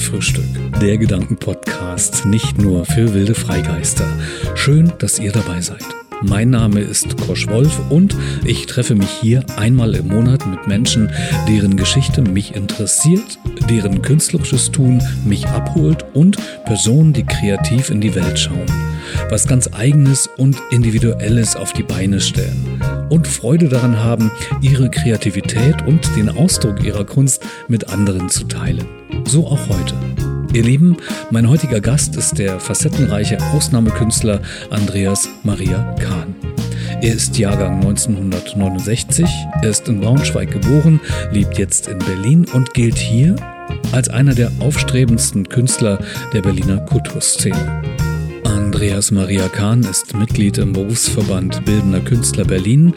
Katerfrühstück, der Gedankenpodcast nicht nur für wilde Freigeister. Schön, dass ihr dabei seid. Mein Name ist Kosch Wolf und ich treffe mich hier einmal im Monat mit Menschen, deren Geschichte mich interessiert, deren künstlerisches Tun mich abholt und Personen, die kreativ in die Welt schauen, was ganz eigenes und individuelles auf die Beine stellen und Freude daran haben, ihre Kreativität und den Ausdruck ihrer Kunst mit anderen zu teilen. So auch heute. Ihr Lieben, mein heutiger Gast ist der facettenreiche Ausnahmekünstler Andreas Maria Kahn. Er ist Jahrgang 1969, er ist in Braunschweig geboren, lebt jetzt in Berlin und gilt hier als einer der aufstrebendsten Künstler der Berliner Kulturszene. Andreas Maria Kahn ist Mitglied im Berufsverband Bildender Künstler Berlin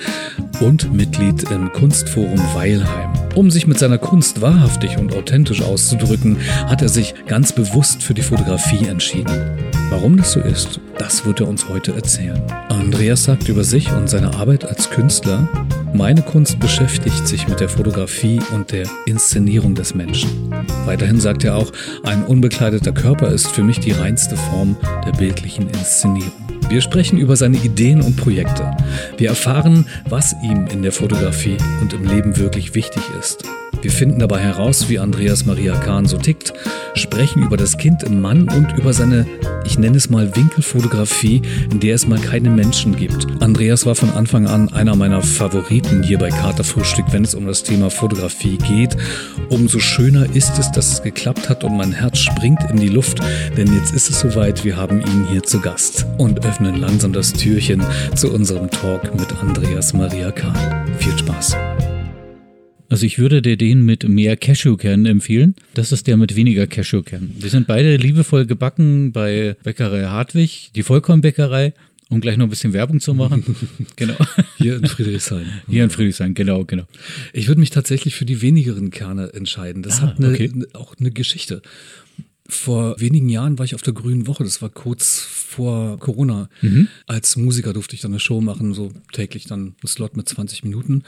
und Mitglied im Kunstforum Weilheim. Um sich mit seiner Kunst wahrhaftig und authentisch auszudrücken, hat er sich ganz bewusst für die Fotografie entschieden. Warum das so ist, das wird er uns heute erzählen. Andreas sagt über sich und seine Arbeit als Künstler, meine Kunst beschäftigt sich mit der Fotografie und der Inszenierung des Menschen. Weiterhin sagt er auch, ein unbekleideter Körper ist für mich die reinste Form der bildlichen Inszenierung. Wir sprechen über seine Ideen und Projekte. Wir erfahren, was ihm in der Fotografie und im Leben wirklich wichtig ist. Wir finden dabei heraus, wie Andreas Maria Kahn so tickt, sprechen über das Kind im Mann und über seine, ich nenne es mal Winkelfotografie, in der es mal keine Menschen gibt. Andreas war von Anfang an einer meiner Favoriten hier bei Katerfrühstück, wenn es um das Thema Fotografie geht. Umso schöner ist es, dass es geklappt hat und mein Herz springt in die Luft, denn jetzt ist es soweit, wir haben ihn hier zu Gast und öffnen langsam das Türchen zu unserem Talk mit Andreas Maria Kahn. Viel Spaß! Also ich würde dir den mit mehr Cashewkernen empfehlen. Das ist der mit weniger Cashewkernen. Wir sind beide liebevoll gebacken bei Bäckerei Hartwig, die Vollkornbäckerei, um gleich noch ein bisschen Werbung zu machen. genau. Hier in Friedrichshain. Hier in Friedrichshain, genau, genau. Ich würde mich tatsächlich für die wenigeren Kerne entscheiden. Das ah, hat eine, okay. auch eine Geschichte. Vor wenigen Jahren war ich auf der Grünen Woche, das war kurz vor Corona. Mhm. Als Musiker durfte ich dann eine Show machen, so täglich dann ein Slot mit 20 Minuten.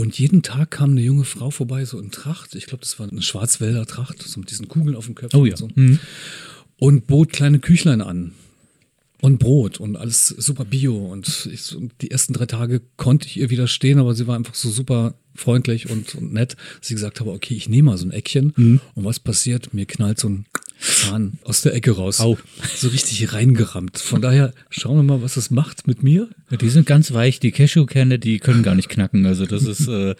Und jeden Tag kam eine junge Frau vorbei, so in Tracht. Ich glaube, das war eine Schwarzwälder Tracht, so mit diesen Kugeln auf dem Köpfchen. Oh ja. Und, so. mhm. und bot kleine Küchlein an. Und Brot und alles super bio. Und, ich, und die ersten drei Tage konnte ich ihr widerstehen, aber sie war einfach so super freundlich und, und nett, dass sie gesagt habe, okay, ich nehme mal so ein Eckchen. Mhm. Und was passiert? Mir knallt so ein Zahn aus der Ecke raus. Au. So richtig reingerammt. Von daher schauen wir mal, was das macht mit mir. Ja, die sind ganz weich. Die Cashewkerne, die können gar nicht knacken. Also das ist. Äh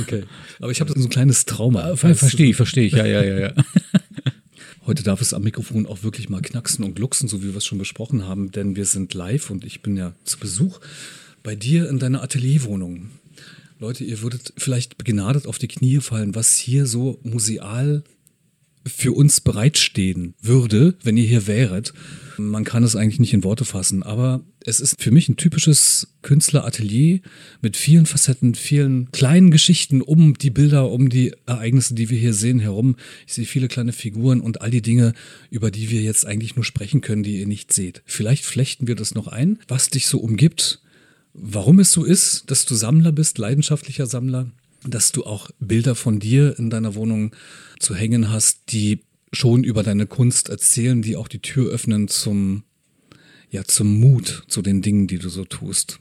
okay. Aber ich habe so ein kleines Trauma. Ver verstehe ich, verstehe ich. Ja, ja, ja, ja. Heute darf es am Mikrofon auch wirklich mal knacksen und glucksen, so wie wir es schon besprochen haben, denn wir sind live und ich bin ja zu Besuch bei dir in deiner Atelierwohnung. Leute, ihr würdet vielleicht begnadet auf die Knie fallen, was hier so museal für uns bereitstehen würde, wenn ihr hier wäret. Man kann es eigentlich nicht in Worte fassen, aber es ist für mich ein typisches Künstleratelier mit vielen Facetten, vielen kleinen Geschichten um die Bilder, um die Ereignisse, die wir hier sehen, herum. Ich sehe viele kleine Figuren und all die Dinge, über die wir jetzt eigentlich nur sprechen können, die ihr nicht seht. Vielleicht flechten wir das noch ein, was dich so umgibt, warum es so ist, dass du Sammler bist, leidenschaftlicher Sammler, dass du auch Bilder von dir in deiner Wohnung zu hängen hast, die schon über deine Kunst erzählen, die auch die Tür öffnen zum, ja, zum Mut zu den Dingen, die du so tust.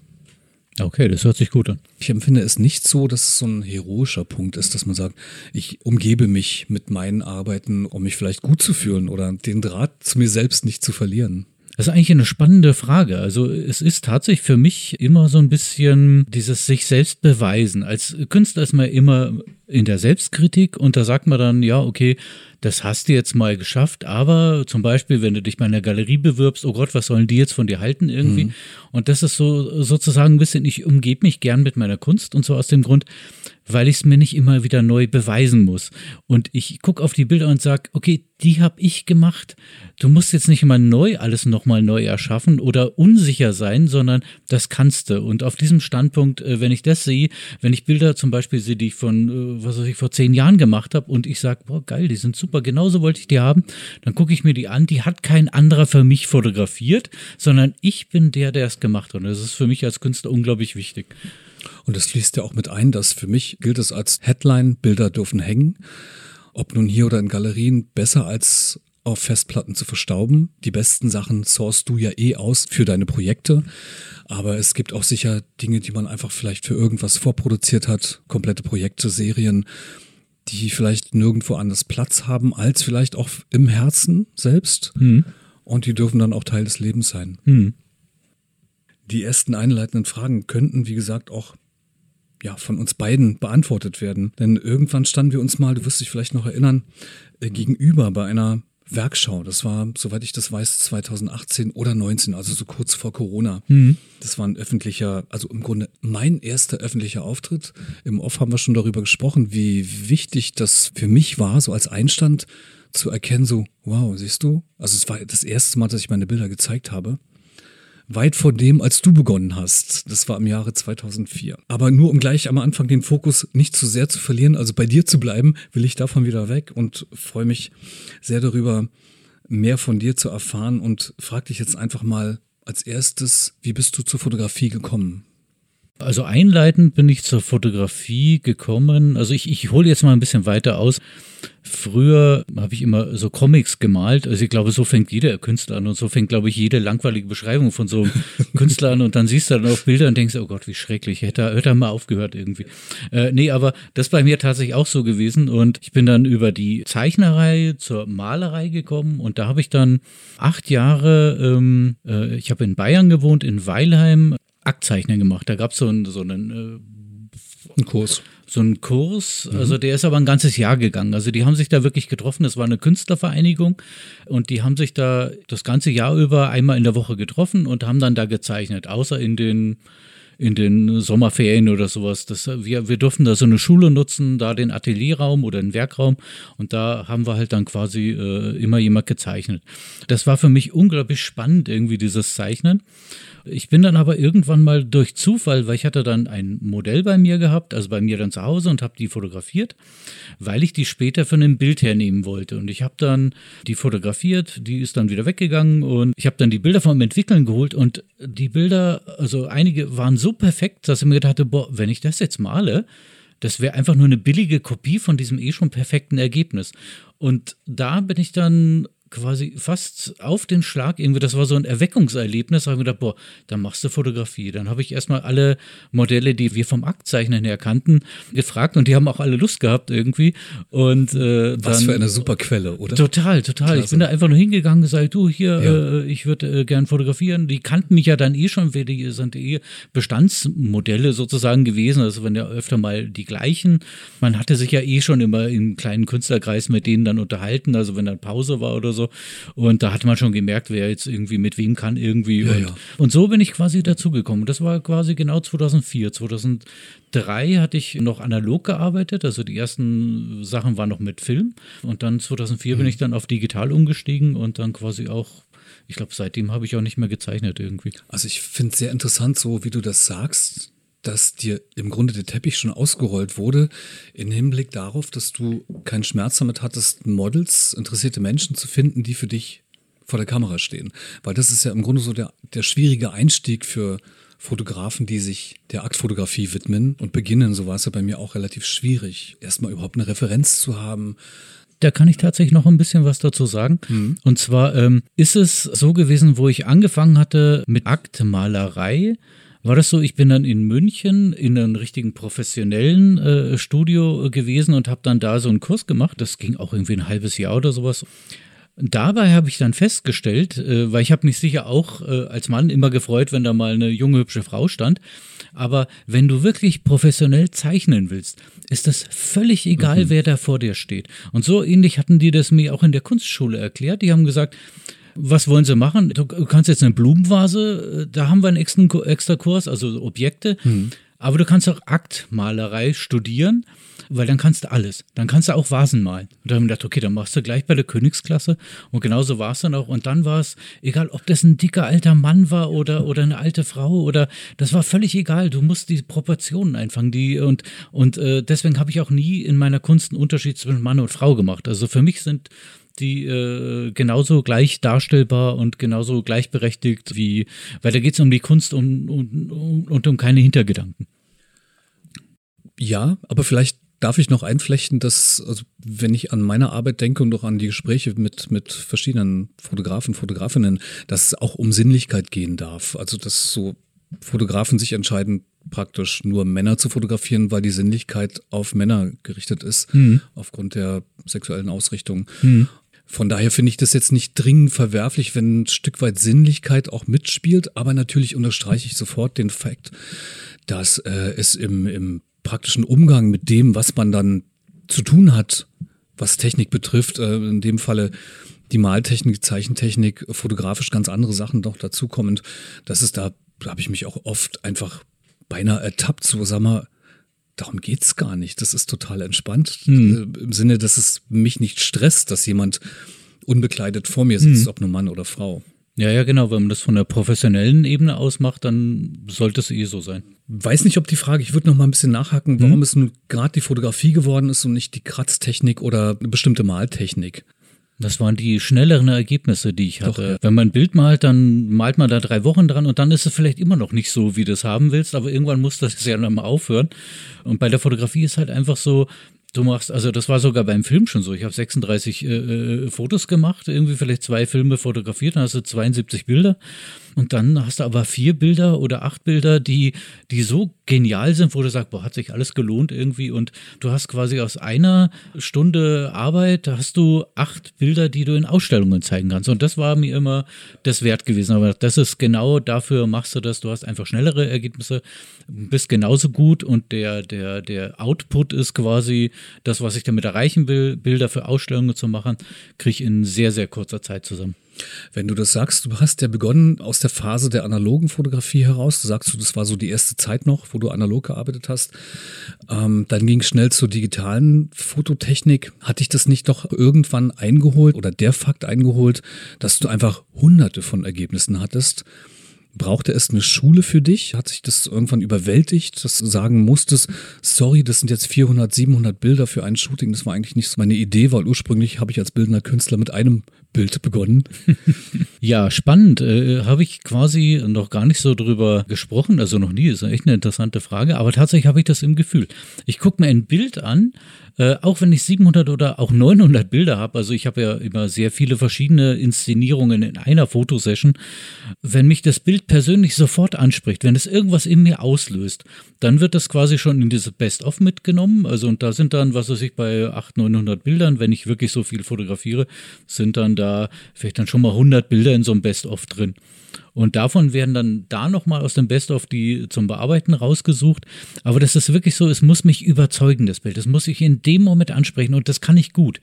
Okay, das hört sich gut an. Ich empfinde es nicht so, dass es so ein heroischer Punkt ist, dass man sagt, ich umgebe mich mit meinen Arbeiten, um mich vielleicht gut zu fühlen oder den Draht zu mir selbst nicht zu verlieren. Das ist eigentlich eine spannende Frage. Also es ist tatsächlich für mich immer so ein bisschen dieses sich selbst beweisen. Als Künstler ist man immer in der Selbstkritik und da sagt man dann, ja, okay, das hast du jetzt mal geschafft, aber zum Beispiel, wenn du dich bei einer Galerie bewirbst, oh Gott, was sollen die jetzt von dir halten irgendwie? Mhm. Und das ist so sozusagen ein bisschen, ich umgebe mich gern mit meiner Kunst und so aus dem Grund, weil ich es mir nicht immer wieder neu beweisen muss. Und ich gucke auf die Bilder und sage, okay, die habe ich gemacht. Du musst jetzt nicht immer neu alles nochmal neu erschaffen oder unsicher sein, sondern das kannst du. Und auf diesem Standpunkt, äh, wenn ich das sehe, wenn ich Bilder zum Beispiel sehe, die ich von, äh, was ich, vor zehn Jahren gemacht habe und ich sage, boah, geil, die sind super, genauso wollte ich die haben, dann gucke ich mir die an, die hat kein anderer für mich fotografiert, sondern ich bin der, der es gemacht hat. Und das ist für mich als Künstler unglaublich wichtig. Und das fließt ja auch mit ein, dass für mich gilt es als Headline, Bilder dürfen hängen. ob nun hier oder in Galerien, besser als auf Festplatten zu verstauben. Die besten Sachen sourst du ja eh aus für deine Projekte. Aber es gibt auch sicher Dinge, die man einfach vielleicht für irgendwas vorproduziert hat, komplette Projekte, Serien, die vielleicht nirgendwo anders Platz haben, als vielleicht auch im Herzen selbst. Mhm. Und die dürfen dann auch Teil des Lebens sein. Mhm. Die ersten einleitenden Fragen könnten, wie gesagt, auch ja, von uns beiden beantwortet werden. Denn irgendwann standen wir uns mal, du wirst dich vielleicht noch erinnern, äh, gegenüber bei einer Werkschau. Das war, soweit ich das weiß, 2018 oder 19, also so kurz vor Corona. Mhm. Das war ein öffentlicher, also im Grunde mein erster öffentlicher Auftritt. Im Off haben wir schon darüber gesprochen, wie wichtig das für mich war, so als Einstand zu erkennen, so, wow, siehst du? Also es war das erste Mal, dass ich meine Bilder gezeigt habe weit vor dem, als du begonnen hast. Das war im Jahre 2004. Aber nur um gleich am Anfang den Fokus nicht zu sehr zu verlieren, also bei dir zu bleiben, will ich davon wieder weg und freue mich sehr darüber, mehr von dir zu erfahren und frag dich jetzt einfach mal als erstes, wie bist du zur Fotografie gekommen? Also einleitend bin ich zur Fotografie gekommen. Also ich, ich hole jetzt mal ein bisschen weiter aus. Früher habe ich immer so Comics gemalt. Also ich glaube, so fängt jeder Künstler an und so fängt, glaube ich, jede langweilige Beschreibung von so einem Künstler an und dann siehst du dann auf Bilder und denkst, oh Gott, wie schrecklich, hätte er, hätte er mal aufgehört irgendwie. Äh, nee, aber das ist bei mir tatsächlich auch so gewesen und ich bin dann über die Zeichnerei zur Malerei gekommen und da habe ich dann acht Jahre, ähm, äh, ich habe in Bayern gewohnt, in Weilheim, Aktzeichnen gemacht. Da gab es so einen, so einen äh, ein Kurs. So einen Kurs, mhm. also der ist aber ein ganzes Jahr gegangen. Also die haben sich da wirklich getroffen, das war eine Künstlervereinigung und die haben sich da das ganze Jahr über einmal in der Woche getroffen und haben dann da gezeichnet, außer in den in den Sommerferien oder sowas. Das, wir, wir durften da so eine Schule nutzen, da den Atelierraum oder den Werkraum und da haben wir halt dann quasi äh, immer jemand gezeichnet. Das war für mich unglaublich spannend, irgendwie dieses Zeichnen. Ich bin dann aber irgendwann mal durch Zufall, weil ich hatte dann ein Modell bei mir gehabt, also bei mir dann zu Hause und habe die fotografiert, weil ich die später für ein Bild hernehmen wollte. Und ich habe dann die fotografiert, die ist dann wieder weggegangen und ich habe dann die Bilder vom Entwickeln geholt und die Bilder, also einige waren so perfekt, dass ich mir gedacht habe, boah, wenn ich das jetzt male, das wäre einfach nur eine billige Kopie von diesem eh schon perfekten Ergebnis. Und da bin ich dann quasi fast auf den Schlag irgendwie, das war so ein Erweckungserlebnis, da habe ich gedacht, boah, dann machst du Fotografie. Dann habe ich erstmal alle Modelle, die wir vom Aktzeichnen her kannten, gefragt und die haben auch alle Lust gehabt irgendwie. Und, äh, Was für eine super Quelle, oder? Total, total. Klasse. Ich bin da einfach nur hingegangen und gesagt, du hier, ja. äh, ich würde äh, gern fotografieren. Die kannten mich ja dann eh schon, wir die sind eh Bestandsmodelle sozusagen gewesen, also wenn ja öfter mal die gleichen. Man hatte sich ja eh schon immer im kleinen Künstlerkreis mit denen dann unterhalten, also wenn dann Pause war oder so und da hat man schon gemerkt, wer jetzt irgendwie mit wem kann irgendwie. Ja, und, ja. und, so bin ich quasi dazugekommen. Das war quasi genau 2004. 2003 hatte ich noch analog gearbeitet. Also die ersten Sachen waren noch mit Film. Und dann 2004 mhm. bin ich dann auf digital umgestiegen und dann quasi auch ich glaube, seitdem habe ich auch nicht mehr gezeichnet irgendwie. Also ich finde es sehr interessant, so wie du das sagst, dass dir im Grunde der Teppich schon ausgerollt wurde, im Hinblick darauf, dass du keinen Schmerz damit hattest, Models, interessierte Menschen zu finden, die für dich vor der Kamera stehen. Weil das ist ja im Grunde so der, der schwierige Einstieg für Fotografen, die sich der Aktfotografie widmen und beginnen. So war es ja bei mir auch relativ schwierig, erstmal überhaupt eine Referenz zu haben, da kann ich tatsächlich noch ein bisschen was dazu sagen. Mhm. Und zwar ähm, ist es so gewesen, wo ich angefangen hatte mit Aktmalerei, war das so, ich bin dann in München in einem richtigen professionellen äh, Studio gewesen und habe dann da so einen Kurs gemacht. Das ging auch irgendwie ein halbes Jahr oder sowas. Dabei habe ich dann festgestellt, äh, weil ich habe mich sicher auch äh, als Mann immer gefreut, wenn da mal eine junge, hübsche Frau stand. Aber wenn du wirklich professionell zeichnen willst, ist das völlig egal, mhm. wer da vor dir steht. Und so ähnlich hatten die das mir auch in der Kunstschule erklärt. Die haben gesagt, was wollen sie machen? Du kannst jetzt eine Blumenvase, äh, da haben wir einen extra, Kurs, also Objekte. Mhm. Aber du kannst auch Aktmalerei studieren, weil dann kannst du alles. Dann kannst du auch Vasen malen. Und dann haben wir gedacht, okay, dann machst du gleich bei der Königsklasse. Und genauso war es dann auch. Und dann war es, egal ob das ein dicker alter Mann war oder, oder eine alte Frau oder das war völlig egal. Du musst die Proportionen einfangen. Die, und und äh, deswegen habe ich auch nie in meiner Kunst einen Unterschied zwischen Mann und Frau gemacht. Also für mich sind die äh, genauso gleich darstellbar und genauso gleichberechtigt wie, weil da geht es um die Kunst und, und, und um keine Hintergedanken. Ja, aber vielleicht darf ich noch einflechten, dass, also wenn ich an meine Arbeit denke und auch an die Gespräche mit, mit verschiedenen Fotografen, Fotografinnen, dass es auch um Sinnlichkeit gehen darf. Also dass so Fotografen sich entscheiden, praktisch nur Männer zu fotografieren, weil die Sinnlichkeit auf Männer gerichtet ist, mhm. aufgrund der sexuellen Ausrichtung. Mhm. Von daher finde ich das jetzt nicht dringend verwerflich, wenn ein Stück weit Sinnlichkeit auch mitspielt, aber natürlich unterstreiche ich sofort den Fakt, dass äh, es im, im praktischen Umgang mit dem, was man dann zu tun hat, was Technik betrifft, äh, in dem Falle die Maltechnik, Zeichentechnik, fotografisch ganz andere Sachen noch dazukommend, dass es da, da habe ich mich auch oft einfach beinahe ertappt, so sag mal, darum geht's gar nicht. Das ist total entspannt. Hm. Im Sinne, dass es mich nicht stresst, dass jemand unbekleidet vor mir sitzt, hm. ob nur Mann oder Frau. Ja, ja, genau. Wenn man das von der professionellen Ebene aus macht, dann sollte es eh so sein. Weiß nicht, ob die Frage, ich würde noch mal ein bisschen nachhaken, warum hm. es nun gerade die Fotografie geworden ist und nicht die Kratztechnik oder eine bestimmte Maltechnik. Das waren die schnelleren Ergebnisse, die ich hatte. Doch, ja. Wenn man ein Bild malt, dann malt man da drei Wochen dran und dann ist es vielleicht immer noch nicht so, wie du es haben willst, aber irgendwann muss das ja dann mal aufhören. Und bei der Fotografie ist halt einfach so, Du machst, also das war sogar beim Film schon so. Ich habe 36 äh, äh, Fotos gemacht, irgendwie vielleicht zwei Filme fotografiert, dann hast du 72 Bilder. Und dann hast du aber vier Bilder oder acht Bilder, die, die so genial sind, wo du sagst, boah, hat sich alles gelohnt irgendwie. Und du hast quasi aus einer Stunde Arbeit, hast du acht Bilder, die du in Ausstellungen zeigen kannst. Und das war mir immer das wert gewesen. Aber das ist genau dafür machst du das. Du hast einfach schnellere Ergebnisse, bist genauso gut und der, der, der Output ist quasi das, was ich damit erreichen will, Bilder für Ausstellungen zu machen, kriege ich in sehr, sehr kurzer Zeit zusammen. Wenn du das sagst, du hast ja begonnen aus der Phase der analogen Fotografie heraus. Du sagst, das war so die erste Zeit noch, wo du analog gearbeitet hast. Ähm, dann ging es schnell zur digitalen Fototechnik. Hat dich das nicht doch irgendwann eingeholt oder der Fakt eingeholt, dass du einfach hunderte von Ergebnissen hattest? Brauchte es eine Schule für dich? Hat sich das irgendwann überwältigt, dass du sagen musstest, sorry, das sind jetzt 400, 700 Bilder für ein Shooting. Das war eigentlich nicht so meine Idee, weil ursprünglich habe ich als bildender Künstler mit einem Bild begonnen. ja, spannend. Äh, habe ich quasi noch gar nicht so drüber gesprochen, also noch nie, ist echt eine interessante Frage, aber tatsächlich habe ich das im Gefühl. Ich gucke mir ein Bild an, äh, auch wenn ich 700 oder auch 900 Bilder habe, also ich habe ja immer sehr viele verschiedene Inszenierungen in einer Fotosession, wenn mich das Bild persönlich sofort anspricht, wenn es irgendwas in mir auslöst, dann wird das quasi schon in dieses Best-of mitgenommen. Also und da sind dann, was weiß ich, bei 800, 900 Bildern, wenn ich wirklich so viel fotografiere, sind dann da vielleicht dann schon mal 100 Bilder in so einem Best-of drin. Und davon werden dann da nochmal aus dem Best-of die zum Bearbeiten rausgesucht. Aber das ist wirklich so, es muss mich überzeugen, das Bild. Das muss ich in dem Moment ansprechen und das kann ich gut.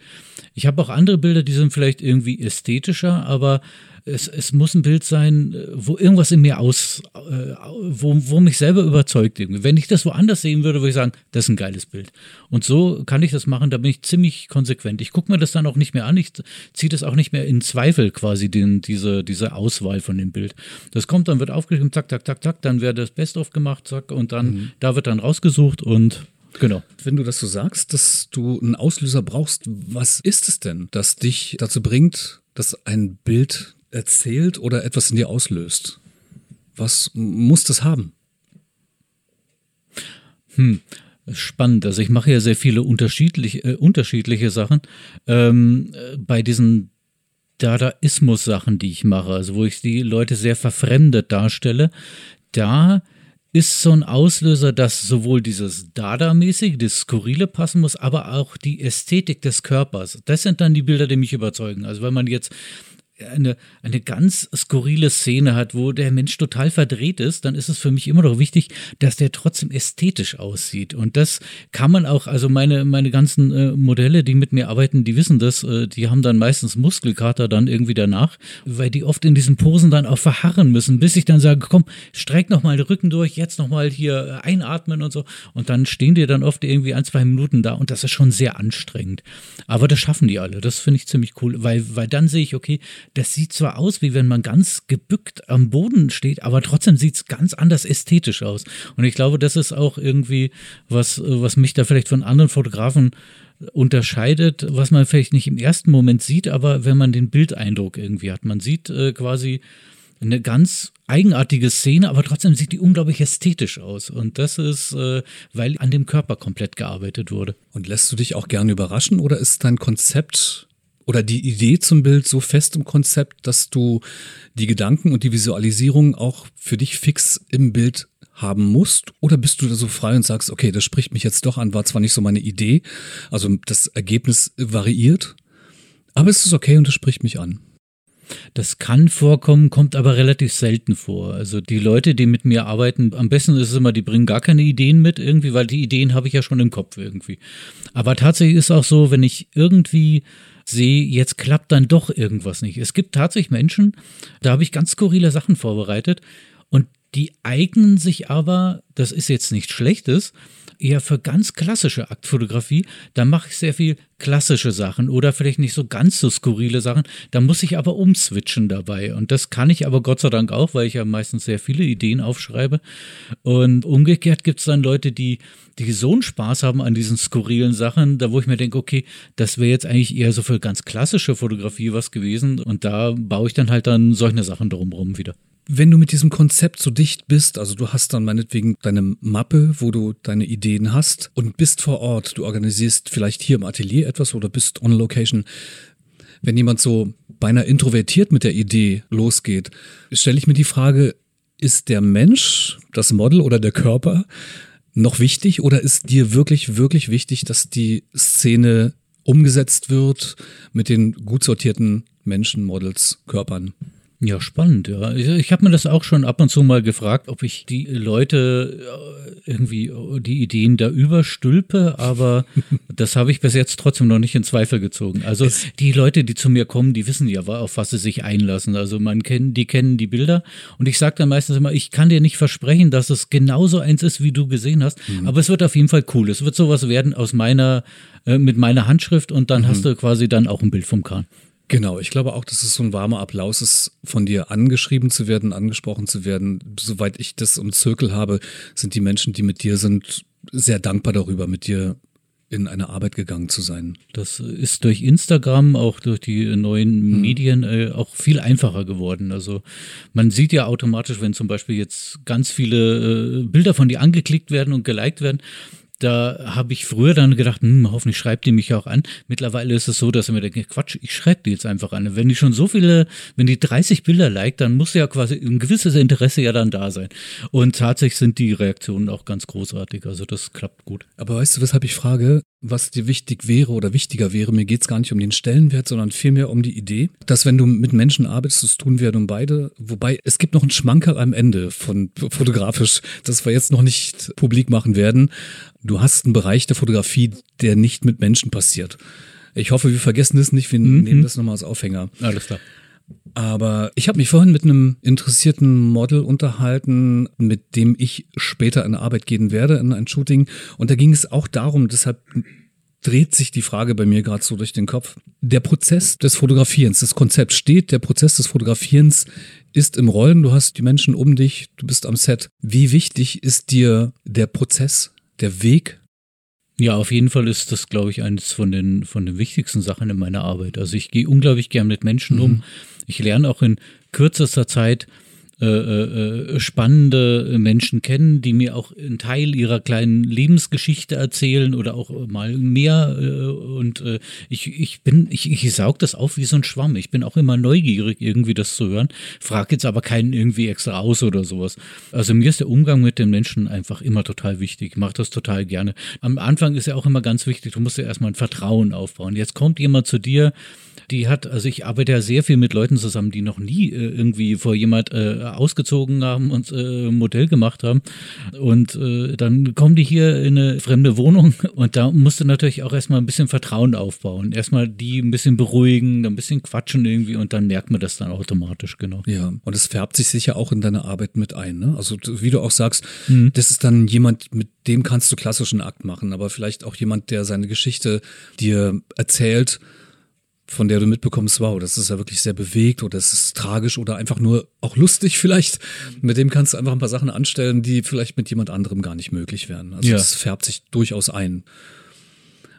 Ich habe auch andere Bilder, die sind vielleicht irgendwie ästhetischer, aber es, es muss ein Bild sein, äh, wo irgendwas in mir aus, äh, wo, wo mich selber überzeugt. Irgendwie. Wenn ich das woanders sehen würde, würde ich sagen, das ist ein geiles Bild. Und so kann ich das machen, da bin ich ziemlich konsequent. Ich gucke mir das dann auch nicht mehr an, ich ziehe das auch nicht mehr in Zweifel quasi, den, diese, diese Auswahl von dem Bild. Das kommt, dann wird aufgeschrieben, zack, zack, zack, zack, dann wird das Best-of gemacht, zack, und dann, mhm. da wird dann rausgesucht und Genau. Wenn du das so sagst, dass du einen Auslöser brauchst, was ist es denn, das dich dazu bringt, dass ein Bild erzählt oder etwas in dir auslöst? Was muss das haben? Hm. Spannend. Also ich mache ja sehr viele unterschiedliche, äh, unterschiedliche Sachen. Ähm, äh, bei diesen Dadaismus-Sachen, die ich mache, also wo ich die Leute sehr verfremdet darstelle, da ist so ein Auslöser, dass sowohl dieses Dada-mäßige, das Skurrile passen muss, aber auch die Ästhetik des Körpers. Das sind dann die Bilder, die mich überzeugen. Also wenn man jetzt eine, eine ganz skurrile Szene hat, wo der Mensch total verdreht ist, dann ist es für mich immer noch wichtig, dass der trotzdem ästhetisch aussieht. Und das kann man auch, also meine, meine ganzen äh, Modelle, die mit mir arbeiten, die wissen das, äh, die haben dann meistens Muskelkater dann irgendwie danach, weil die oft in diesen Posen dann auch verharren müssen, bis ich dann sage, komm, streck nochmal den Rücken durch, jetzt nochmal hier äh, einatmen und so. Und dann stehen die dann oft irgendwie ein, zwei Minuten da und das ist schon sehr anstrengend. Aber das schaffen die alle. Das finde ich ziemlich cool, weil, weil dann sehe ich, okay, das sieht zwar aus, wie wenn man ganz gebückt am Boden steht, aber trotzdem sieht es ganz anders ästhetisch aus. Und ich glaube, das ist auch irgendwie was, was mich da vielleicht von anderen Fotografen unterscheidet, was man vielleicht nicht im ersten Moment sieht, aber wenn man den Bildeindruck irgendwie hat. Man sieht äh, quasi eine ganz eigenartige Szene, aber trotzdem sieht die unglaublich ästhetisch aus. Und das ist, äh, weil an dem Körper komplett gearbeitet wurde. Und lässt du dich auch gerne überraschen oder ist dein Konzept oder die Idee zum Bild so fest im Konzept, dass du die Gedanken und die Visualisierung auch für dich fix im Bild haben musst? Oder bist du da so frei und sagst, okay, das spricht mich jetzt doch an, war zwar nicht so meine Idee, also das Ergebnis variiert, aber es ist okay und es spricht mich an. Das kann vorkommen, kommt aber relativ selten vor. Also die Leute, die mit mir arbeiten, am besten ist es immer, die bringen gar keine Ideen mit irgendwie, weil die Ideen habe ich ja schon im Kopf irgendwie. Aber tatsächlich ist auch so, wenn ich irgendwie sehe, jetzt klappt dann doch irgendwas nicht. Es gibt tatsächlich Menschen, da habe ich ganz skurrile Sachen vorbereitet und die eignen sich aber, das ist jetzt nichts Schlechtes, eher für ganz klassische Aktfotografie. Da mache ich sehr viel klassische Sachen oder vielleicht nicht so ganz so skurrile Sachen. Da muss ich aber umswitchen dabei. Und das kann ich aber Gott sei Dank auch, weil ich ja meistens sehr viele Ideen aufschreibe. Und umgekehrt gibt es dann Leute, die, die so einen Spaß haben an diesen skurrilen Sachen, da wo ich mir denke, okay, das wäre jetzt eigentlich eher so für ganz klassische Fotografie was gewesen. Und da baue ich dann halt dann solche Sachen drumherum wieder wenn du mit diesem Konzept so dicht bist, also du hast dann meinetwegen deine Mappe, wo du deine Ideen hast und bist vor Ort, du organisierst vielleicht hier im Atelier etwas oder bist on location. Wenn jemand so beinahe introvertiert mit der Idee losgeht, stelle ich mir die Frage, ist der Mensch, das Model oder der Körper noch wichtig oder ist dir wirklich, wirklich wichtig, dass die Szene umgesetzt wird mit den gut sortierten Menschen, Models, Körpern? Ja, spannend, ja. Ich, ich habe mir das auch schon ab und zu mal gefragt, ob ich die Leute äh, irgendwie äh, die Ideen da überstülpe, aber das habe ich bis jetzt trotzdem noch nicht in Zweifel gezogen. Also die Leute, die zu mir kommen, die wissen ja, auf was sie sich einlassen. Also man kennt, die kennen die Bilder und ich sage dann meistens immer, ich kann dir nicht versprechen, dass es genauso eins ist, wie du gesehen hast, mhm. aber es wird auf jeden Fall cool. Es wird sowas werden aus meiner, äh, mit meiner Handschrift und dann mhm. hast du quasi dann auch ein Bild vom Kahn. Genau, ich glaube auch, dass es so ein warmer Applaus ist, von dir angeschrieben zu werden, angesprochen zu werden. Soweit ich das im Zirkel habe, sind die Menschen, die mit dir sind, sehr dankbar darüber, mit dir in eine Arbeit gegangen zu sein. Das ist durch Instagram, auch durch die neuen hm. Medien äh, auch viel einfacher geworden. Also man sieht ja automatisch, wenn zum Beispiel jetzt ganz viele äh, Bilder von dir angeklickt werden und geliked werden, da habe ich früher dann gedacht, hm, hoffentlich schreibt die mich auch an. Mittlerweile ist es so, dass ich mir denke, Quatsch, ich schreibe die jetzt einfach an. Wenn die schon so viele, wenn die 30 Bilder liked, dann muss ja quasi ein gewisses Interesse ja dann da sein. Und tatsächlich sind die Reaktionen auch ganz großartig. Also das klappt gut. Aber weißt du, weshalb ich frage, was dir wichtig wäre oder wichtiger wäre? Mir geht es gar nicht um den Stellenwert, sondern vielmehr um die Idee, dass wenn du mit Menschen arbeitest, das tun wir nun beide. Wobei es gibt noch einen Schmankerl am Ende von fotografisch, das wir jetzt noch nicht publik machen werden du hast einen Bereich der Fotografie, der nicht mit Menschen passiert. Ich hoffe, wir vergessen das nicht, wir mhm. nehmen das nochmal als Aufhänger. Alles klar. Aber ich habe mich vorhin mit einem interessierten Model unterhalten, mit dem ich später in Arbeit gehen werde, in ein Shooting. Und da ging es auch darum, deshalb dreht sich die Frage bei mir gerade so durch den Kopf. Der Prozess des Fotografierens, das Konzept steht, der Prozess des Fotografierens ist im Rollen, du hast die Menschen um dich, du bist am Set. Wie wichtig ist dir der Prozess der Weg? Ja, auf jeden Fall ist das, glaube ich, eines von den, von den wichtigsten Sachen in meiner Arbeit. Also ich gehe unglaublich gern mit Menschen mhm. um. Ich lerne auch in kürzester Zeit äh, äh, spannende Menschen kennen, die mir auch einen Teil ihrer kleinen Lebensgeschichte erzählen oder auch mal mehr. Äh, und äh, ich, ich bin, ich, ich saug das auf wie so ein Schwamm. Ich bin auch immer neugierig, irgendwie das zu hören. Frag jetzt aber keinen irgendwie extra aus oder sowas. Also mir ist der Umgang mit den Menschen einfach immer total wichtig. Ich mache das total gerne. Am Anfang ist ja auch immer ganz wichtig, du musst ja erstmal ein Vertrauen aufbauen. Jetzt kommt jemand zu dir, die hat, also ich arbeite ja sehr viel mit Leuten zusammen, die noch nie äh, irgendwie vor jemand äh, ausgezogen haben und äh, Modell gemacht haben. Und äh, dann kommen die hier in eine fremde Wohnung und da musst du natürlich auch erstmal ein bisschen Vertrauen aufbauen. Erstmal die ein bisschen beruhigen, dann ein bisschen quatschen irgendwie und dann merkt man das dann automatisch, genau. Ja, und es färbt sich sicher auch in deine Arbeit mit ein. Ne? Also wie du auch sagst, mhm. das ist dann jemand, mit dem kannst du klassischen Akt machen, aber vielleicht auch jemand, der seine Geschichte dir erzählt von der du mitbekommst, wow, das ist ja wirklich sehr bewegt oder das ist tragisch oder einfach nur auch lustig vielleicht. Mit dem kannst du einfach ein paar Sachen anstellen, die vielleicht mit jemand anderem gar nicht möglich wären. Also es ja. färbt sich durchaus ein.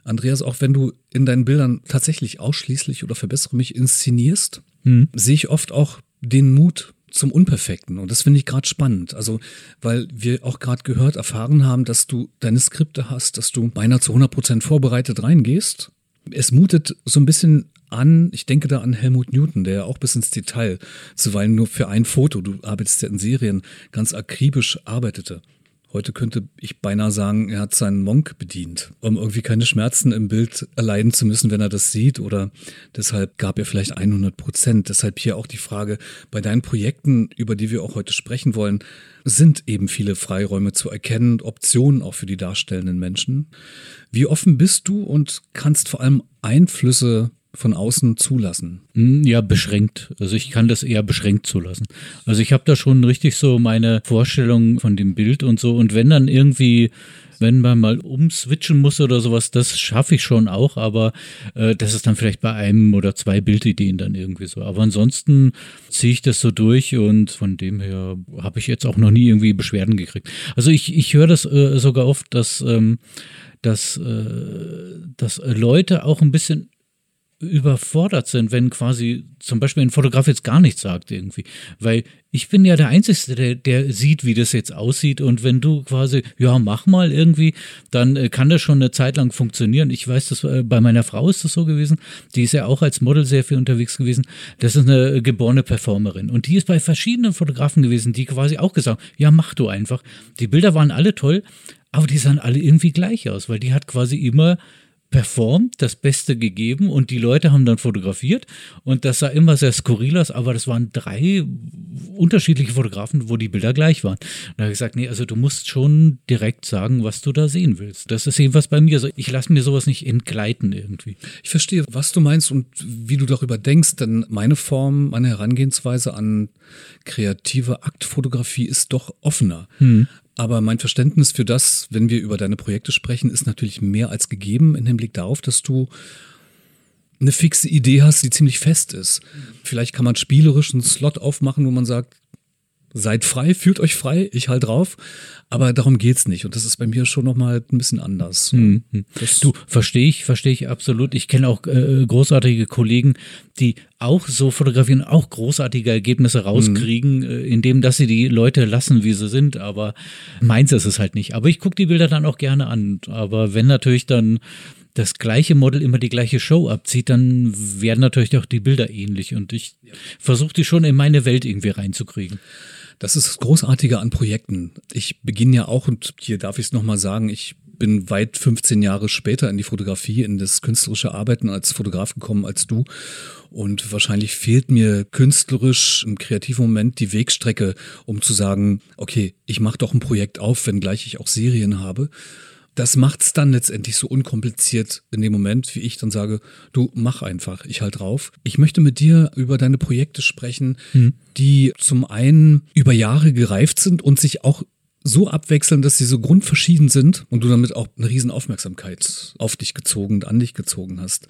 Andreas, auch wenn du in deinen Bildern tatsächlich ausschließlich oder verbessere mich inszenierst, hm. sehe ich oft auch den Mut zum Unperfekten. Und das finde ich gerade spannend. Also, weil wir auch gerade gehört, erfahren haben, dass du deine Skripte hast, dass du beinahe zu 100 Prozent vorbereitet reingehst. Es mutet so ein bisschen an, ich denke da an Helmut Newton, der ja auch bis ins Detail, zuweilen nur für ein Foto, du arbeitest ja in Serien, ganz akribisch arbeitete. Heute könnte ich beinahe sagen, er hat seinen Monk bedient, um irgendwie keine Schmerzen im Bild erleiden zu müssen, wenn er das sieht. Oder deshalb gab er vielleicht 100 Prozent. Deshalb hier auch die Frage, bei deinen Projekten, über die wir auch heute sprechen wollen, sind eben viele Freiräume zu erkennen Optionen auch für die darstellenden Menschen. Wie offen bist du und kannst vor allem Einflüsse von außen zulassen? Hm, ja, beschränkt. Also ich kann das eher beschränkt zulassen. Also ich habe da schon richtig so meine Vorstellung von dem Bild und so. Und wenn dann irgendwie wenn man mal umswitchen muss oder sowas, das schaffe ich schon auch, aber äh, das ist dann vielleicht bei einem oder zwei Bildideen dann irgendwie so. Aber ansonsten ziehe ich das so durch und von dem her habe ich jetzt auch noch nie irgendwie Beschwerden gekriegt. Also ich, ich höre das äh, sogar oft, dass, ähm, dass, äh, dass Leute auch ein bisschen überfordert sind, wenn quasi zum Beispiel ein Fotograf jetzt gar nichts sagt irgendwie. Weil ich bin ja der Einzige, der, der sieht, wie das jetzt aussieht. Und wenn du quasi, ja, mach mal irgendwie, dann äh, kann das schon eine Zeit lang funktionieren. Ich weiß, dass äh, bei meiner Frau ist das so gewesen. Die ist ja auch als Model sehr viel unterwegs gewesen. Das ist eine geborene Performerin. Und die ist bei verschiedenen Fotografen gewesen, die quasi auch gesagt, ja, mach du einfach. Die Bilder waren alle toll, aber die sahen alle irgendwie gleich aus, weil die hat quasi immer performt, das Beste gegeben und die Leute haben dann fotografiert und das sah immer sehr skurril aus, aber das waren drei unterschiedliche Fotografen, wo die Bilder gleich waren. Und da habe ich gesagt, nee, also du musst schon direkt sagen, was du da sehen willst. Das ist jedenfalls bei mir. Also ich lasse mir sowas nicht entgleiten irgendwie. Ich verstehe, was du meinst und wie du darüber denkst, denn meine Form, meine Herangehensweise an kreative Aktfotografie ist doch offener. Hm. Aber mein Verständnis für das, wenn wir über deine Projekte sprechen, ist natürlich mehr als gegeben im Hinblick darauf, dass du eine fixe Idee hast, die ziemlich fest ist. Vielleicht kann man spielerisch einen Slot aufmachen, wo man sagt, seid frei, fühlt euch frei, ich halt drauf. Aber darum geht's nicht. Und das ist bei mir schon nochmal ein bisschen anders. Hm, hm. Du, verstehe ich, verstehe ich absolut. Ich kenne auch äh, großartige Kollegen, die auch so fotografieren, auch großartige Ergebnisse rauskriegen, mhm. äh, indem dass sie die Leute lassen, wie sie sind. Aber meins ist es halt nicht. Aber ich gucke die Bilder dann auch gerne an. Aber wenn natürlich dann das gleiche Model immer die gleiche Show abzieht, dann werden natürlich auch die Bilder ähnlich. Und ich versuche die schon in meine Welt irgendwie reinzukriegen. Das ist das Großartige an Projekten. Ich beginne ja auch, und hier darf ich es nochmal sagen, ich bin weit 15 Jahre später in die Fotografie, in das künstlerische Arbeiten als Fotograf gekommen als du. Und wahrscheinlich fehlt mir künstlerisch im kreativen Moment die Wegstrecke, um zu sagen, okay, ich mache doch ein Projekt auf, wenngleich ich auch Serien habe das macht's dann letztendlich so unkompliziert in dem Moment, wie ich dann sage, du mach einfach, ich halt drauf. Ich möchte mit dir über deine Projekte sprechen, mhm. die zum einen über Jahre gereift sind und sich auch so abwechseln, dass sie so grundverschieden sind und du damit auch eine riesen Aufmerksamkeit auf dich gezogen und an dich gezogen hast.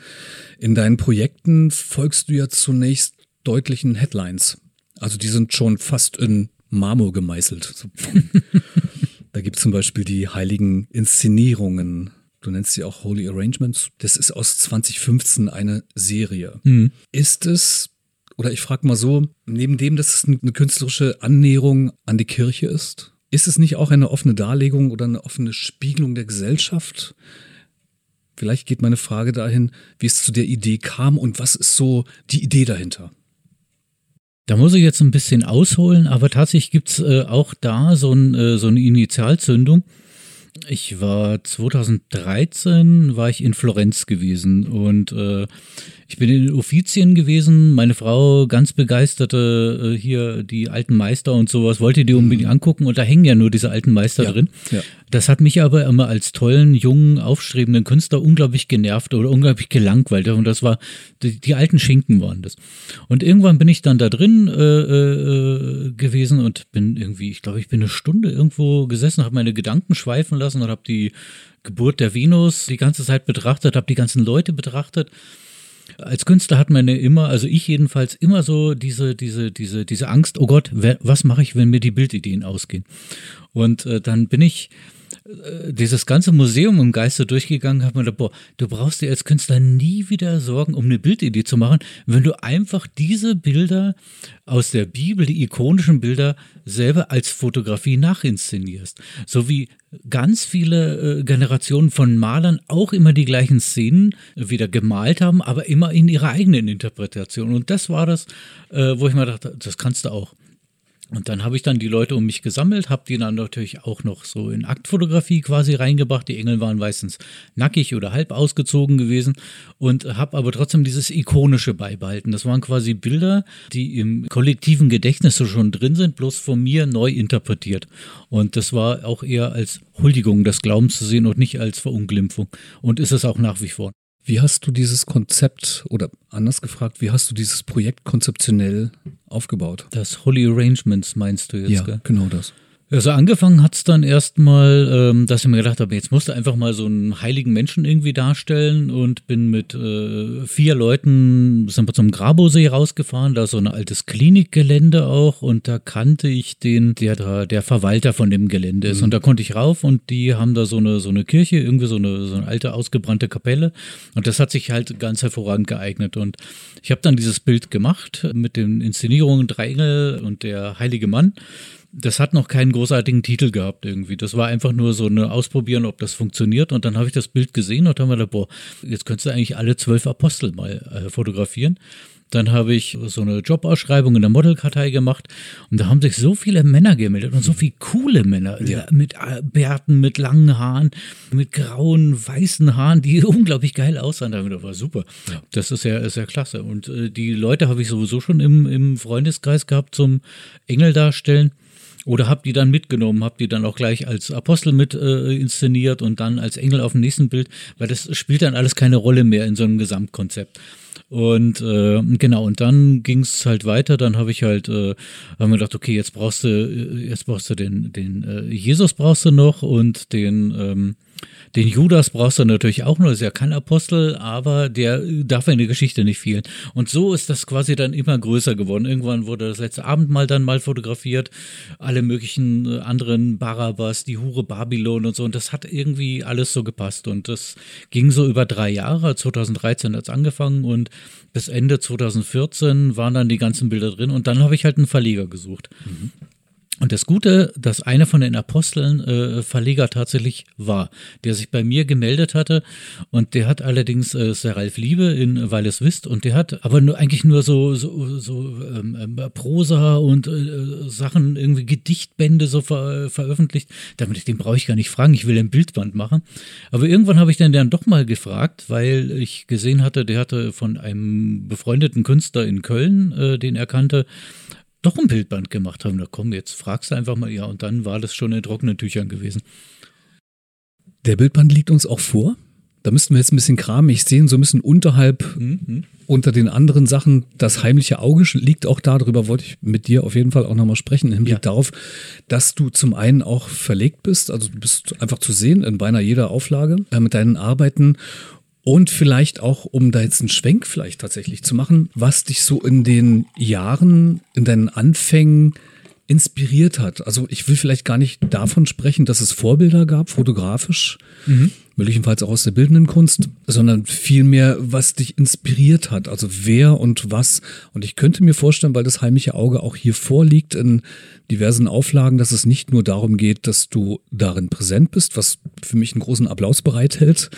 In deinen Projekten folgst du ja zunächst deutlichen Headlines. Also die sind schon fast in Marmor gemeißelt. Da gibt es zum Beispiel die heiligen Inszenierungen. Du nennst sie auch Holy Arrangements. Das ist aus 2015 eine Serie. Mhm. Ist es, oder ich frage mal so, neben dem, dass es eine künstlerische Annäherung an die Kirche ist, ist es nicht auch eine offene Darlegung oder eine offene Spiegelung der Gesellschaft? Vielleicht geht meine Frage dahin, wie es zu der Idee kam und was ist so die Idee dahinter? Da muss ich jetzt ein bisschen ausholen, aber tatsächlich gibt's äh, auch da so, ein, äh, so eine Initialzündung. Ich war 2013 war ich in Florenz gewesen und äh, ich bin in den Offizien gewesen. Meine Frau ganz begeisterte äh, hier die alten Meister und sowas, wollte die unbedingt mhm. angucken und da hängen ja nur diese alten Meister ja, drin. Ja. Das hat mich aber immer als tollen, jungen, aufstrebenden Künstler unglaublich genervt oder unglaublich gelangweilt. Und das war, die, die alten Schinken waren das. Und irgendwann bin ich dann da drin äh, äh, gewesen und bin irgendwie, ich glaube, ich bin eine Stunde irgendwo gesessen, habe meine Gedanken schweifen lassen und habe die Geburt der Venus die ganze Zeit betrachtet, habe die ganzen Leute betrachtet als Künstler hat man ja immer, also ich jedenfalls, immer so diese, diese, diese, diese Angst, oh Gott, wer, was mache ich, wenn mir die Bildideen ausgehen? Und äh, dann bin ich dieses ganze Museum im Geiste durchgegangen, habe mir gedacht, boah, du brauchst dir als Künstler nie wieder Sorgen, um eine Bildidee zu machen, wenn du einfach diese Bilder aus der Bibel, die ikonischen Bilder, selber als Fotografie nachinszenierst. So wie ganz viele äh, Generationen von Malern auch immer die gleichen Szenen wieder gemalt haben, aber immer in ihrer eigenen Interpretation. Und das war das, äh, wo ich mir dachte, das kannst du auch. Und dann habe ich dann die Leute um mich gesammelt, habe die dann natürlich auch noch so in Aktfotografie quasi reingebracht. Die Engel waren meistens nackig oder halb ausgezogen gewesen und habe aber trotzdem dieses Ikonische beibehalten. Das waren quasi Bilder, die im kollektiven Gedächtnis so schon drin sind, bloß von mir neu interpretiert. Und das war auch eher als Huldigung des Glaubens zu sehen und nicht als Verunglimpfung. Und ist es auch nach wie vor. Wie hast du dieses Konzept oder anders gefragt, wie hast du dieses Projekt konzeptionell aufgebaut? Das Holy Arrangements meinst du jetzt? Ja, gell? genau das. Also angefangen hat es dann erstmal, ähm, dass ich mir gedacht habe, jetzt musst du einfach mal so einen heiligen Menschen irgendwie darstellen und bin mit äh, vier Leuten sind wir zum Grabosee rausgefahren, da ist so ein altes Klinikgelände auch und da kannte ich den, der da der Verwalter von dem Gelände ist. Mhm. und da konnte ich rauf und die haben da so eine so eine Kirche, irgendwie so eine so eine alte ausgebrannte Kapelle. Und das hat sich halt ganz hervorragend geeignet. Und ich habe dann dieses Bild gemacht mit den Inszenierungen Drei Engel und der heilige Mann das hat noch keinen großartigen Titel gehabt irgendwie. Das war einfach nur so eine Ausprobieren, ob das funktioniert. Und dann habe ich das Bild gesehen und dann habe ich gedacht, boah, jetzt könntest du eigentlich alle zwölf Apostel mal äh, fotografieren. Dann habe ich so eine Jobausschreibung in der Modelkartei gemacht und da haben sich so viele Männer gemeldet und so viele coole Männer ja. mit äh, Bärten, mit langen Haaren, mit grauen, weißen Haaren, die unglaublich geil aussahen. Da war super. Ja. Das ist ja, ist ja klasse. Und äh, die Leute habe ich sowieso schon im, im Freundeskreis gehabt zum Engel darstellen. Oder habt ihr dann mitgenommen, habt ihr dann auch gleich als Apostel mit äh, inszeniert und dann als Engel auf dem nächsten Bild, weil das spielt dann alles keine Rolle mehr in so einem Gesamtkonzept. Und äh, genau, und dann ging es halt weiter. Dann habe ich halt, äh, haben wir gedacht, okay, jetzt brauchst du, äh, jetzt brauchst du den, den äh, Jesus brauchst du noch und den ähm, den Judas brauchst du natürlich auch nur, ist ja kein Apostel, aber der darf in der Geschichte nicht fehlen. Und so ist das quasi dann immer größer geworden. Irgendwann wurde das letzte Abendmahl dann mal fotografiert, alle möglichen äh, anderen Barabbas, die Hure Babylon und so. Und das hat irgendwie alles so gepasst. Und das ging so über drei Jahre. 2013 hat es angefangen und bis Ende 2014 waren dann die ganzen Bilder drin. Und dann habe ich halt einen Verleger gesucht. Mhm. Und das Gute, dass einer von den Aposteln äh, Verleger tatsächlich war, der sich bei mir gemeldet hatte und der hat allerdings äh, ist Ralf Liebe in Weil es wisst und der hat aber nur eigentlich nur so so, so ähm, ähm Prosa und äh, Sachen irgendwie Gedichtbände so ver veröffentlicht. Damit den brauche ich gar nicht fragen, ich will ein Bildband machen. Aber irgendwann habe ich dann dann doch mal gefragt, weil ich gesehen hatte, der hatte von einem befreundeten Künstler in Köln, äh, den er kannte, doch ein Bildband gemacht haben. Da komm, jetzt fragst du einfach mal, ja, und dann war das schon in trockenen Tüchern gewesen. Der Bildband liegt uns auch vor. Da müssten wir jetzt ein bisschen kramen. Ich sehe so ein bisschen unterhalb, mhm. unter den anderen Sachen. Das heimliche Auge liegt auch da. Darüber wollte ich mit dir auf jeden Fall auch nochmal sprechen. Im Hinblick ja. darauf, dass du zum einen auch verlegt bist. Also du bist einfach zu sehen in beinahe jeder Auflage äh, mit deinen Arbeiten. Und vielleicht auch, um da jetzt einen Schwenk vielleicht tatsächlich zu machen, was dich so in den Jahren, in deinen Anfängen inspiriert hat. Also ich will vielleicht gar nicht davon sprechen, dass es Vorbilder gab, fotografisch, mhm. möglicherweise auch aus der bildenden Kunst, sondern vielmehr, was dich inspiriert hat. Also wer und was. Und ich könnte mir vorstellen, weil das heimliche Auge auch hier vorliegt in diversen Auflagen, dass es nicht nur darum geht, dass du darin präsent bist, was für mich einen großen Applaus bereithält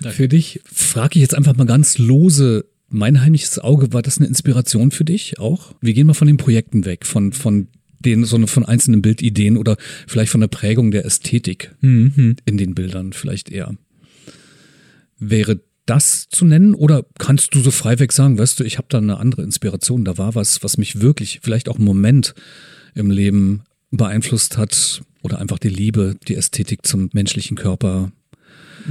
Danke. für dich. Frage ich jetzt einfach mal ganz lose, mein heimliches Auge, war das eine Inspiration für dich auch? Wir gehen mal von den Projekten weg, von, von den, sondern von einzelnen Bildideen oder vielleicht von der Prägung der Ästhetik mhm. in den Bildern vielleicht eher. Wäre das zu nennen oder kannst du so freiweg sagen, weißt du, ich habe da eine andere Inspiration, da war was, was mich wirklich, vielleicht auch einen Moment im Leben beeinflusst hat oder einfach die Liebe, die Ästhetik zum menschlichen Körper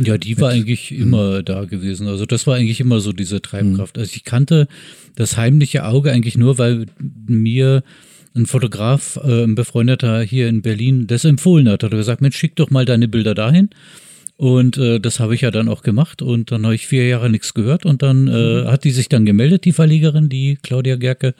ja, die war eigentlich immer da gewesen. Also das war eigentlich immer so diese Treibkraft. Also ich kannte das heimliche Auge eigentlich nur, weil mir ein Fotograf, äh, ein Befreundeter hier in Berlin, das empfohlen hat. Hat er gesagt, Mensch, schick doch mal deine Bilder dahin. Und äh, das habe ich ja dann auch gemacht und dann habe ich vier Jahre nichts gehört und dann äh, mhm. hat die sich dann gemeldet, die Verlegerin, die Claudia Gerke.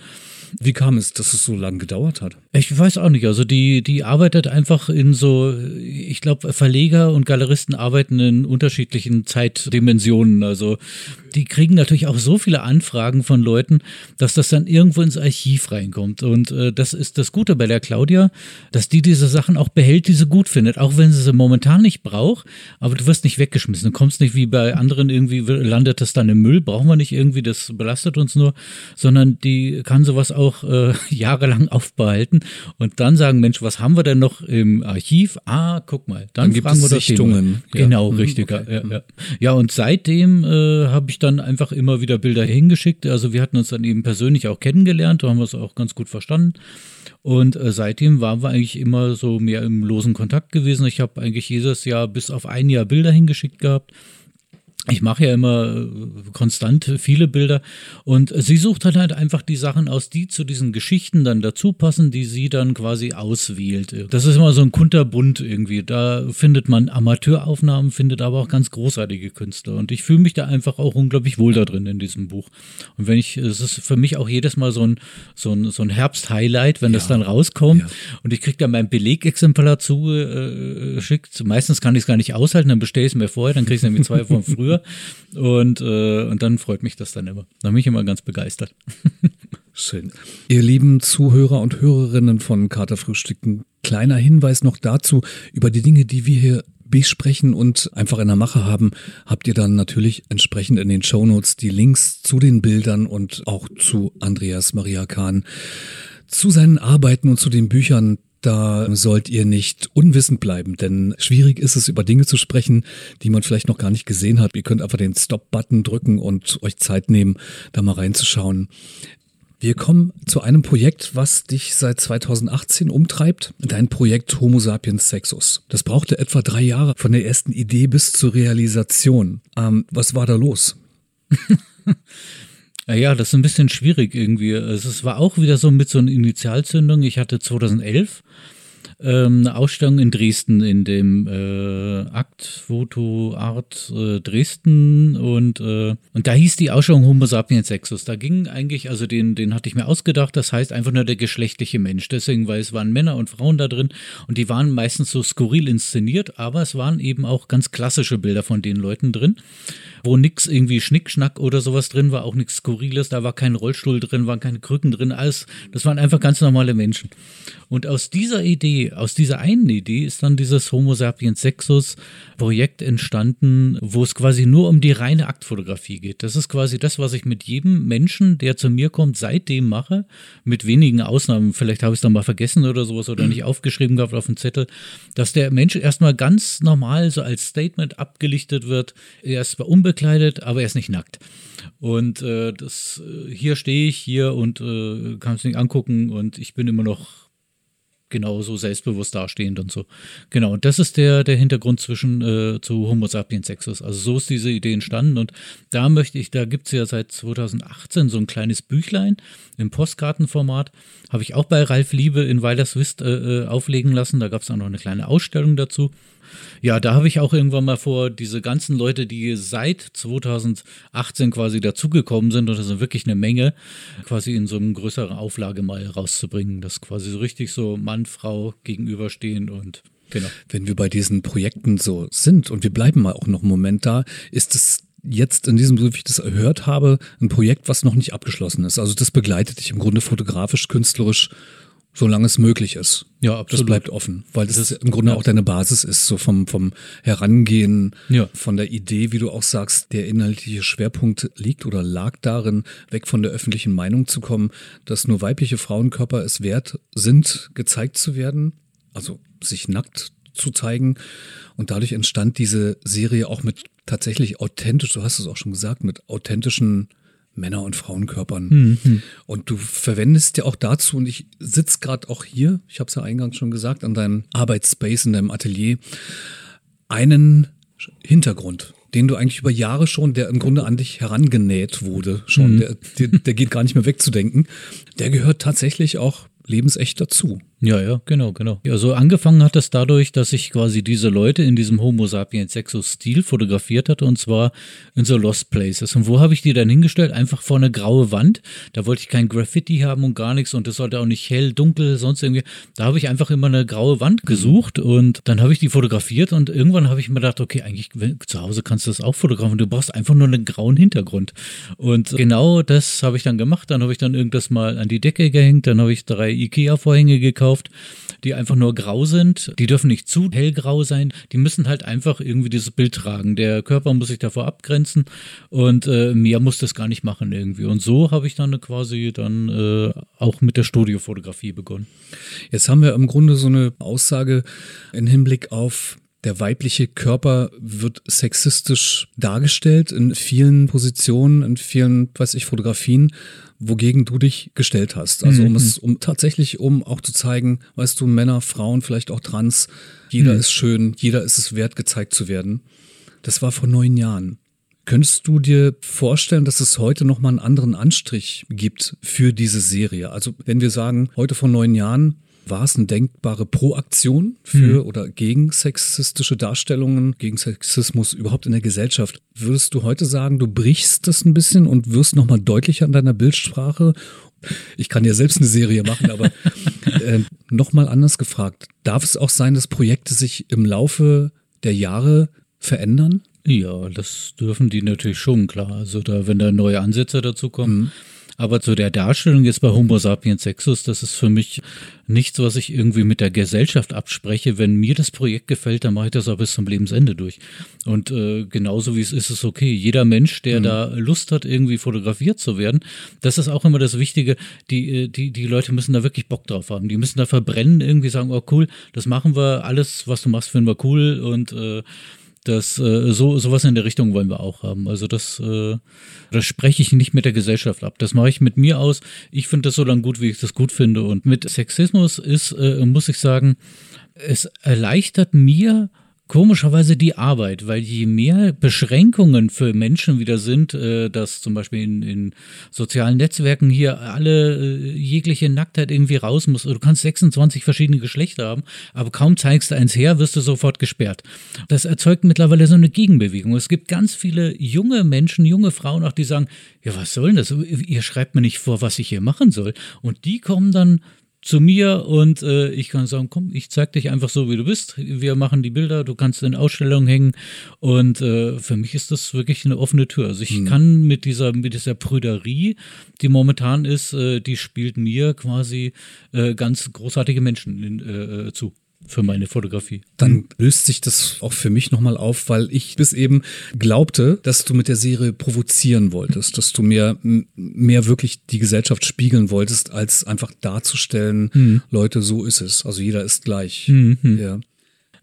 Wie kam es, dass es so lange gedauert hat? Ich weiß auch nicht. Also die, die arbeitet einfach in so, ich glaube, Verleger und Galeristen arbeiten in unterschiedlichen Zeitdimensionen. Also die kriegen natürlich auch so viele Anfragen von Leuten, dass das dann irgendwo ins Archiv reinkommt. Und äh, das ist das Gute bei der Claudia, dass die diese Sachen auch behält, die sie gut findet, auch wenn sie sie momentan nicht braucht. Aber du wirst nicht weggeschmissen. Du kommst nicht wie bei anderen irgendwie, landet das dann im Müll, brauchen wir nicht irgendwie, das belastet uns nur, sondern die kann sowas auch äh, jahrelang aufbehalten und dann sagen, Mensch, was haben wir denn noch im Archiv? Ah, guck mal, dann, dann gibt es wir Sichtungen. Ja. Genau, mhm, richtig. Okay. Ja, ja. ja, und seitdem äh, habe ich dann einfach immer wieder Bilder hingeschickt. Also wir hatten uns dann eben persönlich auch kennengelernt, da haben wir es auch ganz gut verstanden. Und äh, seitdem waren wir eigentlich immer so mehr im losen Kontakt gewesen. Ich habe eigentlich jedes Jahr bis auf ein Jahr Bilder hingeschickt gehabt ich mache ja immer äh, konstant viele Bilder und sie sucht dann halt einfach die Sachen aus, die zu diesen Geschichten dann dazu passen, die sie dann quasi auswählt. Das ist immer so ein kunterbund irgendwie. Da findet man Amateuraufnahmen, findet aber auch ganz großartige Künstler und ich fühle mich da einfach auch unglaublich wohl da drin in diesem Buch. Und wenn ich, es ist für mich auch jedes Mal so ein, so ein, so ein Herbst-Highlight, wenn ja. das dann rauskommt ja. und ich kriege dann mein Belegexemplar zugeschickt. Äh, Meistens kann ich es gar nicht aushalten, dann bestelle ich es mir vorher, dann kriege ich es nämlich zwei von früher früher. Und, äh, und dann freut mich das dann immer. Da bin ich immer ganz begeistert. Schön. Ihr lieben Zuhörer und Hörerinnen von Katerfrühstücken, kleiner Hinweis noch dazu, über die Dinge, die wir hier besprechen und einfach in der Mache haben, habt ihr dann natürlich entsprechend in den Shownotes die Links zu den Bildern und auch zu Andreas Maria Kahn, zu seinen Arbeiten und zu den Büchern da sollt ihr nicht unwissend bleiben, denn schwierig ist es, über Dinge zu sprechen, die man vielleicht noch gar nicht gesehen hat. Ihr könnt einfach den Stop-Button drücken und euch Zeit nehmen, da mal reinzuschauen. Wir kommen zu einem Projekt, was dich seit 2018 umtreibt. Dein Projekt Homo sapiens Sexus. Das brauchte etwa drei Jahre von der ersten Idee bis zur Realisation. Ähm, was war da los? Ja, das ist ein bisschen schwierig irgendwie. Also es war auch wieder so mit so einer Initialzündung. Ich hatte 2011 ähm, eine Ausstellung in Dresden in dem äh, Akt Foto Art äh, Dresden und äh, und da hieß die Ausstellung Homo sapiens sexus. Da ging eigentlich, also den den hatte ich mir ausgedacht. Das heißt einfach nur der geschlechtliche Mensch. Deswegen, weil es waren Männer und Frauen da drin und die waren meistens so skurril inszeniert, aber es waren eben auch ganz klassische Bilder von den Leuten drin, wo nix irgendwie Schnickschnack oder sowas drin war, auch nichts Skurriles. Da war kein Rollstuhl drin, waren keine Krücken drin, alles. Das waren einfach ganz normale Menschen. Und aus dieser Idee, aus dieser einen Idee ist dann dieses Homo sapiens sexus Projekt entstanden, wo es quasi nur um die reine Aktfotografie geht. Das ist quasi das, was ich mit jedem Menschen, der zu mir kommt, seitdem mache, mit wenigen Ausnahmen. Vielleicht habe ich es dann mal vergessen oder sowas oder nicht aufgeschrieben gehabt auf dem Zettel, dass der Mensch erstmal ganz normal so als Statement abgelichtet wird. Er ist zwar unbekleidet, aber er ist nicht nackt. Und äh, das, äh, hier stehe ich hier und äh, kann es nicht angucken und ich bin immer noch genauso selbstbewusst dastehend und so. Genau, und das ist der, der Hintergrund zwischen äh, zu Homo sapiens sexus. Also so ist diese Idee entstanden und da möchte ich, da gibt es ja seit 2018 so ein kleines Büchlein im Postkartenformat. Habe ich auch bei Ralf Liebe in Weilers Wist äh, äh auflegen lassen. Da gab es auch noch eine kleine Ausstellung dazu. Ja, da habe ich auch irgendwann mal vor, diese ganzen Leute, die seit 2018 quasi dazugekommen sind, und das sind wirklich eine Menge, quasi in so einer größeren Auflage mal rauszubringen, dass quasi so richtig so Mann, Frau gegenüberstehen und Genau. Wenn wir bei diesen Projekten so sind und wir bleiben mal auch noch einen Moment da, ist es jetzt in diesem, so wie ich das gehört habe, ein Projekt, was noch nicht abgeschlossen ist. Also das begleitet dich im Grunde fotografisch, künstlerisch solange es möglich ist. Ja, absolut. Das bleibt offen, weil das, das ist im Grunde ja. auch deine Basis ist, so vom, vom Herangehen, ja. von der Idee, wie du auch sagst, der inhaltliche Schwerpunkt liegt oder lag darin, weg von der öffentlichen Meinung zu kommen, dass nur weibliche Frauenkörper es wert sind, gezeigt zu werden, also sich nackt zu zeigen. Und dadurch entstand diese Serie auch mit tatsächlich authentisch, du hast es auch schon gesagt, mit authentischen Männer- und Frauenkörpern. Mhm. Und du verwendest ja auch dazu, und ich sitze gerade auch hier, ich habe es ja eingangs schon gesagt, an deinem Arbeitsspace, in deinem Atelier, einen Hintergrund, den du eigentlich über Jahre schon, der im Grunde an dich herangenäht wurde, schon, mhm. der, der, der geht gar nicht mehr wegzudenken. Der gehört tatsächlich auch lebensecht dazu. Ja, ja, genau, genau. Also angefangen hat es dadurch, dass ich quasi diese Leute in diesem Homo sapiens sexus Stil fotografiert hatte und zwar in so Lost Places. Und wo habe ich die dann hingestellt? Einfach vor eine graue Wand. Da wollte ich kein Graffiti haben und gar nichts und es sollte auch nicht hell, dunkel, sonst irgendwie. Da habe ich einfach immer eine graue Wand gesucht und dann habe ich die fotografiert und irgendwann habe ich mir gedacht, okay, eigentlich zu Hause kannst du das auch fotografieren. Du brauchst einfach nur einen grauen Hintergrund. Und genau das habe ich dann gemacht. Dann habe ich dann irgendwas mal an die Decke gehängt. Dann habe ich drei Ikea-Vorhänge gekauft gekauft, die einfach nur grau sind. Die dürfen nicht zu hellgrau sein. Die müssen halt einfach irgendwie dieses Bild tragen. Der Körper muss sich davor abgrenzen und äh, mehr muss das gar nicht machen irgendwie. Und so habe ich dann quasi dann äh, auch mit der Studiofotografie begonnen. Jetzt haben wir im Grunde so eine Aussage im Hinblick auf der weibliche Körper wird sexistisch dargestellt in vielen Positionen, in vielen, weiß ich, Fotografien wogegen du dich gestellt hast. Also um es, mhm. um tatsächlich, um auch zu zeigen, weißt du, Männer, Frauen, vielleicht auch Trans, jeder mhm. ist schön, jeder ist es wert, gezeigt zu werden. Das war vor neun Jahren. Könntest du dir vorstellen, dass es heute nochmal einen anderen Anstrich gibt für diese Serie? Also wenn wir sagen, heute vor neun Jahren, war es eine denkbare Proaktion für mhm. oder gegen sexistische Darstellungen, gegen Sexismus überhaupt in der Gesellschaft? Würdest du heute sagen, du brichst das ein bisschen und wirst nochmal deutlicher an deiner Bildsprache? Ich kann ja selbst eine Serie machen, aber äh, nochmal anders gefragt. Darf es auch sein, dass Projekte sich im Laufe der Jahre verändern? Ja, das dürfen die natürlich schon, klar. Also da, wenn da neue Ansätze dazu kommen. Mhm. Aber zu der Darstellung jetzt bei Homo sapiens sexus, das ist für mich nichts, was ich irgendwie mit der Gesellschaft abspreche. Wenn mir das Projekt gefällt, dann mache ich das auch bis zum Lebensende durch. Und äh, genauso wie es ist, ist es okay. Jeder Mensch, der mhm. da Lust hat, irgendwie fotografiert zu werden, das ist auch immer das Wichtige. Die, äh, die, die Leute müssen da wirklich Bock drauf haben. Die müssen da verbrennen, irgendwie sagen, oh cool, das machen wir, alles, was du machst, finden wir cool und äh, das äh, so sowas in der Richtung wollen wir auch haben. Also das äh, das spreche ich nicht mit der Gesellschaft ab. Das mache ich mit mir aus. Ich finde das so lange gut, wie ich das gut finde. Und mit Sexismus ist, äh, muss ich sagen, es erleichtert mir komischerweise die Arbeit, weil je mehr Beschränkungen für Menschen wieder sind, äh, dass zum Beispiel in, in sozialen Netzwerken hier alle äh, jegliche Nacktheit irgendwie raus muss. Du kannst 26 verschiedene Geschlechter haben, aber kaum zeigst du eins her, wirst du sofort gesperrt. Das erzeugt mittlerweile so eine Gegenbewegung. Es gibt ganz viele junge Menschen, junge Frauen auch, die sagen, ja, was soll denn das? Ihr schreibt mir nicht vor, was ich hier machen soll. Und die kommen dann zu mir und äh, ich kann sagen, komm, ich zeig dich einfach so, wie du bist. Wir machen die Bilder, du kannst in Ausstellungen hängen und äh, für mich ist das wirklich eine offene Tür. Also ich mhm. kann mit dieser mit dieser Prüderie, die momentan ist, äh, die spielt mir quasi äh, ganz großartige Menschen in, äh, äh, zu für meine Fotografie. Dann löst sich das auch für mich nochmal auf, weil ich bis eben glaubte, dass du mit der Serie provozieren wolltest, dass du mehr, mehr wirklich die Gesellschaft spiegeln wolltest, als einfach darzustellen, mhm. Leute, so ist es. Also jeder ist gleich. Mhm. Ja.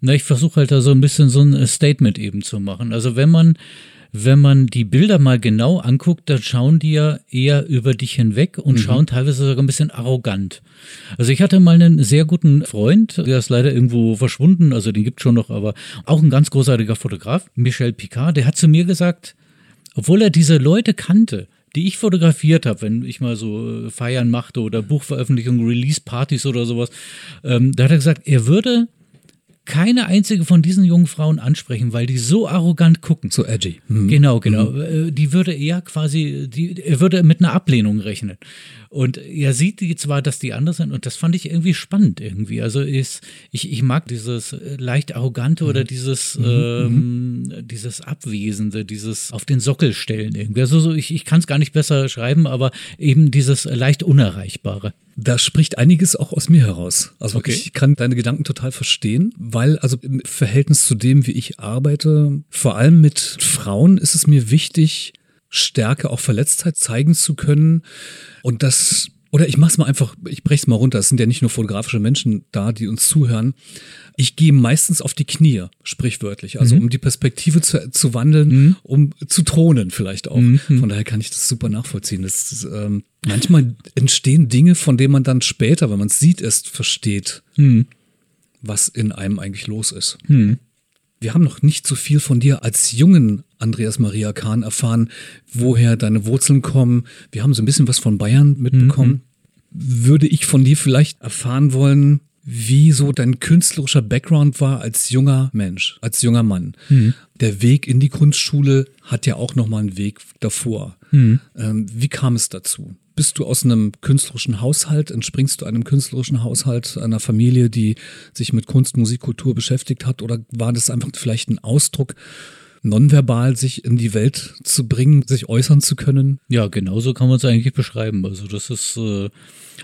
Na, ich versuche halt da so ein bisschen so ein Statement eben zu machen. Also wenn man wenn man die Bilder mal genau anguckt, dann schauen die ja eher über dich hinweg und mhm. schauen teilweise sogar ein bisschen arrogant. Also ich hatte mal einen sehr guten Freund, der ist leider irgendwo verschwunden, also den gibt schon noch, aber auch ein ganz großartiger Fotograf, Michel Picard, der hat zu mir gesagt, obwohl er diese Leute kannte, die ich fotografiert habe, wenn ich mal so äh, Feiern machte oder Buchveröffentlichungen, Release-Partys oder sowas, ähm, da hat er gesagt, er würde keine einzige von diesen jungen Frauen ansprechen, weil die so arrogant gucken. So edgy. Mhm. Genau, genau. Mhm. Die würde eher quasi, die, er würde mit einer Ablehnung rechnen. Und er sieht die zwar, dass die anders sind, und das fand ich irgendwie spannend irgendwie. Also ist, ich, ich mag dieses leicht arrogante mhm. oder dieses, mhm. ähm, mhm. dieses Abwesende, dieses auf den Sockel stellen irgendwie. Also so, ich, ich kann es gar nicht besser schreiben, aber eben dieses leicht Unerreichbare. Da spricht einiges auch aus mir heraus. Also okay. ich kann deine Gedanken total verstehen, weil also im Verhältnis zu dem, wie ich arbeite, vor allem mit Frauen ist es mir wichtig, Stärke, auch Verletztheit zeigen zu können. Und das, oder ich mach's mal einfach, ich brech's mal runter. Es sind ja nicht nur fotografische Menschen da, die uns zuhören. Ich gehe meistens auf die Knie, sprichwörtlich, also mhm. um die Perspektive zu, zu wandeln, mhm. um zu thronen vielleicht auch. Mhm. Von daher kann ich das super nachvollziehen. Das ist, ähm, manchmal entstehen Dinge, von denen man dann später, wenn man es sieht, erst versteht, mhm. Was in einem eigentlich los ist. Mhm. Wir haben noch nicht so viel von dir als jungen Andreas Maria Kahn erfahren, woher deine Wurzeln kommen. Wir haben so ein bisschen was von Bayern mitbekommen. würde ich von dir vielleicht erfahren wollen, wie so dein künstlerischer Background war als junger Mensch, als junger Mann. Mhm. Der Weg in die Kunstschule hat ja auch nochmal einen Weg davor. Mhm. Ähm, wie kam es dazu? Bist du aus einem künstlerischen Haushalt? Entspringst du einem künstlerischen Haushalt, einer Familie, die sich mit Kunst, Musik, Kultur beschäftigt hat? Oder war das einfach vielleicht ein Ausdruck nonverbal sich in die Welt zu bringen, sich äußern zu können? Ja, genauso kann man es eigentlich beschreiben. Also das ist, äh,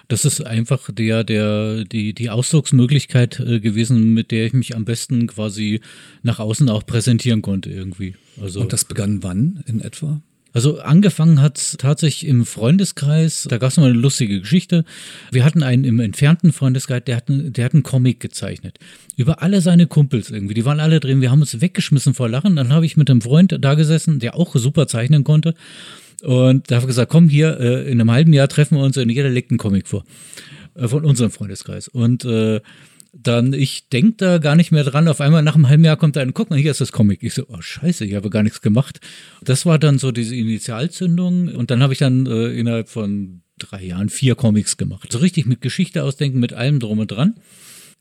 das ist einfach der, der, die, die Ausdrucksmöglichkeit äh, gewesen, mit der ich mich am besten quasi nach außen auch präsentieren konnte irgendwie. Also Und das begann wann in etwa? Also angefangen hat tatsächlich im Freundeskreis, da gab es mal eine lustige Geschichte. Wir hatten einen im entfernten Freundeskreis, der hat, einen, der hat einen Comic gezeichnet. Über alle seine Kumpels irgendwie. Die waren alle drin. Wir haben uns weggeschmissen vor Lachen. Dann habe ich mit einem Freund da gesessen, der auch super zeichnen konnte. Und da habe ich gesagt, komm hier, äh, in einem halben Jahr treffen wir uns und jeder legt einen Comic vor. Äh, von unserem Freundeskreis. Und äh, dann, ich denke da gar nicht mehr dran. Auf einmal nach einem halben Jahr kommt ein, guck mal, hier ist das Comic. Ich so, oh scheiße, ich habe gar nichts gemacht. Das war dann so diese Initialzündung. Und dann habe ich dann äh, innerhalb von drei Jahren vier Comics gemacht. So richtig mit Geschichte ausdenken, mit allem drum und dran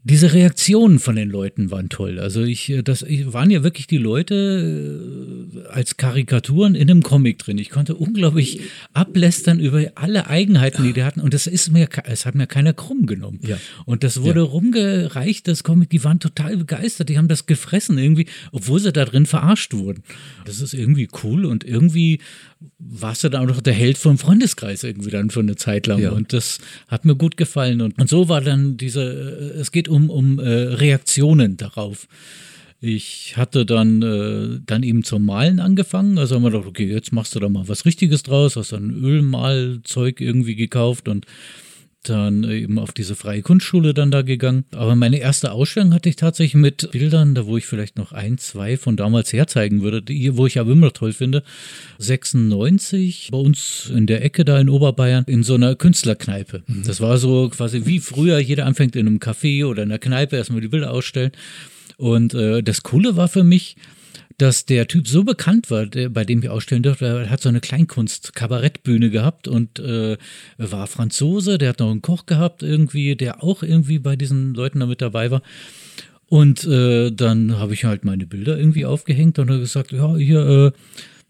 diese Reaktionen von den Leuten waren toll. Also ich, äh, das waren ja wirklich die Leute äh, als Karikaturen in einem Comic drin. Ich konnte unglaublich ablästern über alle Eigenheiten, die die hatten. Und das ist mir, es hat mir keiner krumm genommen. Ja. Und das wurde ja. rumgereicht, das Comic, die waren total begeistert, die haben das gefressen irgendwie, obwohl sie da drin verarscht wurden. Das ist irgendwie cool und irgendwie warst du dann auch noch der Held vom Freundeskreis irgendwie dann für eine Zeit lang. Ja. Und das hat mir gut gefallen. Und, und so war dann diese, äh, es geht um, um äh, Reaktionen darauf. Ich hatte dann, äh, dann eben zum Malen angefangen. Also haben wir gedacht, okay, jetzt machst du da mal was Richtiges draus, hast dann Ölmalzeug irgendwie gekauft und dann eben auf diese freie Kunstschule dann da gegangen. Aber meine erste Ausstellung hatte ich tatsächlich mit Bildern, da wo ich vielleicht noch ein, zwei von damals herzeigen würde, die, wo ich aber immer toll finde. 96 bei uns in der Ecke da in Oberbayern in so einer Künstlerkneipe. Mhm. Das war so quasi wie früher, jeder anfängt in einem Café oder in einer Kneipe erstmal die Bilder ausstellen. Und äh, das Coole war für mich, dass der Typ so bekannt war, der, bei dem wir ausstellen durften. Er hat so eine Kleinkunst-Kabarettbühne gehabt und äh, war Franzose. Der hat noch einen Koch gehabt, irgendwie, der auch irgendwie bei diesen Leuten da mit dabei war. Und äh, dann habe ich halt meine Bilder irgendwie aufgehängt und gesagt, ja, hier, äh,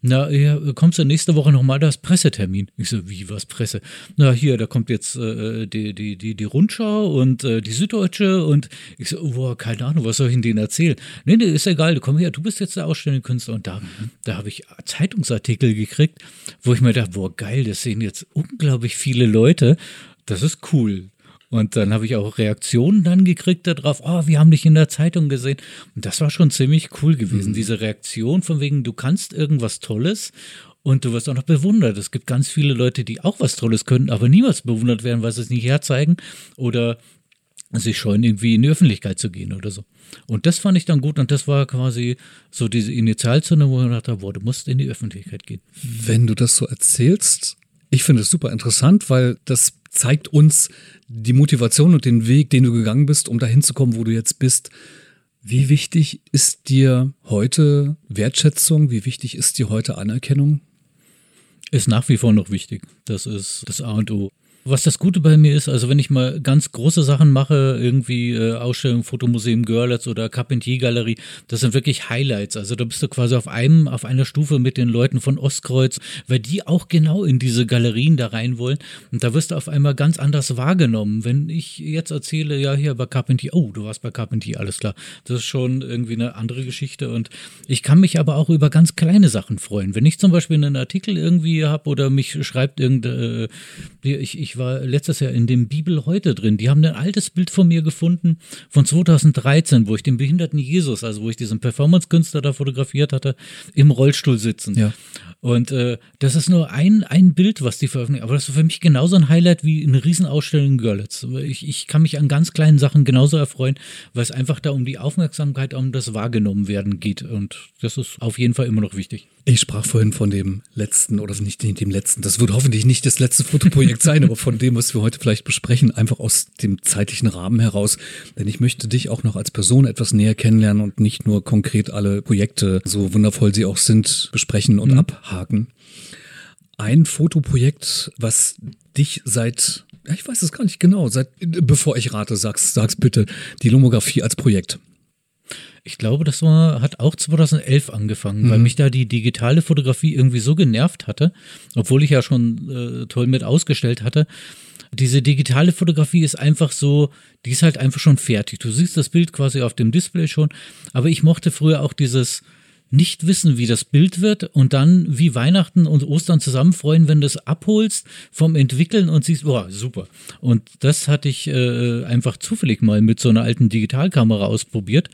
na, ja, kommst du nächste Woche nochmal, da ist Pressetermin. Ich so, wie, was Presse? Na, hier, da kommt jetzt äh, die, die, die, die Rundschau und äh, die Süddeutsche und ich so, boah, keine Ahnung, was soll ich denen erzählen? Nee, nee, ist egal, komm her, du bist jetzt der ausstellende Künstler. Und da, da habe ich Zeitungsartikel gekriegt, wo ich mir dachte, boah, geil, das sehen jetzt unglaublich viele Leute. Das ist cool. Und dann habe ich auch Reaktionen dann gekriegt darauf, oh, wir haben dich in der Zeitung gesehen. Und das war schon ziemlich cool gewesen, mhm. diese Reaktion von wegen, du kannst irgendwas Tolles und du wirst auch noch bewundert. Es gibt ganz viele Leute, die auch was Tolles können, aber niemals bewundert werden, weil sie es nicht herzeigen oder sich scheuen, irgendwie in die Öffentlichkeit zu gehen oder so. Und das fand ich dann gut und das war quasi so diese Initialzündung, wo ich dachte, boah, du musst in die Öffentlichkeit gehen. Wenn du das so erzählst, ich finde es super interessant, weil das zeigt uns die Motivation und den Weg, den du gegangen bist, um dahin zu kommen, wo du jetzt bist. Wie wichtig ist dir heute Wertschätzung? Wie wichtig ist dir heute Anerkennung? Ist nach wie vor noch wichtig. Das ist das A und O. Was das Gute bei mir ist, also wenn ich mal ganz große Sachen mache, irgendwie äh, Ausstellung, Fotomuseum Görlitz oder Carpentier Galerie, das sind wirklich Highlights. Also da bist du quasi auf einem, auf einer Stufe mit den Leuten von Ostkreuz, weil die auch genau in diese Galerien da rein wollen. Und da wirst du auf einmal ganz anders wahrgenommen. Wenn ich jetzt erzähle, ja, hier bei Carpentier, oh, du warst bei Carpentier, alles klar. Das ist schon irgendwie eine andere Geschichte. Und ich kann mich aber auch über ganz kleine Sachen freuen. Wenn ich zum Beispiel einen Artikel irgendwie habe oder mich schreibt irgendein, äh, ich, ich ich war letztes Jahr in dem Bibel heute drin. Die haben ein altes Bild von mir gefunden von 2013, wo ich den behinderten Jesus, also wo ich diesen Performance-Künstler da fotografiert hatte, im Rollstuhl sitzen. Ja. Und äh, das ist nur ein, ein Bild, was die veröffentlichen. Aber das ist für mich genauso ein Highlight wie eine Riesenausstellung in Görlitz. Ich, ich kann mich an ganz kleinen Sachen genauso erfreuen, weil es einfach da um die Aufmerksamkeit, um das wahrgenommen werden geht. Und das ist auf jeden Fall immer noch wichtig. Ich sprach vorhin von dem letzten oder nicht dem letzten. Das wird hoffentlich nicht das letzte Fotoprojekt sein, aber von dem, was wir heute vielleicht besprechen, einfach aus dem zeitlichen Rahmen heraus. Denn ich möchte dich auch noch als Person etwas näher kennenlernen und nicht nur konkret alle Projekte, so wundervoll sie auch sind, besprechen und mhm. abhaken. Ein Fotoprojekt, was dich seit ich weiß es gar nicht genau. Seit, bevor ich rate, sag's, sag's bitte. Die Lomographie als Projekt. Ich glaube, das war, hat auch 2011 angefangen, mhm. weil mich da die digitale Fotografie irgendwie so genervt hatte, obwohl ich ja schon äh, toll mit ausgestellt hatte. Diese digitale Fotografie ist einfach so, die ist halt einfach schon fertig. Du siehst das Bild quasi auf dem Display schon, aber ich mochte früher auch dieses, nicht wissen, wie das Bild wird und dann wie Weihnachten und Ostern zusammen freuen, wenn du es abholst vom Entwickeln und siehst, boah, super. Und das hatte ich äh, einfach zufällig mal mit so einer alten Digitalkamera ausprobiert.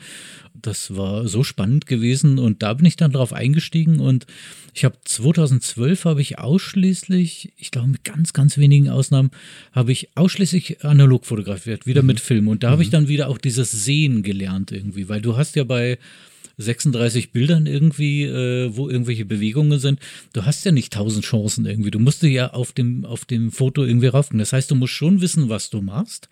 Das war so spannend gewesen und da bin ich dann drauf eingestiegen und ich habe 2012 habe ich ausschließlich, ich glaube mit ganz, ganz wenigen Ausnahmen, habe ich ausschließlich analog fotografiert, wieder mhm. mit Film. Und da habe ich mhm. dann wieder auch dieses Sehen gelernt irgendwie, weil du hast ja bei 36 Bildern irgendwie, äh, wo irgendwelche Bewegungen sind. Du hast ja nicht tausend Chancen irgendwie. Du musst ja auf dem, auf dem Foto irgendwie raufgehen. Das heißt, du musst schon wissen, was du machst.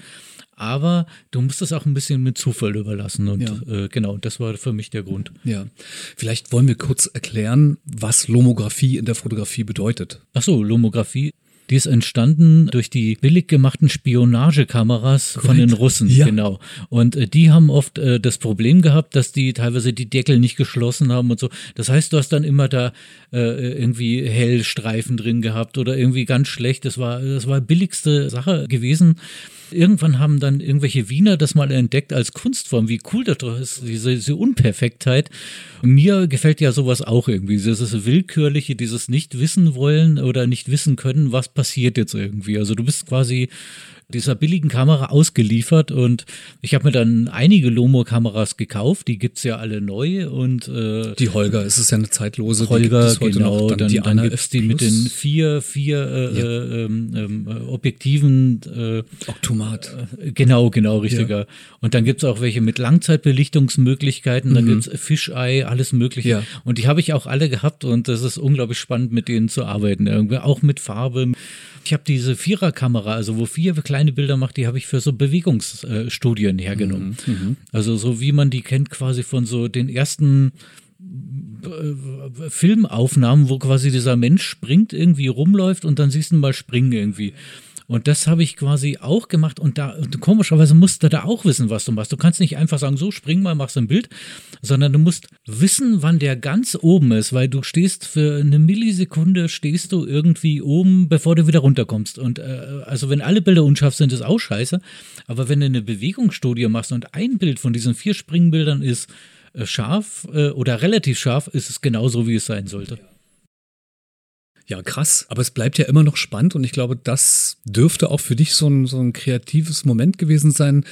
Aber du musst das auch ein bisschen mit Zufall überlassen. Und ja. äh, genau, das war für mich der Grund. Ja. Vielleicht wollen wir kurz erklären, was Lomographie in der Fotografie bedeutet. Ach so, Lomographie die ist entstanden durch die billig gemachten Spionagekameras Korrekt. von den Russen, ja. genau. Und äh, die haben oft äh, das Problem gehabt, dass die teilweise die Deckel nicht geschlossen haben und so. Das heißt, du hast dann immer da äh, irgendwie Hellstreifen drin gehabt oder irgendwie ganz schlecht. Das war, das war billigste Sache gewesen. Irgendwann haben dann irgendwelche Wiener das mal entdeckt als Kunstform. Wie cool das doch ist, diese, diese Unperfektheit. Mir gefällt ja sowas auch irgendwie. Dieses Willkürliche, dieses nicht wissen wollen oder nicht wissen können, was passiert jetzt irgendwie. Also du bist quasi dieser billigen Kamera ausgeliefert und ich habe mir dann einige Lomo-Kameras gekauft, die gibt es ja alle neu und äh, Die Holger, es ist ja eine zeitlose, Holger, die genau. Dann, dann, die dann gibt es die mit den vier, vier äh, ja. ähm, ähm, Objektiven äh, Oktomat. Äh, genau, genau, richtiger. Ja. Und dann gibt es auch welche mit Langzeitbelichtungsmöglichkeiten, dann mhm. gibt es Fisheye, alles mögliche. Ja. Und die habe ich auch alle gehabt und das ist unglaublich spannend, mit denen zu arbeiten. Irgendwie auch mit Farbe. Ich habe diese Viererkamera, also wo vier kleine Bilder macht, die habe ich für so Bewegungsstudien hergenommen. Mhm, mhm, also so wie man die kennt quasi von so den ersten äh, Filmaufnahmen, wo quasi dieser Mensch springt, irgendwie rumläuft und dann siehst du ihn mal springen irgendwie. Und das habe ich quasi auch gemacht und da komischerweise musst du da auch wissen, was du machst. Du kannst nicht einfach sagen, so spring mal, machst ein Bild, sondern du musst wissen, wann der ganz oben ist, weil du stehst für eine Millisekunde stehst du irgendwie oben, bevor du wieder runterkommst. Und äh, also wenn alle Bilder unscharf sind, ist auch scheiße. Aber wenn du eine Bewegungsstudie machst und ein Bild von diesen vier Springbildern ist äh, scharf äh, oder relativ scharf, ist es genauso, wie es sein sollte. Ja, krass. Aber es bleibt ja immer noch spannend und ich glaube, das dürfte auch für dich so ein, so ein kreatives Moment gewesen sein.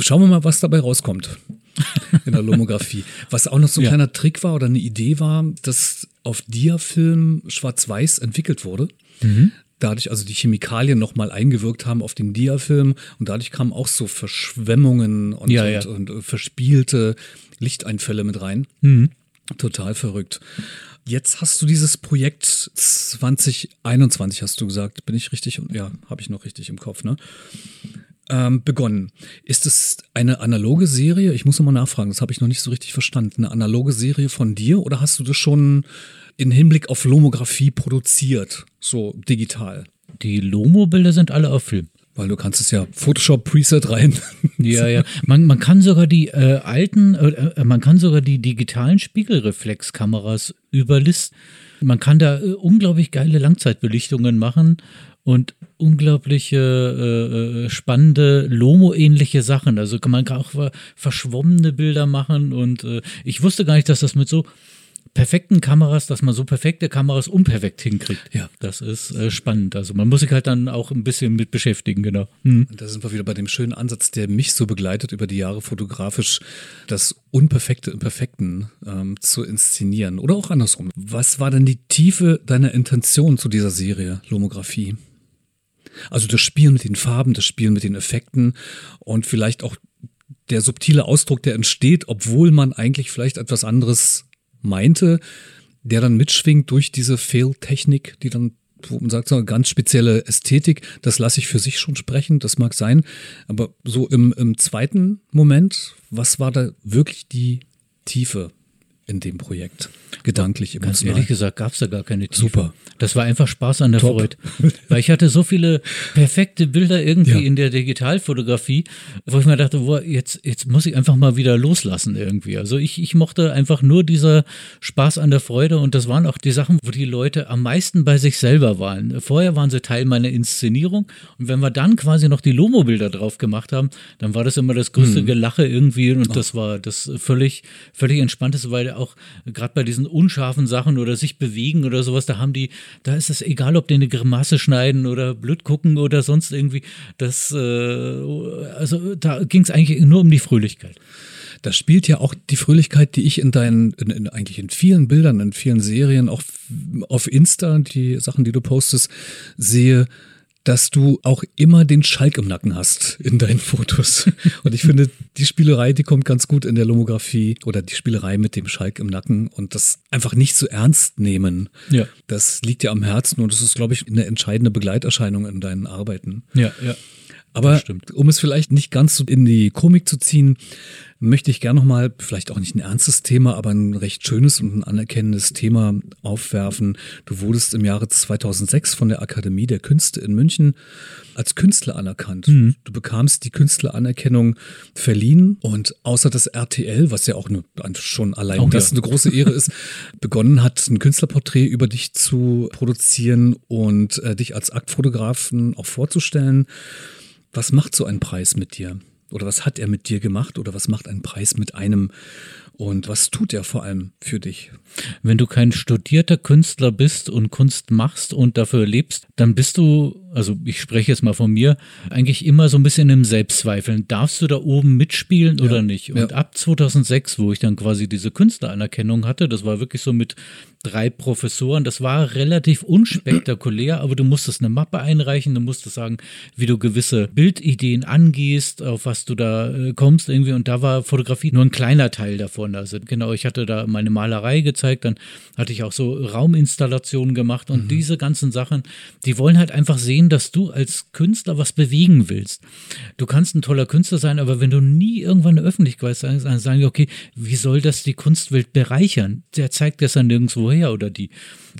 Schauen wir mal, was dabei rauskommt in der Lomographie. Was auch noch so ein ja. kleiner Trick war oder eine Idee war, dass auf Diafilm schwarz-weiß entwickelt wurde. Mhm. Dadurch also die Chemikalien nochmal eingewirkt haben auf den Diafilm und dadurch kamen auch so Verschwemmungen und, ja, ja. und, und verspielte Lichteinfälle mit rein. Mhm. Total verrückt. Jetzt hast du dieses Projekt 2021, hast du gesagt. Bin ich richtig? Ja, habe ich noch richtig im Kopf, ne? Ähm, begonnen. Ist es eine analoge Serie? Ich muss nochmal nachfragen, das habe ich noch nicht so richtig verstanden. Eine analoge Serie von dir oder hast du das schon in Hinblick auf Lomographie produziert, so digital? Die Lomo-Bilder sind alle auf Film. Weil du kannst es ja Photoshop Preset rein. Ja, ja. Man, man kann sogar die äh, alten, äh, äh, man kann sogar die digitalen Spiegelreflexkameras überlisten. Man kann da äh, unglaublich geile Langzeitbelichtungen machen und unglaubliche äh, äh spannende Lomo-ähnliche Sachen. Also man kann auch verschwommene Bilder machen und äh, ich wusste gar nicht, dass das mit so perfekten Kameras, dass man so perfekte Kameras unperfekt hinkriegt. Ja. Das ist äh, spannend. Also man muss sich halt dann auch ein bisschen mit beschäftigen, genau. Hm. Und da sind wir wieder bei dem schönen Ansatz, der mich so begleitet über die Jahre fotografisch, das Unperfekte im Perfekten ähm, zu inszenieren. Oder auch andersrum. Was war denn die Tiefe deiner Intention zu dieser Serie Lomographie? Also das Spielen mit den Farben, das Spielen mit den Effekten und vielleicht auch der subtile Ausdruck, der entsteht, obwohl man eigentlich vielleicht etwas anderes meinte, der dann mitschwingt durch diese Fail-Technik, die dann, wo man sagt, so eine ganz spezielle Ästhetik, das lasse ich für sich schon sprechen, das mag sein. Aber so im, im zweiten Moment, was war da wirklich die Tiefe in dem Projekt? Gedanklich, emotional. Ganz ehrlich gesagt, gab es da gar keine Tiefe. Super. Das war einfach Spaß an der Top. Freude. Weil ich hatte so viele perfekte Bilder irgendwie ja. in der Digitalfotografie, wo ich mir dachte, boah, jetzt, jetzt muss ich einfach mal wieder loslassen irgendwie. Also ich, ich mochte einfach nur dieser Spaß an der Freude und das waren auch die Sachen, wo die Leute am meisten bei sich selber waren. Vorher waren sie Teil meiner Inszenierung und wenn wir dann quasi noch die Lomo-Bilder drauf gemacht haben, dann war das immer das größte hm. Gelache irgendwie und das war das völlig, völlig entspanntes, weil auch gerade bei diesen unscharfen Sachen oder sich bewegen oder sowas, da haben die, da ist es egal, ob die eine Grimasse schneiden oder blöd gucken oder sonst irgendwie. Das, äh, also da ging es eigentlich nur um die Fröhlichkeit. Da spielt ja auch die Fröhlichkeit, die ich in deinen, in, in, eigentlich in vielen Bildern, in vielen Serien, auch auf Insta, die Sachen, die du postest, sehe, dass du auch immer den Schalk im Nacken hast in deinen Fotos. Und ich finde, die Spielerei, die kommt ganz gut in der Lomografie oder die Spielerei mit dem Schalk im Nacken und das einfach nicht so ernst nehmen. Ja. Das liegt dir am Herzen und das ist, glaube ich, eine entscheidende Begleiterscheinung in deinen Arbeiten. Ja, ja. Aber um es vielleicht nicht ganz so in die Komik zu ziehen, möchte ich gerne nochmal, vielleicht auch nicht ein ernstes Thema, aber ein recht schönes und ein anerkennendes Thema aufwerfen. Du wurdest im Jahre 2006 von der Akademie der Künste in München als Künstler anerkannt. Mhm. Du bekamst die Künstleranerkennung verliehen und außer das RTL, was ja auch eine, schon allein oh, das ja. eine große Ehre ist, begonnen hat, ein Künstlerporträt über dich zu produzieren und äh, dich als Aktfotografen auch vorzustellen. Was macht so ein Preis mit dir? Oder was hat er mit dir gemacht? Oder was macht ein Preis mit einem? Und was tut er vor allem für dich? Wenn du kein studierter Künstler bist und Kunst machst und dafür lebst, dann bist du, also ich spreche jetzt mal von mir, eigentlich immer so ein bisschen im Selbstzweifeln. Darfst du da oben mitspielen ja. oder nicht? Und ja. ab 2006, wo ich dann quasi diese Künstleranerkennung hatte, das war wirklich so mit drei Professoren. Das war relativ unspektakulär, aber du musstest eine Mappe einreichen, du musstest sagen, wie du gewisse Bildideen angehst, auf was du da äh, kommst irgendwie. Und da war Fotografie nur ein kleiner Teil davon. Also genau, ich hatte da meine Malerei gezeigt, dann hatte ich auch so Rauminstallationen gemacht und mhm. diese ganzen Sachen, die wollen halt einfach sehen, dass du als Künstler was bewegen willst. Du kannst ein toller Künstler sein, aber wenn du nie irgendwann eine Öffentlichkeit sagst, dann sagen okay, wie soll das die Kunstwelt bereichern? Der zeigt das ja nirgendwo her oder die.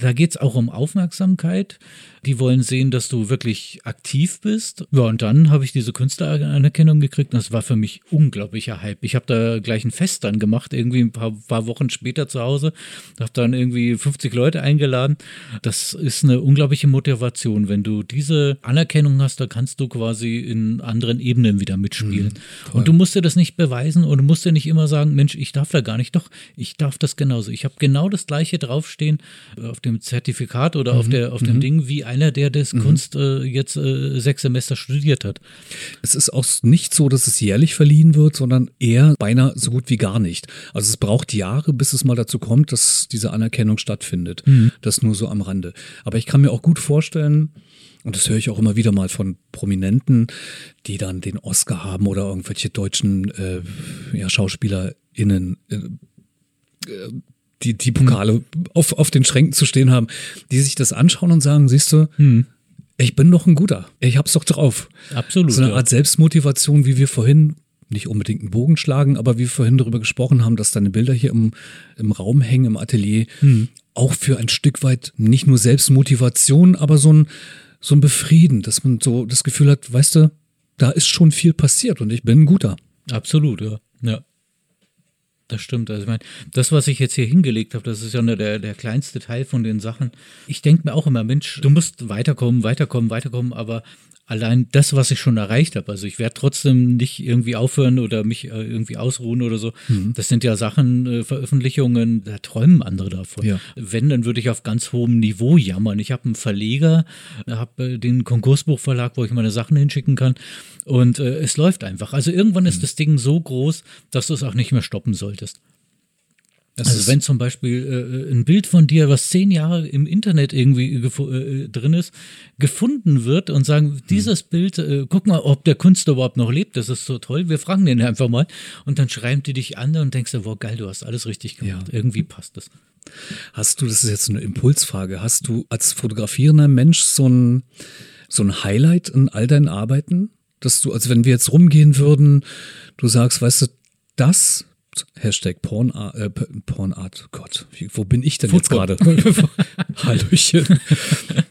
Da geht es auch um Aufmerksamkeit. Die wollen sehen, dass du wirklich aktiv bist. Ja, und dann habe ich diese Künstleranerkennung gekriegt und das war für mich unglaublicher Hype. Ich habe da gleich ein Fest dann gemacht, irgendwie ein paar, paar Wochen später zu Hause. Habe dann irgendwie 50 Leute eingeladen. Das ist eine unglaubliche Motivation. Wenn du diese Anerkennung hast, da kannst du quasi in anderen Ebenen wieder mitspielen. Mhm, und du musst dir das nicht beweisen und du musst dir nicht immer sagen, Mensch, ich darf da gar nicht. Doch, ich darf das genauso. Ich habe genau das gleiche draufstehen auf dem Zertifikat oder mhm, auf, der, auf dem mhm. Ding wie einer, der das mhm. Kunst äh, jetzt äh, sechs Semester studiert hat. Es ist auch nicht so, dass es jährlich verliehen wird, sondern eher beinahe so gut wie gar nicht. Also es braucht Jahre, bis es mal dazu kommt, dass diese Anerkennung stattfindet. Mhm. Das nur so am Rande. Aber ich kann mir auch gut vorstellen, und das höre ich auch immer wieder mal von Prominenten, die dann den Oscar haben oder irgendwelche deutschen äh, ja, SchauspielerInnen, äh, äh die, die Pokale hm. auf, auf den Schränken zu stehen haben, die sich das anschauen und sagen, siehst du, hm. ich bin doch ein Guter. Ich hab's doch drauf. Absolut. So eine Art Selbstmotivation, wie wir vorhin nicht unbedingt einen Bogen schlagen, aber wie wir vorhin darüber gesprochen haben, dass deine Bilder hier im, im Raum hängen, im Atelier, hm. auch für ein Stück weit nicht nur Selbstmotivation, aber so ein, so ein Befrieden, dass man so das Gefühl hat, weißt du, da ist schon viel passiert und ich bin ein Guter. Absolut, ja. Ja. Das stimmt. Also ich meine, das, was ich jetzt hier hingelegt habe, das ist ja nur der, der kleinste Teil von den Sachen. Ich denke mir auch immer, Mensch, du musst weiterkommen, weiterkommen, weiterkommen, aber allein das, was ich schon erreicht habe, also ich werde trotzdem nicht irgendwie aufhören oder mich äh, irgendwie ausruhen oder so. Mhm. Das sind ja Sachen, äh, Veröffentlichungen, da träumen andere davon. Ja. Wenn, dann würde ich auf ganz hohem Niveau jammern. Ich habe einen Verleger, habe äh, den Konkursbuchverlag, wo ich meine Sachen hinschicken kann und äh, es läuft einfach. Also irgendwann ist mhm. das Ding so groß, dass du es auch nicht mehr stoppen solltest. Also wenn zum Beispiel äh, ein Bild von dir, was zehn Jahre im Internet irgendwie äh, drin ist, gefunden wird und sagen, hm. dieses hm. Bild, äh, guck mal, ob der Künstler überhaupt noch lebt, das ist so toll, wir fragen den einfach mal und dann schreiben die dich an und denkst du, wow, geil, du hast alles richtig gemacht, ja. irgendwie passt das. Hast du, das ist jetzt eine Impulsfrage, hast du als fotografierender Mensch so ein, so ein Highlight in all deinen Arbeiten? Dass du, also wenn wir jetzt rumgehen würden, du sagst, weißt du, das Hashtag Pornart, äh, Pornart, Gott, wie, wo bin ich denn Foodporn. jetzt gerade? Hallöchen.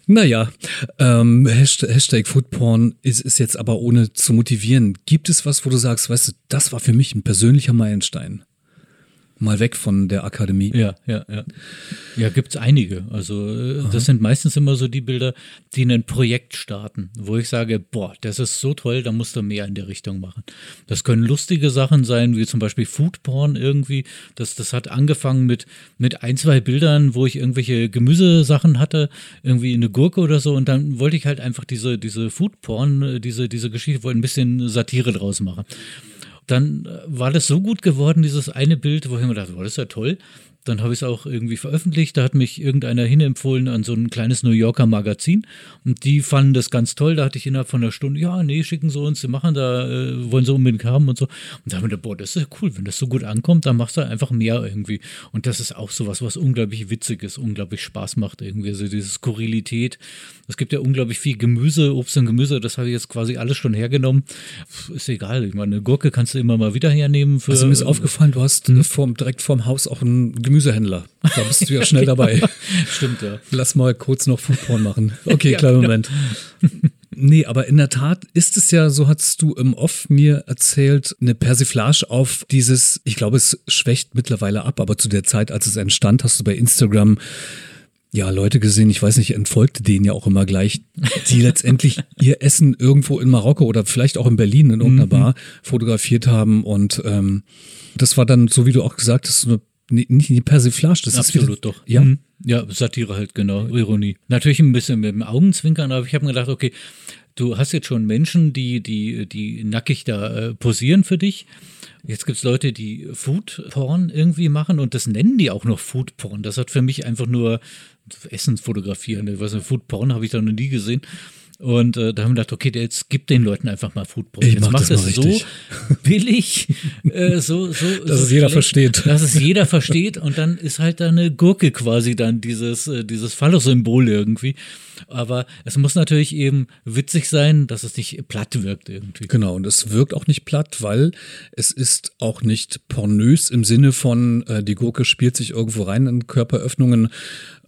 naja, ähm, Hashtag, Hashtag Foodporn ist, ist jetzt aber ohne zu motivieren. Gibt es was, wo du sagst, weißt du, das war für mich ein persönlicher Meilenstein? Mal weg von der Akademie. Ja, ja, ja. Ja, gibt's einige. Also äh, das sind meistens immer so die Bilder, die ein Projekt starten, wo ich sage, boah, das ist so toll, da musst du mehr in der Richtung machen. Das können lustige Sachen sein, wie zum Beispiel Foodporn irgendwie. Das, das hat angefangen mit, mit ein, zwei Bildern, wo ich irgendwelche Gemüsesachen hatte, irgendwie eine Gurke oder so. Und dann wollte ich halt einfach diese, diese Foodporn, äh, diese, diese Geschichte, wollte ein bisschen Satire draus machen dann äh, war das so gut geworden, dieses eine Bild, wo ich mir dachte, oh, das ist ja toll. Dann habe ich es auch irgendwie veröffentlicht. Da hat mich irgendeiner hinempfohlen an so ein kleines New Yorker Magazin. Und die fanden das ganz toll. Da hatte ich innerhalb von einer Stunde, ja, nee, schicken sie uns, sie machen da, äh, wollen sie unbedingt haben und so. Und da haben wir gedacht, boah, das ist ja cool. Wenn das so gut ankommt, dann machst du einfach mehr irgendwie. Und das ist auch sowas, was unglaublich witzig ist, unglaublich Spaß macht irgendwie. Also diese Skurrilität. Es gibt ja unglaublich viel Gemüse, Obst und Gemüse. Das habe ich jetzt quasi alles schon hergenommen. Ist egal. Ich meine, eine Gurke kannst du immer mal wieder hernehmen. Für, also mir ist aufgefallen, du hast hm? vorm, direkt vorm Haus auch ein Gemüse Gemüsehändler. Da bist du ja schnell dabei. Stimmt, ja. Lass mal kurz noch Foodporn machen. Okay, ja, kleinen Moment. Nee, aber in der Tat ist es ja, so hast du im Off mir erzählt, eine Persiflage auf dieses, ich glaube, es schwächt mittlerweile ab, aber zu der Zeit, als es entstand, hast du bei Instagram ja, Leute gesehen, ich weiß nicht, entfolgte denen ja auch immer gleich, die letztendlich ihr Essen irgendwo in Marokko oder vielleicht auch in Berlin in irgendeiner mhm. Bar fotografiert haben. Und ähm, das war dann, so wie du auch gesagt hast, eine nicht die Persiflage, das Absolut ist wieder, doch. Ja. Mhm. Ja, Satire halt, genau, Ironie. Natürlich ein bisschen mit dem Augenzwinkern, aber ich habe mir gedacht, okay, du hast jetzt schon Menschen, die, die, die nackig da äh, posieren für dich. Jetzt gibt es Leute, die Food-Porn irgendwie machen und das nennen die auch noch Food-Porn. Das hat für mich einfach nur Essen fotografieren. Ich weiß nicht, Food-Porn habe ich da noch nie gesehen. Und äh, da haben wir gedacht, okay, jetzt gibt den Leuten einfach mal Foodbrot. Ich jetzt mach macht es so billig, äh, so, so, dass so es jeder versteht. Dass es jeder versteht und dann ist halt da eine Gurke quasi dann dieses, äh, dieses Phallus-Symbol irgendwie. Aber es muss natürlich eben witzig sein, dass es nicht platt wirkt irgendwie. Genau, und es wirkt auch nicht platt, weil es ist auch nicht pornös im Sinne von, äh, die Gurke spielt sich irgendwo rein in Körperöffnungen,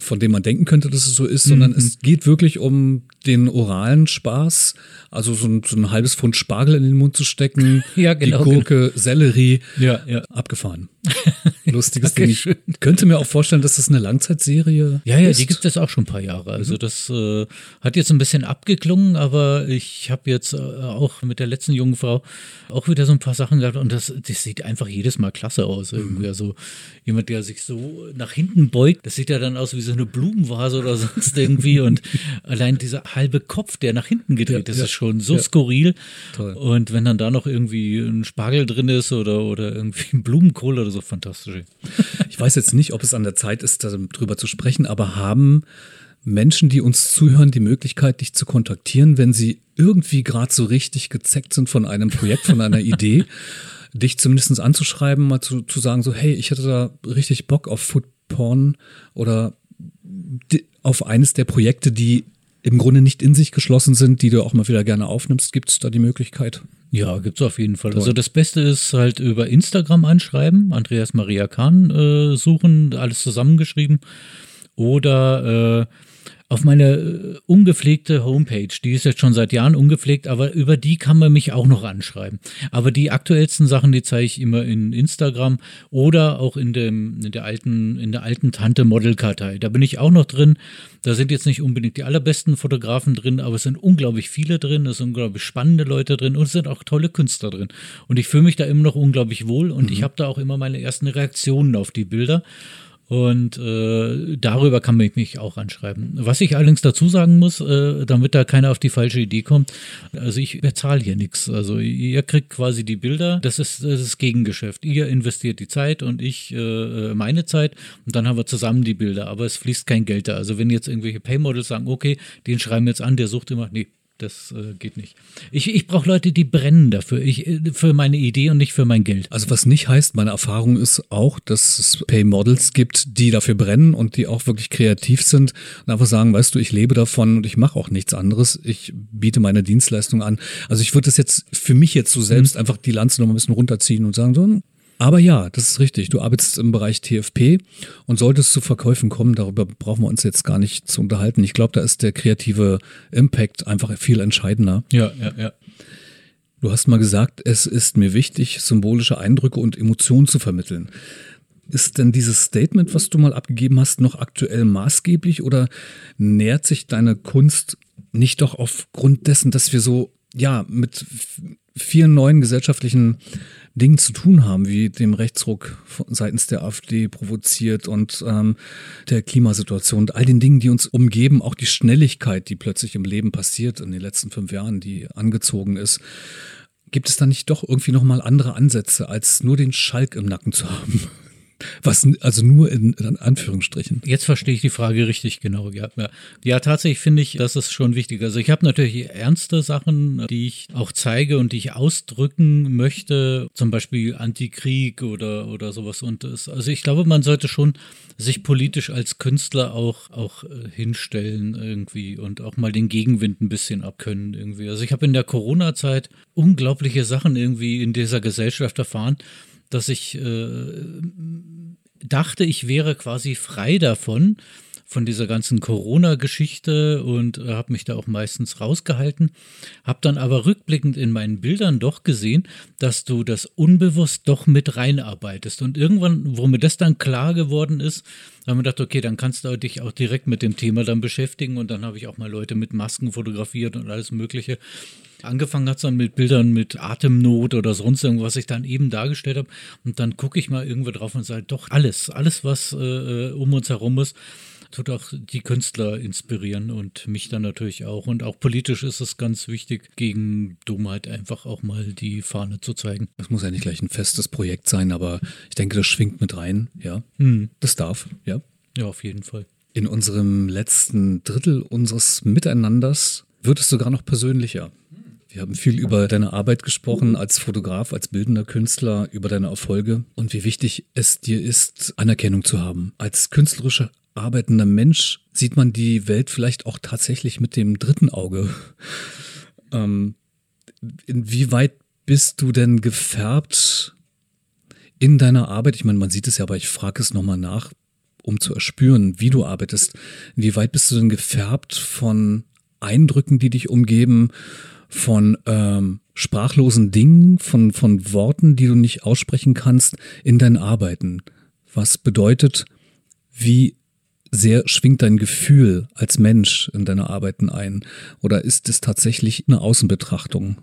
von denen man denken könnte, dass es so ist, mhm. sondern es geht wirklich um den oralen Spaß, also so ein, so ein halbes Pfund Spargel in den Mund zu stecken, ja, genau, die Gurke, genau. Sellerie, ja, ja. abgefahren. Lustiges Ding. Ich könnte mir auch vorstellen, dass das eine Langzeitserie Ja, ja, ist. die gibt es auch schon ein paar Jahre. Also mhm. das äh, hat jetzt ein bisschen abgeklungen, aber ich habe jetzt äh, auch mit der letzten jungen Frau auch wieder so ein paar Sachen gehabt und das, das sieht einfach jedes Mal klasse aus. Irgendwie. Mhm. Also jemand, der sich so nach hinten beugt, das sieht ja dann aus wie so eine Blumenvase oder sonst irgendwie und allein dieser halbe Kopf, der nach hinten gedreht ja, ist, ja. ist schon so ja. skurril. Toll. Und wenn dann da noch irgendwie ein Spargel drin ist oder, oder irgendwie ein Blumenkohl oder so, fantastisch. Ich weiß jetzt nicht, ob es an der Zeit ist, darüber zu sprechen, aber haben Menschen, die uns zuhören, die Möglichkeit, dich zu kontaktieren, wenn sie irgendwie gerade so richtig gezeckt sind von einem Projekt, von einer Idee, dich zumindest anzuschreiben, mal zu, zu sagen, so, hey, ich hätte da richtig Bock auf Food Porn oder auf eines der Projekte, die im Grunde nicht in sich geschlossen sind, die du auch mal wieder gerne aufnimmst. Gibt es da die Möglichkeit? Ja, gibt's auf jeden Fall. Toll. Also das Beste ist halt über Instagram anschreiben, Andreas Maria Kahn äh, suchen, alles zusammengeschrieben. Oder äh, auf meine äh, ungepflegte Homepage. Die ist jetzt schon seit Jahren ungepflegt, aber über die kann man mich auch noch anschreiben. Aber die aktuellsten Sachen, die zeige ich immer in Instagram oder auch in, dem, in der alten, in der alten Tante Modelkartei. Da bin ich auch noch drin. Da sind jetzt nicht unbedingt die allerbesten Fotografen drin, aber es sind unglaublich viele drin, es sind unglaublich spannende Leute drin und es sind auch tolle Künstler drin. Und ich fühle mich da immer noch unglaublich wohl und mhm. ich habe da auch immer meine ersten Reaktionen auf die Bilder. Und äh, darüber kann man mich auch anschreiben. Was ich allerdings dazu sagen muss, äh, damit da keiner auf die falsche Idee kommt, also ich bezahle hier nichts. Also ihr kriegt quasi die Bilder, das ist das Gegengeschäft. Ihr investiert die Zeit und ich äh, meine Zeit und dann haben wir zusammen die Bilder, aber es fließt kein Geld da. Also wenn jetzt irgendwelche Paymodels sagen, okay, den schreiben wir jetzt an, der sucht immer, nee, das äh, geht nicht. Ich, ich brauche Leute, die brennen dafür, ich, äh, für meine Idee und nicht für mein Geld. Also was nicht heißt, meine Erfahrung ist auch, dass es Pay-Models gibt, die dafür brennen und die auch wirklich kreativ sind und einfach sagen, weißt du, ich lebe davon und ich mache auch nichts anderes. Ich biete meine Dienstleistung an. Also ich würde das jetzt für mich jetzt so selbst mhm. einfach die Lanze noch mal ein bisschen runterziehen und sagen, so, Aber ja, das ist richtig. Du arbeitest im Bereich TFP und solltest zu Verkäufen kommen, darüber brauchen wir uns jetzt gar nicht zu unterhalten. Ich glaube, da ist der kreative Impact einfach viel entscheidender. Ja, ja, ja. Du hast mal gesagt, es ist mir wichtig, symbolische Eindrücke und Emotionen zu vermitteln. Ist denn dieses Statement, was du mal abgegeben hast, noch aktuell maßgeblich oder nähert sich deine Kunst nicht doch aufgrund dessen, dass wir so, ja, mit vielen neuen gesellschaftlichen Dingen zu tun haben, wie dem Rechtsruck seitens der AfD provoziert und ähm, der Klimasituation und all den Dingen, die uns umgeben, auch die Schnelligkeit, die plötzlich im Leben passiert in den letzten fünf Jahren, die angezogen ist. Gibt es da nicht doch irgendwie nochmal andere Ansätze, als nur den Schalk im Nacken zu haben? Was, also nur in, in, Anführungsstrichen. Jetzt verstehe ich die Frage richtig genau. Ja, ja. ja tatsächlich finde ich, das ist schon wichtig. Also ich habe natürlich ernste Sachen, die ich auch zeige und die ich ausdrücken möchte, zum Beispiel Antikrieg oder, oder sowas. Und das, also ich glaube, man sollte schon sich politisch als Künstler auch, auch äh, hinstellen irgendwie und auch mal den Gegenwind ein bisschen abkönnen irgendwie. Also ich habe in der Corona-Zeit unglaubliche Sachen irgendwie in dieser Gesellschaft erfahren dass ich äh, dachte, ich wäre quasi frei davon, von dieser ganzen Corona-Geschichte und äh, habe mich da auch meistens rausgehalten. Habe dann aber rückblickend in meinen Bildern doch gesehen, dass du das unbewusst doch mit reinarbeitest. Und irgendwann, wo mir das dann klar geworden ist, haben wir gedacht, okay, dann kannst du dich auch direkt mit dem Thema dann beschäftigen. Und dann habe ich auch mal Leute mit Masken fotografiert und alles Mögliche. Angefangen hat es dann mit Bildern mit Atemnot oder sonst irgendwas, was ich dann eben dargestellt habe. Und dann gucke ich mal irgendwo drauf und sage, doch, alles, alles, was äh, äh, um uns herum ist, tut auch die Künstler inspirieren und mich dann natürlich auch. Und auch politisch ist es ganz wichtig, gegen Dummheit einfach auch mal die Fahne zu zeigen. Das muss ja nicht gleich ein festes Projekt sein, aber ich denke, das schwingt mit rein, ja. Hm. Das darf, ja. Ja, auf jeden Fall. In unserem letzten Drittel unseres Miteinanders wird es sogar noch persönlicher. Wir haben viel über deine Arbeit gesprochen als Fotograf, als bildender Künstler, über deine Erfolge und wie wichtig es dir ist, Anerkennung zu haben. Als künstlerischer arbeitender Mensch sieht man die Welt vielleicht auch tatsächlich mit dem dritten Auge. Ähm, inwieweit bist du denn gefärbt in deiner Arbeit? Ich meine, man sieht es ja, aber ich frage es nochmal nach, um zu erspüren, wie du arbeitest. Inwieweit bist du denn gefärbt von Eindrücken, die dich umgeben, von ähm, sprachlosen Dingen, von, von Worten, die du nicht aussprechen kannst in deinen Arbeiten. Was bedeutet, wie sehr schwingt dein Gefühl als Mensch in deine Arbeiten ein? Oder ist es tatsächlich eine Außenbetrachtung?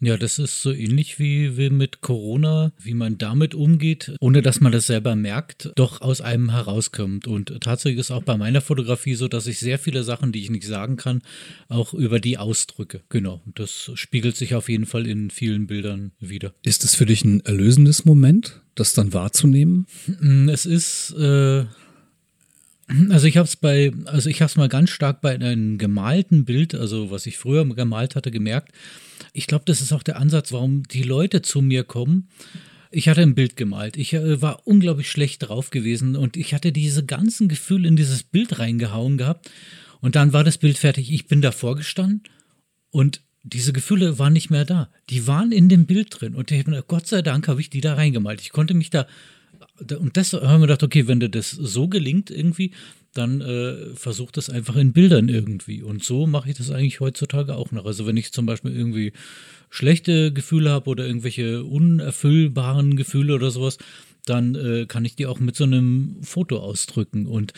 Ja, das ist so ähnlich wie, wie mit Corona, wie man damit umgeht, ohne dass man das selber merkt, doch aus einem herauskommt. Und tatsächlich ist auch bei meiner Fotografie so, dass ich sehr viele Sachen, die ich nicht sagen kann, auch über die ausdrücke. Genau. Das spiegelt sich auf jeden Fall in vielen Bildern wieder. Ist es für dich ein erlösendes Moment, das dann wahrzunehmen? Es ist. Äh also ich habe es bei, also ich habe es mal ganz stark bei einem gemalten Bild, also was ich früher gemalt hatte, gemerkt. Ich glaube, das ist auch der Ansatz, warum die Leute zu mir kommen. Ich hatte ein Bild gemalt. Ich äh, war unglaublich schlecht drauf gewesen und ich hatte diese ganzen Gefühle in dieses Bild reingehauen gehabt. Und dann war das Bild fertig. Ich bin davor gestanden und diese Gefühle waren nicht mehr da. Die waren in dem Bild drin. Und ich, Gott sei Dank habe ich die da reingemalt. Ich konnte mich da und das haben wir gedacht, okay, wenn dir das so gelingt irgendwie, dann äh, versuch das einfach in Bildern irgendwie. Und so mache ich das eigentlich heutzutage auch noch. Also wenn ich zum Beispiel irgendwie schlechte Gefühle habe oder irgendwelche unerfüllbaren Gefühle oder sowas, dann äh, kann ich die auch mit so einem Foto ausdrücken. Und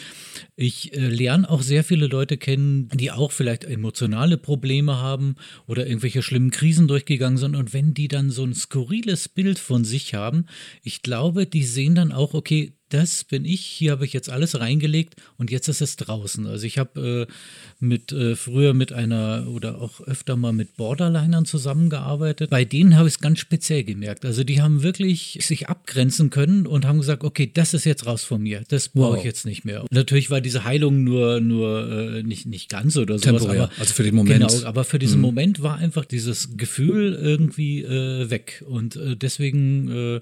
ich äh, lerne auch sehr viele Leute kennen, die auch vielleicht emotionale Probleme haben oder irgendwelche schlimmen Krisen durchgegangen sind. Und wenn die dann so ein skurriles Bild von sich haben, ich glaube, die sehen dann auch, okay, das bin ich, hier habe ich jetzt alles reingelegt und jetzt ist es draußen. Also ich habe äh, mit äh, früher mit einer oder auch öfter mal mit Borderlinern zusammengearbeitet. Bei denen habe ich es ganz speziell gemerkt. Also die haben wirklich sich abgrenzen können und haben gesagt, okay, das ist jetzt raus von mir, das brauche wow. ich jetzt nicht mehr. Und natürlich war diese Heilung nur, nur äh, nicht, nicht ganz oder sowas. Temporär, aber, also für den Moment. Genau, aber für diesen mhm. Moment war einfach dieses Gefühl irgendwie äh, weg. Und äh, deswegen äh,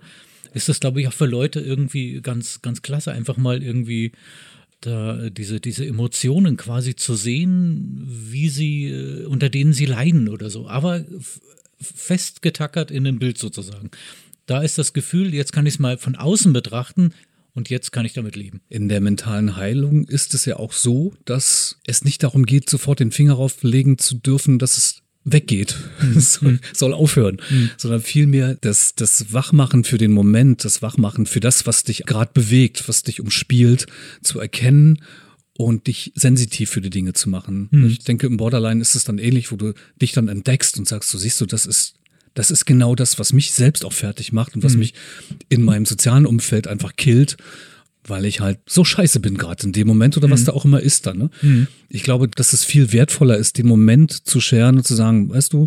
ist das, glaube ich, auch für Leute irgendwie ganz, ganz klasse, einfach mal irgendwie da diese, diese Emotionen quasi zu sehen, wie sie, äh, unter denen sie leiden oder so. Aber festgetackert in einem Bild sozusagen. Da ist das Gefühl, jetzt kann ich es mal von außen betrachten, und jetzt kann ich damit leben. In der mentalen Heilung ist es ja auch so, dass es nicht darum geht, sofort den Finger auflegen zu dürfen, dass es weggeht, mhm. soll, soll, aufhören, mhm. sondern vielmehr das, das Wachmachen für den Moment, das Wachmachen für das, was dich gerade bewegt, was dich umspielt, zu erkennen und dich sensitiv für die Dinge zu machen. Mhm. Ich denke, im Borderline ist es dann ähnlich, wo du dich dann entdeckst und sagst, so siehst du, das ist das ist genau das, was mich selbst auch fertig macht und was mhm. mich in meinem sozialen Umfeld einfach killt, weil ich halt so scheiße bin gerade in dem Moment oder mhm. was da auch immer ist dann. Ne? Mhm. Ich glaube, dass es viel wertvoller ist, den Moment zu scheren und zu sagen, weißt du,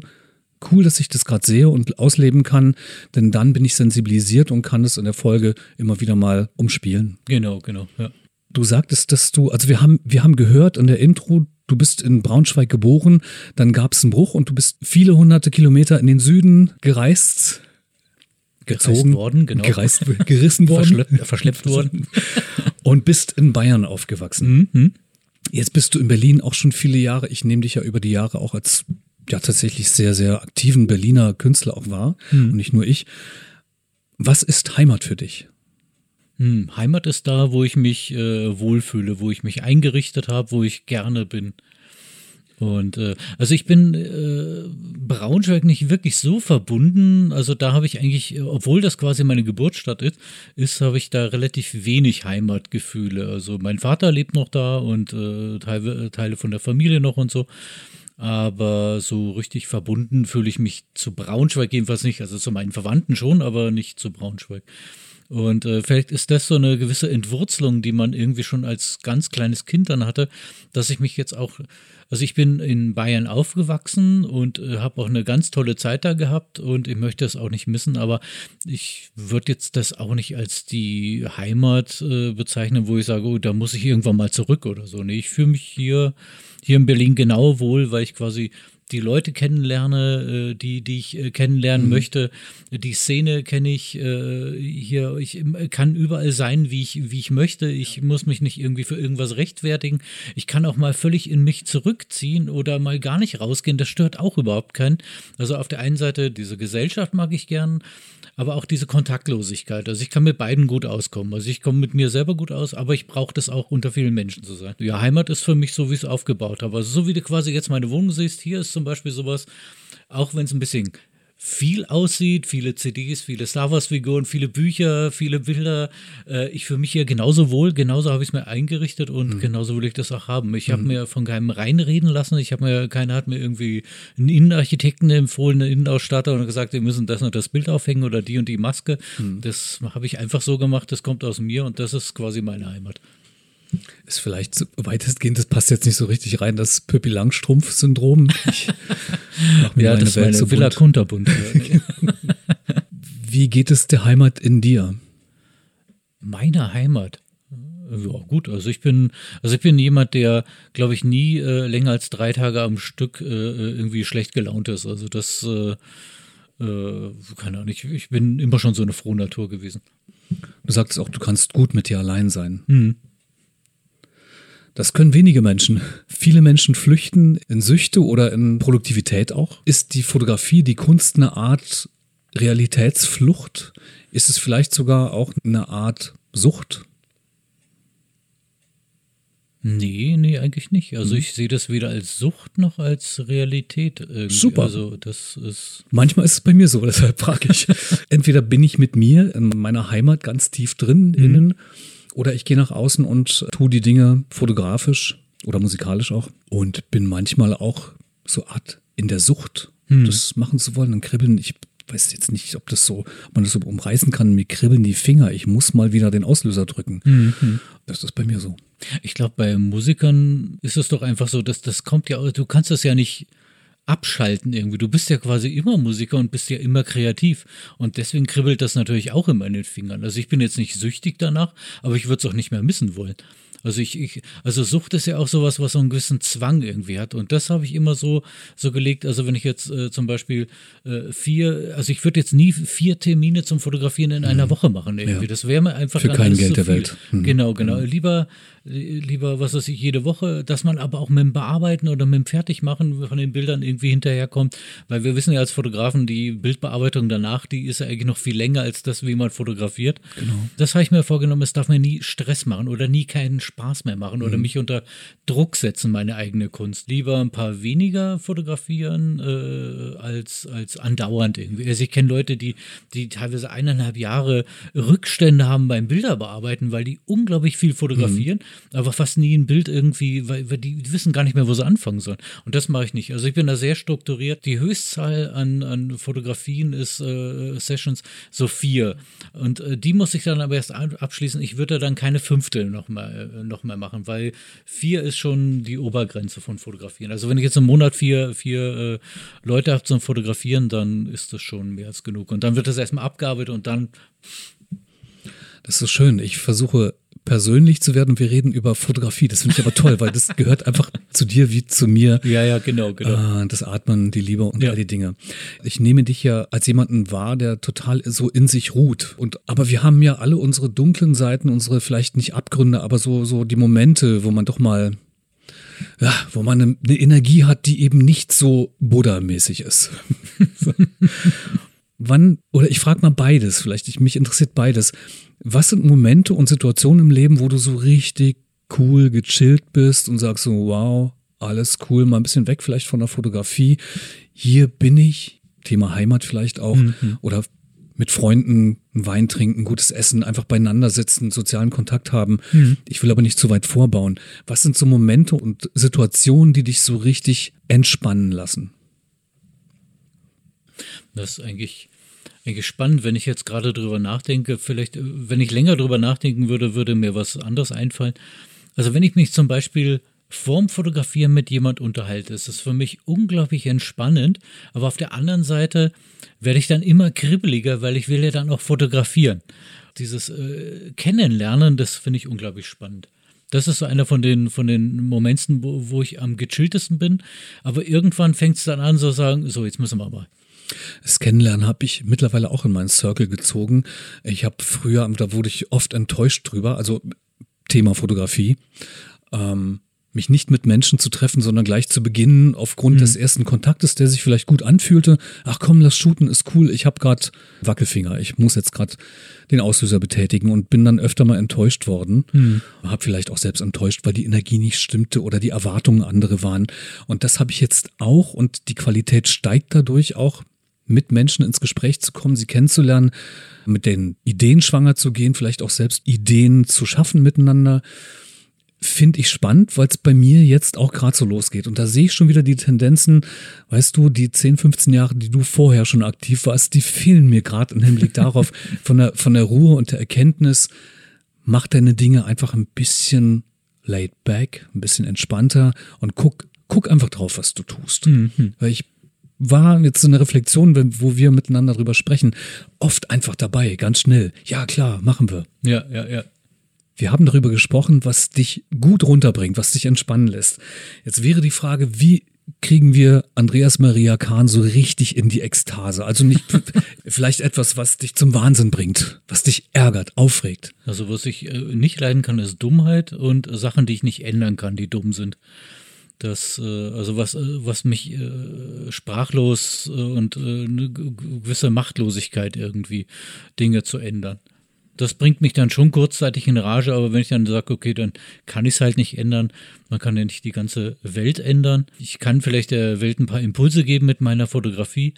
cool, dass ich das gerade sehe und ausleben kann, denn dann bin ich sensibilisiert und kann es in der Folge immer wieder mal umspielen. Genau, genau, ja. Du sagtest, dass du, also wir haben, wir haben gehört in der Intro, du bist in Braunschweig geboren, dann gab es einen Bruch und du bist viele hunderte Kilometer in den Süden gereist, gezogen, gereist worden, genau. gereist, gerissen worden, verschleppt, verschleppt worden und bist in Bayern aufgewachsen. Mhm. Jetzt bist du in Berlin auch schon viele Jahre. Ich nehme dich ja über die Jahre auch als ja tatsächlich sehr, sehr aktiven Berliner Künstler auch wahr mhm. und nicht nur ich. Was ist Heimat für dich? Hm, Heimat ist da, wo ich mich äh, wohlfühle, wo ich mich eingerichtet habe, wo ich gerne bin. Und äh, also ich bin äh, Braunschweig nicht wirklich so verbunden. Also da habe ich eigentlich, obwohl das quasi meine Geburtsstadt ist, ist habe ich da relativ wenig Heimatgefühle. Also mein Vater lebt noch da und äh, Teile, Teile von der Familie noch und so. Aber so richtig verbunden fühle ich mich zu Braunschweig jedenfalls nicht. Also zu meinen Verwandten schon, aber nicht zu Braunschweig. Und äh, vielleicht ist das so eine gewisse Entwurzelung, die man irgendwie schon als ganz kleines Kind dann hatte, dass ich mich jetzt auch, also ich bin in Bayern aufgewachsen und äh, habe auch eine ganz tolle Zeit da gehabt und ich möchte es auch nicht missen, aber ich würde jetzt das auch nicht als die Heimat äh, bezeichnen, wo ich sage, oh, da muss ich irgendwann mal zurück oder so. Nee, ich fühle mich hier, hier in Berlin genau wohl, weil ich quasi die Leute kennenlerne, äh, die, die ich äh, kennenlernen mhm. möchte. Die Szene kenne ich äh, hier. Ich kann überall sein, wie ich, wie ich möchte. Ich muss mich nicht irgendwie für irgendwas rechtfertigen. Ich kann auch mal völlig in mich zurückziehen oder mal gar nicht rausgehen. Das stört auch überhaupt keinen. Also auf der einen Seite, diese Gesellschaft mag ich gern aber auch diese Kontaktlosigkeit. Also ich kann mit beiden gut auskommen. Also ich komme mit mir selber gut aus, aber ich brauche das auch unter vielen Menschen zu sein. Ja, Heimat ist für mich so, wie ich es aufgebaut habe. Also so wie du quasi jetzt meine Wohnung siehst, hier ist zum Beispiel sowas, auch wenn es ein bisschen viel aussieht, viele CDs, viele Star Wars-Figuren, viele Bücher, viele Bilder. Äh, ich fühle mich hier genauso wohl, genauso habe ich es mir eingerichtet und mhm. genauso will ich das auch haben. Ich mhm. habe mir von keinem reinreden lassen. Ich habe mir, keiner hat mir irgendwie einen Innenarchitekten empfohlen, einen Innenausstatter und gesagt, wir müssen das und das Bild aufhängen oder die und die Maske. Mhm. Das habe ich einfach so gemacht, das kommt aus mir und das ist quasi meine Heimat. Ist vielleicht weitestgehend, das passt jetzt nicht so richtig rein, das Pippi Langstrumpf-Syndrom. ja, das Welt meine so Villa Kunterbund. Wie geht es der Heimat in dir? Meine Heimat? Ja, gut, also ich bin, also ich bin jemand, der, glaube ich, nie äh, länger als drei Tage am Stück äh, äh irgendwie schlecht gelaunt ist. Also das, äh, äh, keine Ahnung, ich, ich bin immer schon so eine frohe Natur gewesen. Du sagst auch, du kannst gut mit dir allein sein. Mhm. Das können wenige Menschen. Viele Menschen flüchten in Süchte oder in Produktivität auch. Ist die Fotografie, die Kunst eine Art Realitätsflucht? Ist es vielleicht sogar auch eine Art Sucht? Nee, nee, eigentlich nicht. Also mhm. ich sehe das weder als Sucht noch als Realität. Irgendwie. Super. Also das ist. Manchmal ist es bei mir so, deshalb frage ich. Entweder bin ich mit mir in meiner Heimat ganz tief drin, mhm. innen, oder ich gehe nach außen und tue die Dinge fotografisch oder musikalisch auch und bin manchmal auch so Art in der Sucht, hm. das machen zu wollen, dann kribbeln. Ich weiß jetzt nicht, ob das so, ob man das so umreißen kann. Mir kribbeln die Finger. Ich muss mal wieder den Auslöser drücken. Mhm. Das ist bei mir so. Ich glaube, bei Musikern ist es doch einfach so, dass das kommt ja, du kannst das ja nicht abschalten irgendwie. Du bist ja quasi immer Musiker und bist ja immer kreativ. Und deswegen kribbelt das natürlich auch immer in den Fingern. Also ich bin jetzt nicht süchtig danach, aber ich würde es auch nicht mehr missen wollen. Also ich, ich, also Sucht ist ja auch sowas, was so einen gewissen Zwang irgendwie hat. Und das habe ich immer so, so gelegt. Also wenn ich jetzt äh, zum Beispiel äh, vier, also ich würde jetzt nie vier Termine zum Fotografieren in einer mhm. Woche machen irgendwie. Ja. Das wäre mir einfach für kein Geld der Welt. Mhm. Genau, genau. Mhm. Lieber lieber, was weiß ich, jede Woche, dass man aber auch mit dem Bearbeiten oder mit dem Fertigmachen von den Bildern irgendwie hinterherkommt, weil wir wissen ja als Fotografen, die Bildbearbeitung danach, die ist ja eigentlich noch viel länger als das, wie man fotografiert. Genau. Das habe ich mir vorgenommen, es darf mir nie Stress machen oder nie keinen Spaß mehr machen oder mhm. mich unter Druck setzen, meine eigene Kunst. Lieber ein paar weniger fotografieren äh, als, als andauernd irgendwie. Also ich kenne Leute, die, die teilweise eineinhalb Jahre Rückstände haben beim Bilderbearbeiten, weil die unglaublich viel fotografieren. Mhm aber fast nie ein Bild irgendwie, weil, weil die, wissen gar nicht mehr, wo sie anfangen sollen. Und das mache ich nicht. Also ich bin da sehr strukturiert. Die Höchstzahl an, an Fotografien ist äh, Sessions so vier. Und äh, die muss ich dann aber erst abschließen. Ich würde dann keine fünfte noch äh, noch mal machen, weil vier ist schon die Obergrenze von Fotografieren. Also wenn ich jetzt im Monat vier, vier äh, Leute habe zum Fotografieren, dann ist das schon mehr als genug. Und dann wird das erstmal abgearbeitet und dann das ist so schön. Ich versuche persönlich zu werden und wir reden über Fotografie. Das finde ich aber toll, weil das gehört einfach zu dir wie zu mir. Ja, ja, genau, genau. Äh, das Atmen, die Liebe und ja. all die Dinge. Ich nehme dich ja als jemanden wahr, der total so in sich ruht. Und aber wir haben ja alle unsere dunklen Seiten, unsere vielleicht nicht Abgründe, aber so so die Momente, wo man doch mal ja, wo man eine, eine Energie hat, die eben nicht so Buddha-mäßig ist. Wann, oder ich frage mal beides, vielleicht, ich, mich interessiert beides. Was sind Momente und Situationen im Leben, wo du so richtig cool gechillt bist und sagst so, wow, alles cool, mal ein bisschen weg vielleicht von der Fotografie. Hier bin ich, Thema Heimat vielleicht auch, mhm. oder mit Freunden Wein trinken, gutes Essen, einfach beieinander sitzen, sozialen Kontakt haben. Mhm. Ich will aber nicht zu weit vorbauen. Was sind so Momente und Situationen, die dich so richtig entspannen lassen? Das ist eigentlich eigentlich spannend, wenn ich jetzt gerade drüber nachdenke. Vielleicht, äh, wenn ich länger drüber nachdenken würde, würde mir was anderes einfallen. Also wenn ich mich zum Beispiel vorm Fotografieren mit jemand unterhalte, ist das für mich unglaublich entspannend. Aber auf der anderen Seite werde ich dann immer kribbeliger, weil ich will ja dann auch fotografieren. Dieses äh, Kennenlernen, das finde ich unglaublich spannend. Das ist so einer von den, von den Momenten, wo, wo ich am gechilltesten bin. Aber irgendwann fängt es dann an, so sagen, so, jetzt müssen wir aber. Das Kennenlernen habe ich mittlerweile auch in meinen Circle gezogen. Ich habe früher, da wurde ich oft enttäuscht drüber, also Thema Fotografie. Ähm, mich nicht mit Menschen zu treffen, sondern gleich zu beginnen aufgrund mhm. des ersten Kontaktes, der sich vielleicht gut anfühlte. Ach komm, lass shooten, ist cool. Ich habe gerade Wackelfinger. Ich muss jetzt gerade den Auslöser betätigen und bin dann öfter mal enttäuscht worden. Mhm. Habe vielleicht auch selbst enttäuscht, weil die Energie nicht stimmte oder die Erwartungen andere waren. Und das habe ich jetzt auch und die Qualität steigt dadurch auch mit Menschen ins Gespräch zu kommen, sie kennenzulernen, mit den Ideen schwanger zu gehen, vielleicht auch selbst Ideen zu schaffen miteinander, finde ich spannend, weil es bei mir jetzt auch gerade so losgeht. Und da sehe ich schon wieder die Tendenzen, weißt du, die 10, 15 Jahre, die du vorher schon aktiv warst, die fehlen mir gerade im Hinblick darauf, von der, von der Ruhe und der Erkenntnis, mach deine Dinge einfach ein bisschen laid back, ein bisschen entspannter und guck, guck einfach drauf, was du tust. Mhm. Weil ich war jetzt so eine Reflexion, wo wir miteinander drüber sprechen, oft einfach dabei, ganz schnell. Ja, klar, machen wir. Ja, ja, ja. Wir haben darüber gesprochen, was dich gut runterbringt, was dich entspannen lässt. Jetzt wäre die Frage, wie kriegen wir Andreas Maria Kahn so richtig in die Ekstase? Also nicht vielleicht etwas, was dich zum Wahnsinn bringt, was dich ärgert, aufregt. Also was ich äh, nicht leiden kann, ist Dummheit und Sachen, die ich nicht ändern kann, die dumm sind. Das, äh, also was, äh, was mich äh, sprachlos und eine gewisse Machtlosigkeit irgendwie Dinge zu ändern. Das bringt mich dann schon kurzzeitig in Rage, aber wenn ich dann sage, okay, dann kann ich es halt nicht ändern. Man kann ja nicht die ganze Welt ändern. Ich kann vielleicht der Welt ein paar Impulse geben mit meiner Fotografie,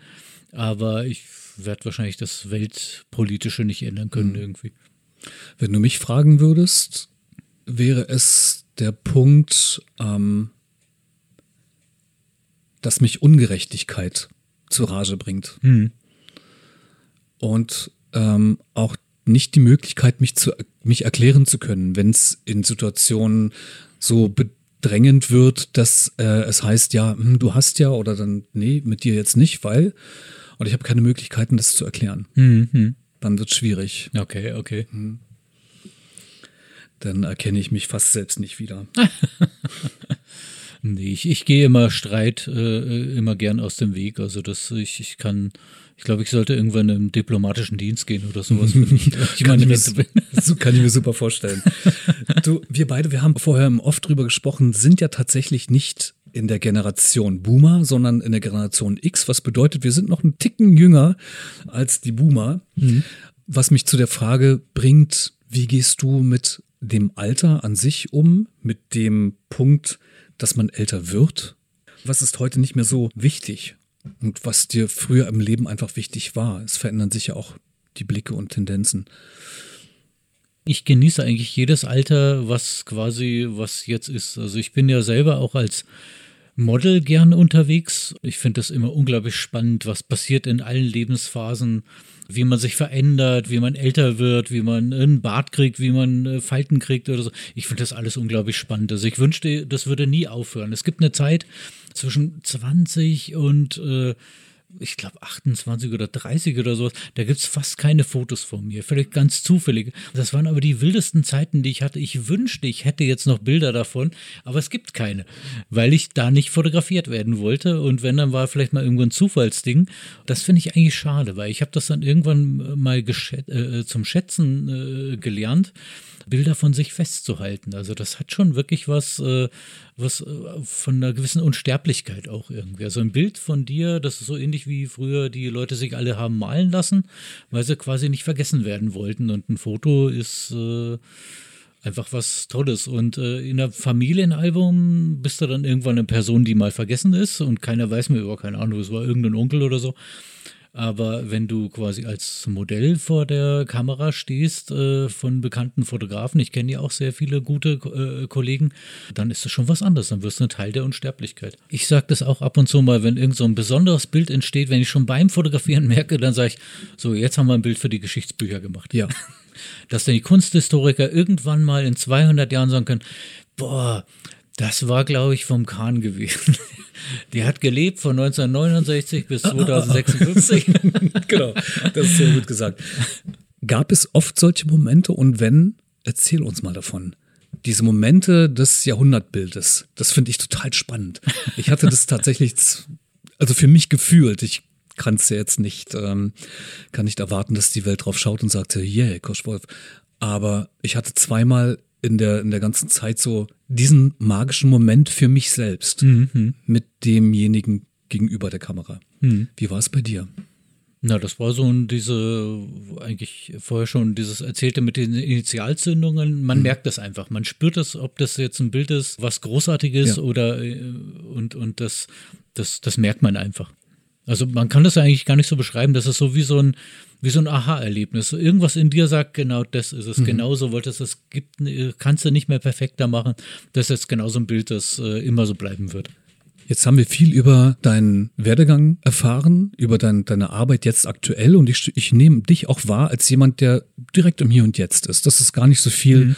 aber ich werde wahrscheinlich das Weltpolitische nicht ändern können mhm. irgendwie. Wenn du mich fragen würdest, wäre es der Punkt, ähm, dass mich Ungerechtigkeit zu Rage bringt. Mhm. Und ähm, auch nicht die Möglichkeit, mich zu mich erklären zu können, wenn es in Situationen so bedrängend wird, dass äh, es heißt, ja, hm, du hast ja oder dann, nee, mit dir jetzt nicht, weil, und ich habe keine Möglichkeiten, das zu erklären. Mhm. Dann wird es schwierig. Okay, okay. Mhm. dann erkenne ich mich fast selbst nicht wieder. nee, ich, ich gehe immer Streit äh, immer gern aus dem Weg. Also das, ich, ich kann, ich glaube, ich sollte irgendwann im diplomatischen Dienst gehen oder sowas. ich, ich kann, ich mir, so kann ich mir super vorstellen. du, wir beide, wir haben vorher oft drüber gesprochen, sind ja tatsächlich nicht in der Generation Boomer, sondern in der Generation X, was bedeutet, wir sind noch einen Ticken jünger als die Boomer. Mhm. Was mich zu der Frage bringt, wie gehst du mit dem Alter an sich um, mit dem Punkt, dass man älter wird? Was ist heute nicht mehr so wichtig und was dir früher im Leben einfach wichtig war? Es verändern sich ja auch die Blicke und Tendenzen. Ich genieße eigentlich jedes Alter, was quasi, was jetzt ist. Also ich bin ja selber auch als Model gern unterwegs. Ich finde das immer unglaublich spannend, was passiert in allen Lebensphasen, wie man sich verändert, wie man älter wird, wie man einen Bart kriegt, wie man äh, Falten kriegt oder so. Ich finde das alles unglaublich spannend. Also ich wünschte, das würde nie aufhören. Es gibt eine Zeit zwischen 20 und äh, ich glaube 28 oder 30 oder sowas, da gibt es fast keine Fotos von mir. Vielleicht ganz zufällig. Das waren aber die wildesten Zeiten, die ich hatte. Ich wünschte, ich hätte jetzt noch Bilder davon, aber es gibt keine, weil ich da nicht fotografiert werden wollte. Und wenn, dann war vielleicht mal irgendwo ein Zufallsding. Das finde ich eigentlich schade, weil ich habe das dann irgendwann mal äh, zum Schätzen äh, gelernt. Bilder von sich festzuhalten. Also das hat schon wirklich was, äh, was äh, von einer gewissen Unsterblichkeit auch irgendwie. Also ein Bild von dir, das ist so ähnlich wie früher die Leute sich alle haben malen lassen, weil sie quasi nicht vergessen werden wollten. Und ein Foto ist äh, einfach was Tolles. Und äh, in einem Familienalbum bist du dann irgendwann eine Person, die mal vergessen ist und keiner weiß mehr über, keine Ahnung, es war irgendein Onkel oder so. Aber wenn du quasi als Modell vor der Kamera stehst äh, von bekannten Fotografen, ich kenne ja auch sehr viele gute äh, Kollegen, dann ist das schon was anderes. Dann wirst du ein Teil der Unsterblichkeit. Ich sage das auch ab und zu mal, wenn irgend so ein besonderes Bild entsteht, wenn ich schon beim Fotografieren merke, dann sage ich, so, jetzt haben wir ein Bild für die Geschichtsbücher gemacht. Ja. Dass dann die Kunsthistoriker irgendwann mal in 200 Jahren sagen können, boah, das war, glaube ich, vom Kahn gewesen. Die hat gelebt von 1969 bis 2056. genau, das ist sehr gut gesagt. Gab es oft solche Momente und wenn, erzähl uns mal davon. Diese Momente des Jahrhundertbildes, das finde ich total spannend. Ich hatte das tatsächlich, also für mich gefühlt, ich kann es ja jetzt nicht, ähm, kann nicht erwarten, dass die Welt drauf schaut und sagte, yeah, Koschwolf. Aber ich hatte zweimal in der, in der ganzen Zeit so diesen magischen Moment für mich selbst mhm. mit demjenigen gegenüber der Kamera. Mhm. Wie war es bei dir? Na, das war so diese, eigentlich vorher schon dieses Erzählte mit den Initialzündungen. Man mhm. merkt das einfach. Man spürt das, ob das jetzt ein Bild ist, was Großartiges ja. oder, äh, und, und das, das, das merkt man einfach. Also man kann das eigentlich gar nicht so beschreiben. Das ist so wie so ein, wie so ein Aha-Erlebnis. Irgendwas in dir sagt, genau das ist es. Mhm. Genauso wolltest es. Gibt, kannst du nicht mehr perfekter machen. Das ist jetzt genau so ein Bild, das äh, immer so bleiben wird. Jetzt haben wir viel über deinen Werdegang erfahren, über dein, deine Arbeit jetzt aktuell und ich, ich nehme dich auch wahr als jemand, der direkt im Hier und Jetzt ist. Das ist gar nicht so viel mhm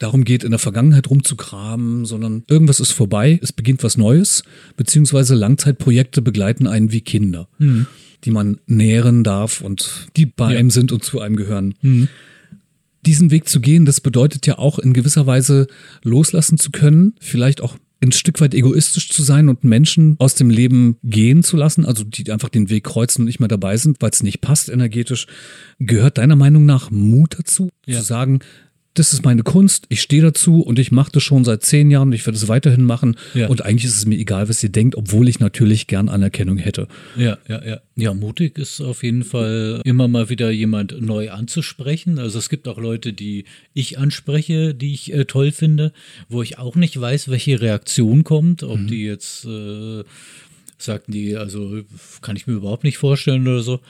darum geht, in der Vergangenheit rumzukramen, sondern irgendwas ist vorbei, es beginnt was Neues, beziehungsweise Langzeitprojekte begleiten einen wie Kinder. Mhm die man nähren darf und die bei ja. einem sind und zu einem gehören. Mhm. Diesen Weg zu gehen, das bedeutet ja auch in gewisser Weise loslassen zu können, vielleicht auch ein Stück weit egoistisch zu sein und Menschen aus dem Leben gehen zu lassen, also die einfach den Weg kreuzen und nicht mehr dabei sind, weil es nicht passt energetisch. Gehört deiner Meinung nach Mut dazu, ja. zu sagen, das ist meine Kunst, ich stehe dazu und ich mache das schon seit zehn Jahren und ich werde es weiterhin machen. Ja. Und eigentlich ist es mir egal, was ihr denkt, obwohl ich natürlich gern Anerkennung hätte. Ja, ja, ja. Ja, mutig ist auf jeden Fall immer mal wieder jemand neu anzusprechen. Also es gibt auch Leute, die ich anspreche, die ich äh, toll finde, wo ich auch nicht weiß, welche Reaktion kommt, ob mhm. die jetzt äh, sagten die, also kann ich mir überhaupt nicht vorstellen oder so.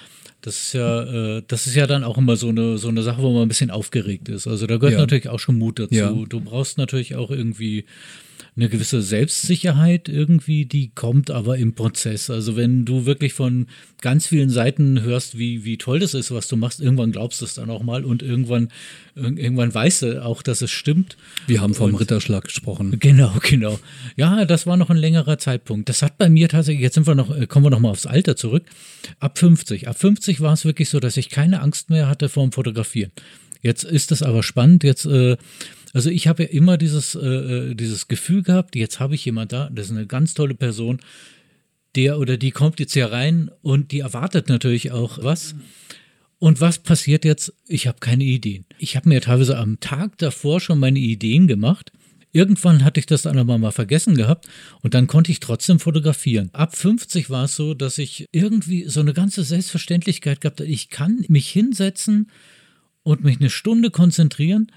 Das ist ja, äh, das ist ja dann auch immer so eine, so eine Sache, wo man ein bisschen aufgeregt ist. Also da gehört ja. natürlich auch schon Mut dazu. Ja. Du brauchst natürlich auch irgendwie eine gewisse Selbstsicherheit irgendwie, die kommt aber im Prozess. Also wenn du wirklich von ganz vielen Seiten hörst, wie, wie toll das ist, was du machst, irgendwann glaubst du es dann auch mal und irgendwann, irgendwann weißt du auch, dass es stimmt. Wir haben vom und, Ritterschlag gesprochen. Genau, genau. Ja, das war noch ein längerer Zeitpunkt. Das hat bei mir tatsächlich, jetzt sind wir noch, kommen wir noch mal aufs Alter zurück. Ab 50. Ab 50 war es wirklich so, dass ich keine Angst mehr hatte vor dem Fotografieren. Jetzt ist es aber spannend. Jetzt äh, Also ich habe ja immer dieses, äh, äh, dieses Gefühl gehabt, jetzt habe ich jemand da, das ist eine ganz tolle Person, der oder die kommt jetzt hier rein und die erwartet natürlich auch was. Und was passiert jetzt? Ich habe keine Ideen. Ich habe mir teilweise am Tag davor schon meine Ideen gemacht. Irgendwann hatte ich das dann aber mal vergessen gehabt und dann konnte ich trotzdem fotografieren. Ab 50 war es so, dass ich irgendwie so eine ganze Selbstverständlichkeit gehabt habe. Ich kann mich hinsetzen und mich eine Stunde konzentrieren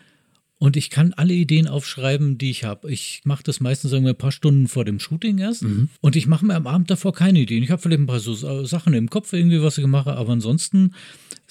und ich kann alle Ideen aufschreiben, die ich habe. Ich mache das meistens sagen wir, ein paar Stunden vor dem Shooting erst. Mhm. Und ich mache mir am Abend davor keine Ideen. Ich habe vielleicht ein paar so Sachen im Kopf, irgendwie, was ich mache. Aber ansonsten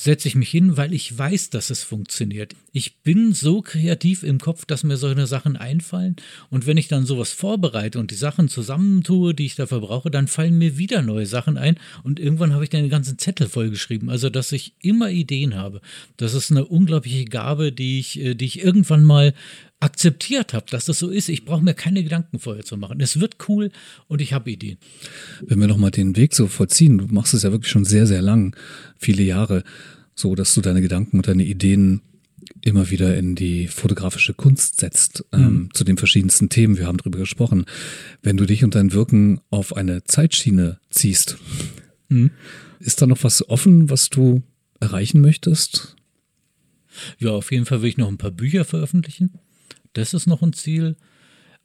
setze ich mich hin, weil ich weiß, dass es funktioniert. Ich bin so kreativ im Kopf, dass mir solche Sachen einfallen. Und wenn ich dann sowas vorbereite und die Sachen zusammentue, die ich dafür brauche, dann fallen mir wieder neue Sachen ein. Und irgendwann habe ich dann den ganzen Zettel vollgeschrieben. Also, dass ich immer Ideen habe. Das ist eine unglaubliche Gabe, die ich, äh, die ich irgendwann mal akzeptiert habe, dass das so ist. Ich brauche mir keine Gedanken vorher zu machen. Es wird cool und ich habe Ideen. Wenn wir nochmal den Weg so vollziehen, du machst es ja wirklich schon sehr, sehr lang, viele Jahre, so dass du deine Gedanken und deine Ideen immer wieder in die fotografische Kunst setzt, ähm, mhm. zu den verschiedensten Themen. Wir haben darüber gesprochen. Wenn du dich und dein Wirken auf eine Zeitschiene ziehst, mhm. ist da noch was offen, was du erreichen möchtest? Ja, auf jeden Fall will ich noch ein paar Bücher veröffentlichen. Das ist noch ein Ziel.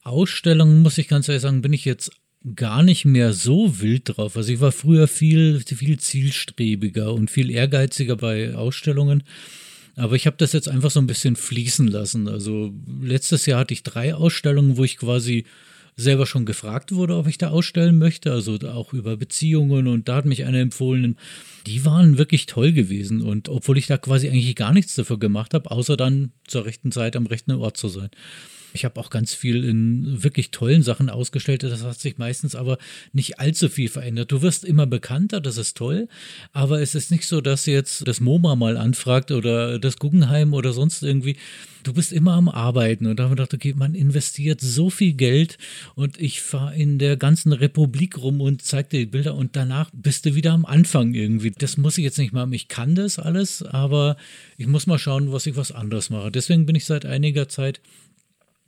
Ausstellungen, muss ich ganz ehrlich sagen, bin ich jetzt gar nicht mehr so wild drauf. Also ich war früher viel, viel zielstrebiger und viel ehrgeiziger bei Ausstellungen. Aber ich habe das jetzt einfach so ein bisschen fließen lassen. Also letztes Jahr hatte ich drei Ausstellungen, wo ich quasi selber schon gefragt wurde, ob ich da ausstellen möchte, also auch über Beziehungen und da hat mich einer empfohlen. Die waren wirklich toll gewesen und obwohl ich da quasi eigentlich gar nichts dafür gemacht habe, außer dann zur rechten Zeit am rechten Ort zu sein. Ich habe auch ganz viel in wirklich tollen Sachen ausgestellt. Das hat sich meistens aber nicht allzu viel verändert. Du wirst immer bekannter, das ist toll, aber es ist nicht so, dass jetzt das MoMA mal anfragt oder das Guggenheim oder sonst irgendwie. Du bist immer am Arbeiten und da haben wir gedacht, okay, man investiert so viel Geld und ich fahre in der ganzen Republik rum und zeige dir die Bilder und danach bist du wieder am Anfang irgendwie. Das muss ich jetzt nicht machen. Ich kann das alles, aber ich muss mal schauen, was ich was anderes mache. Deswegen bin ich seit einiger Zeit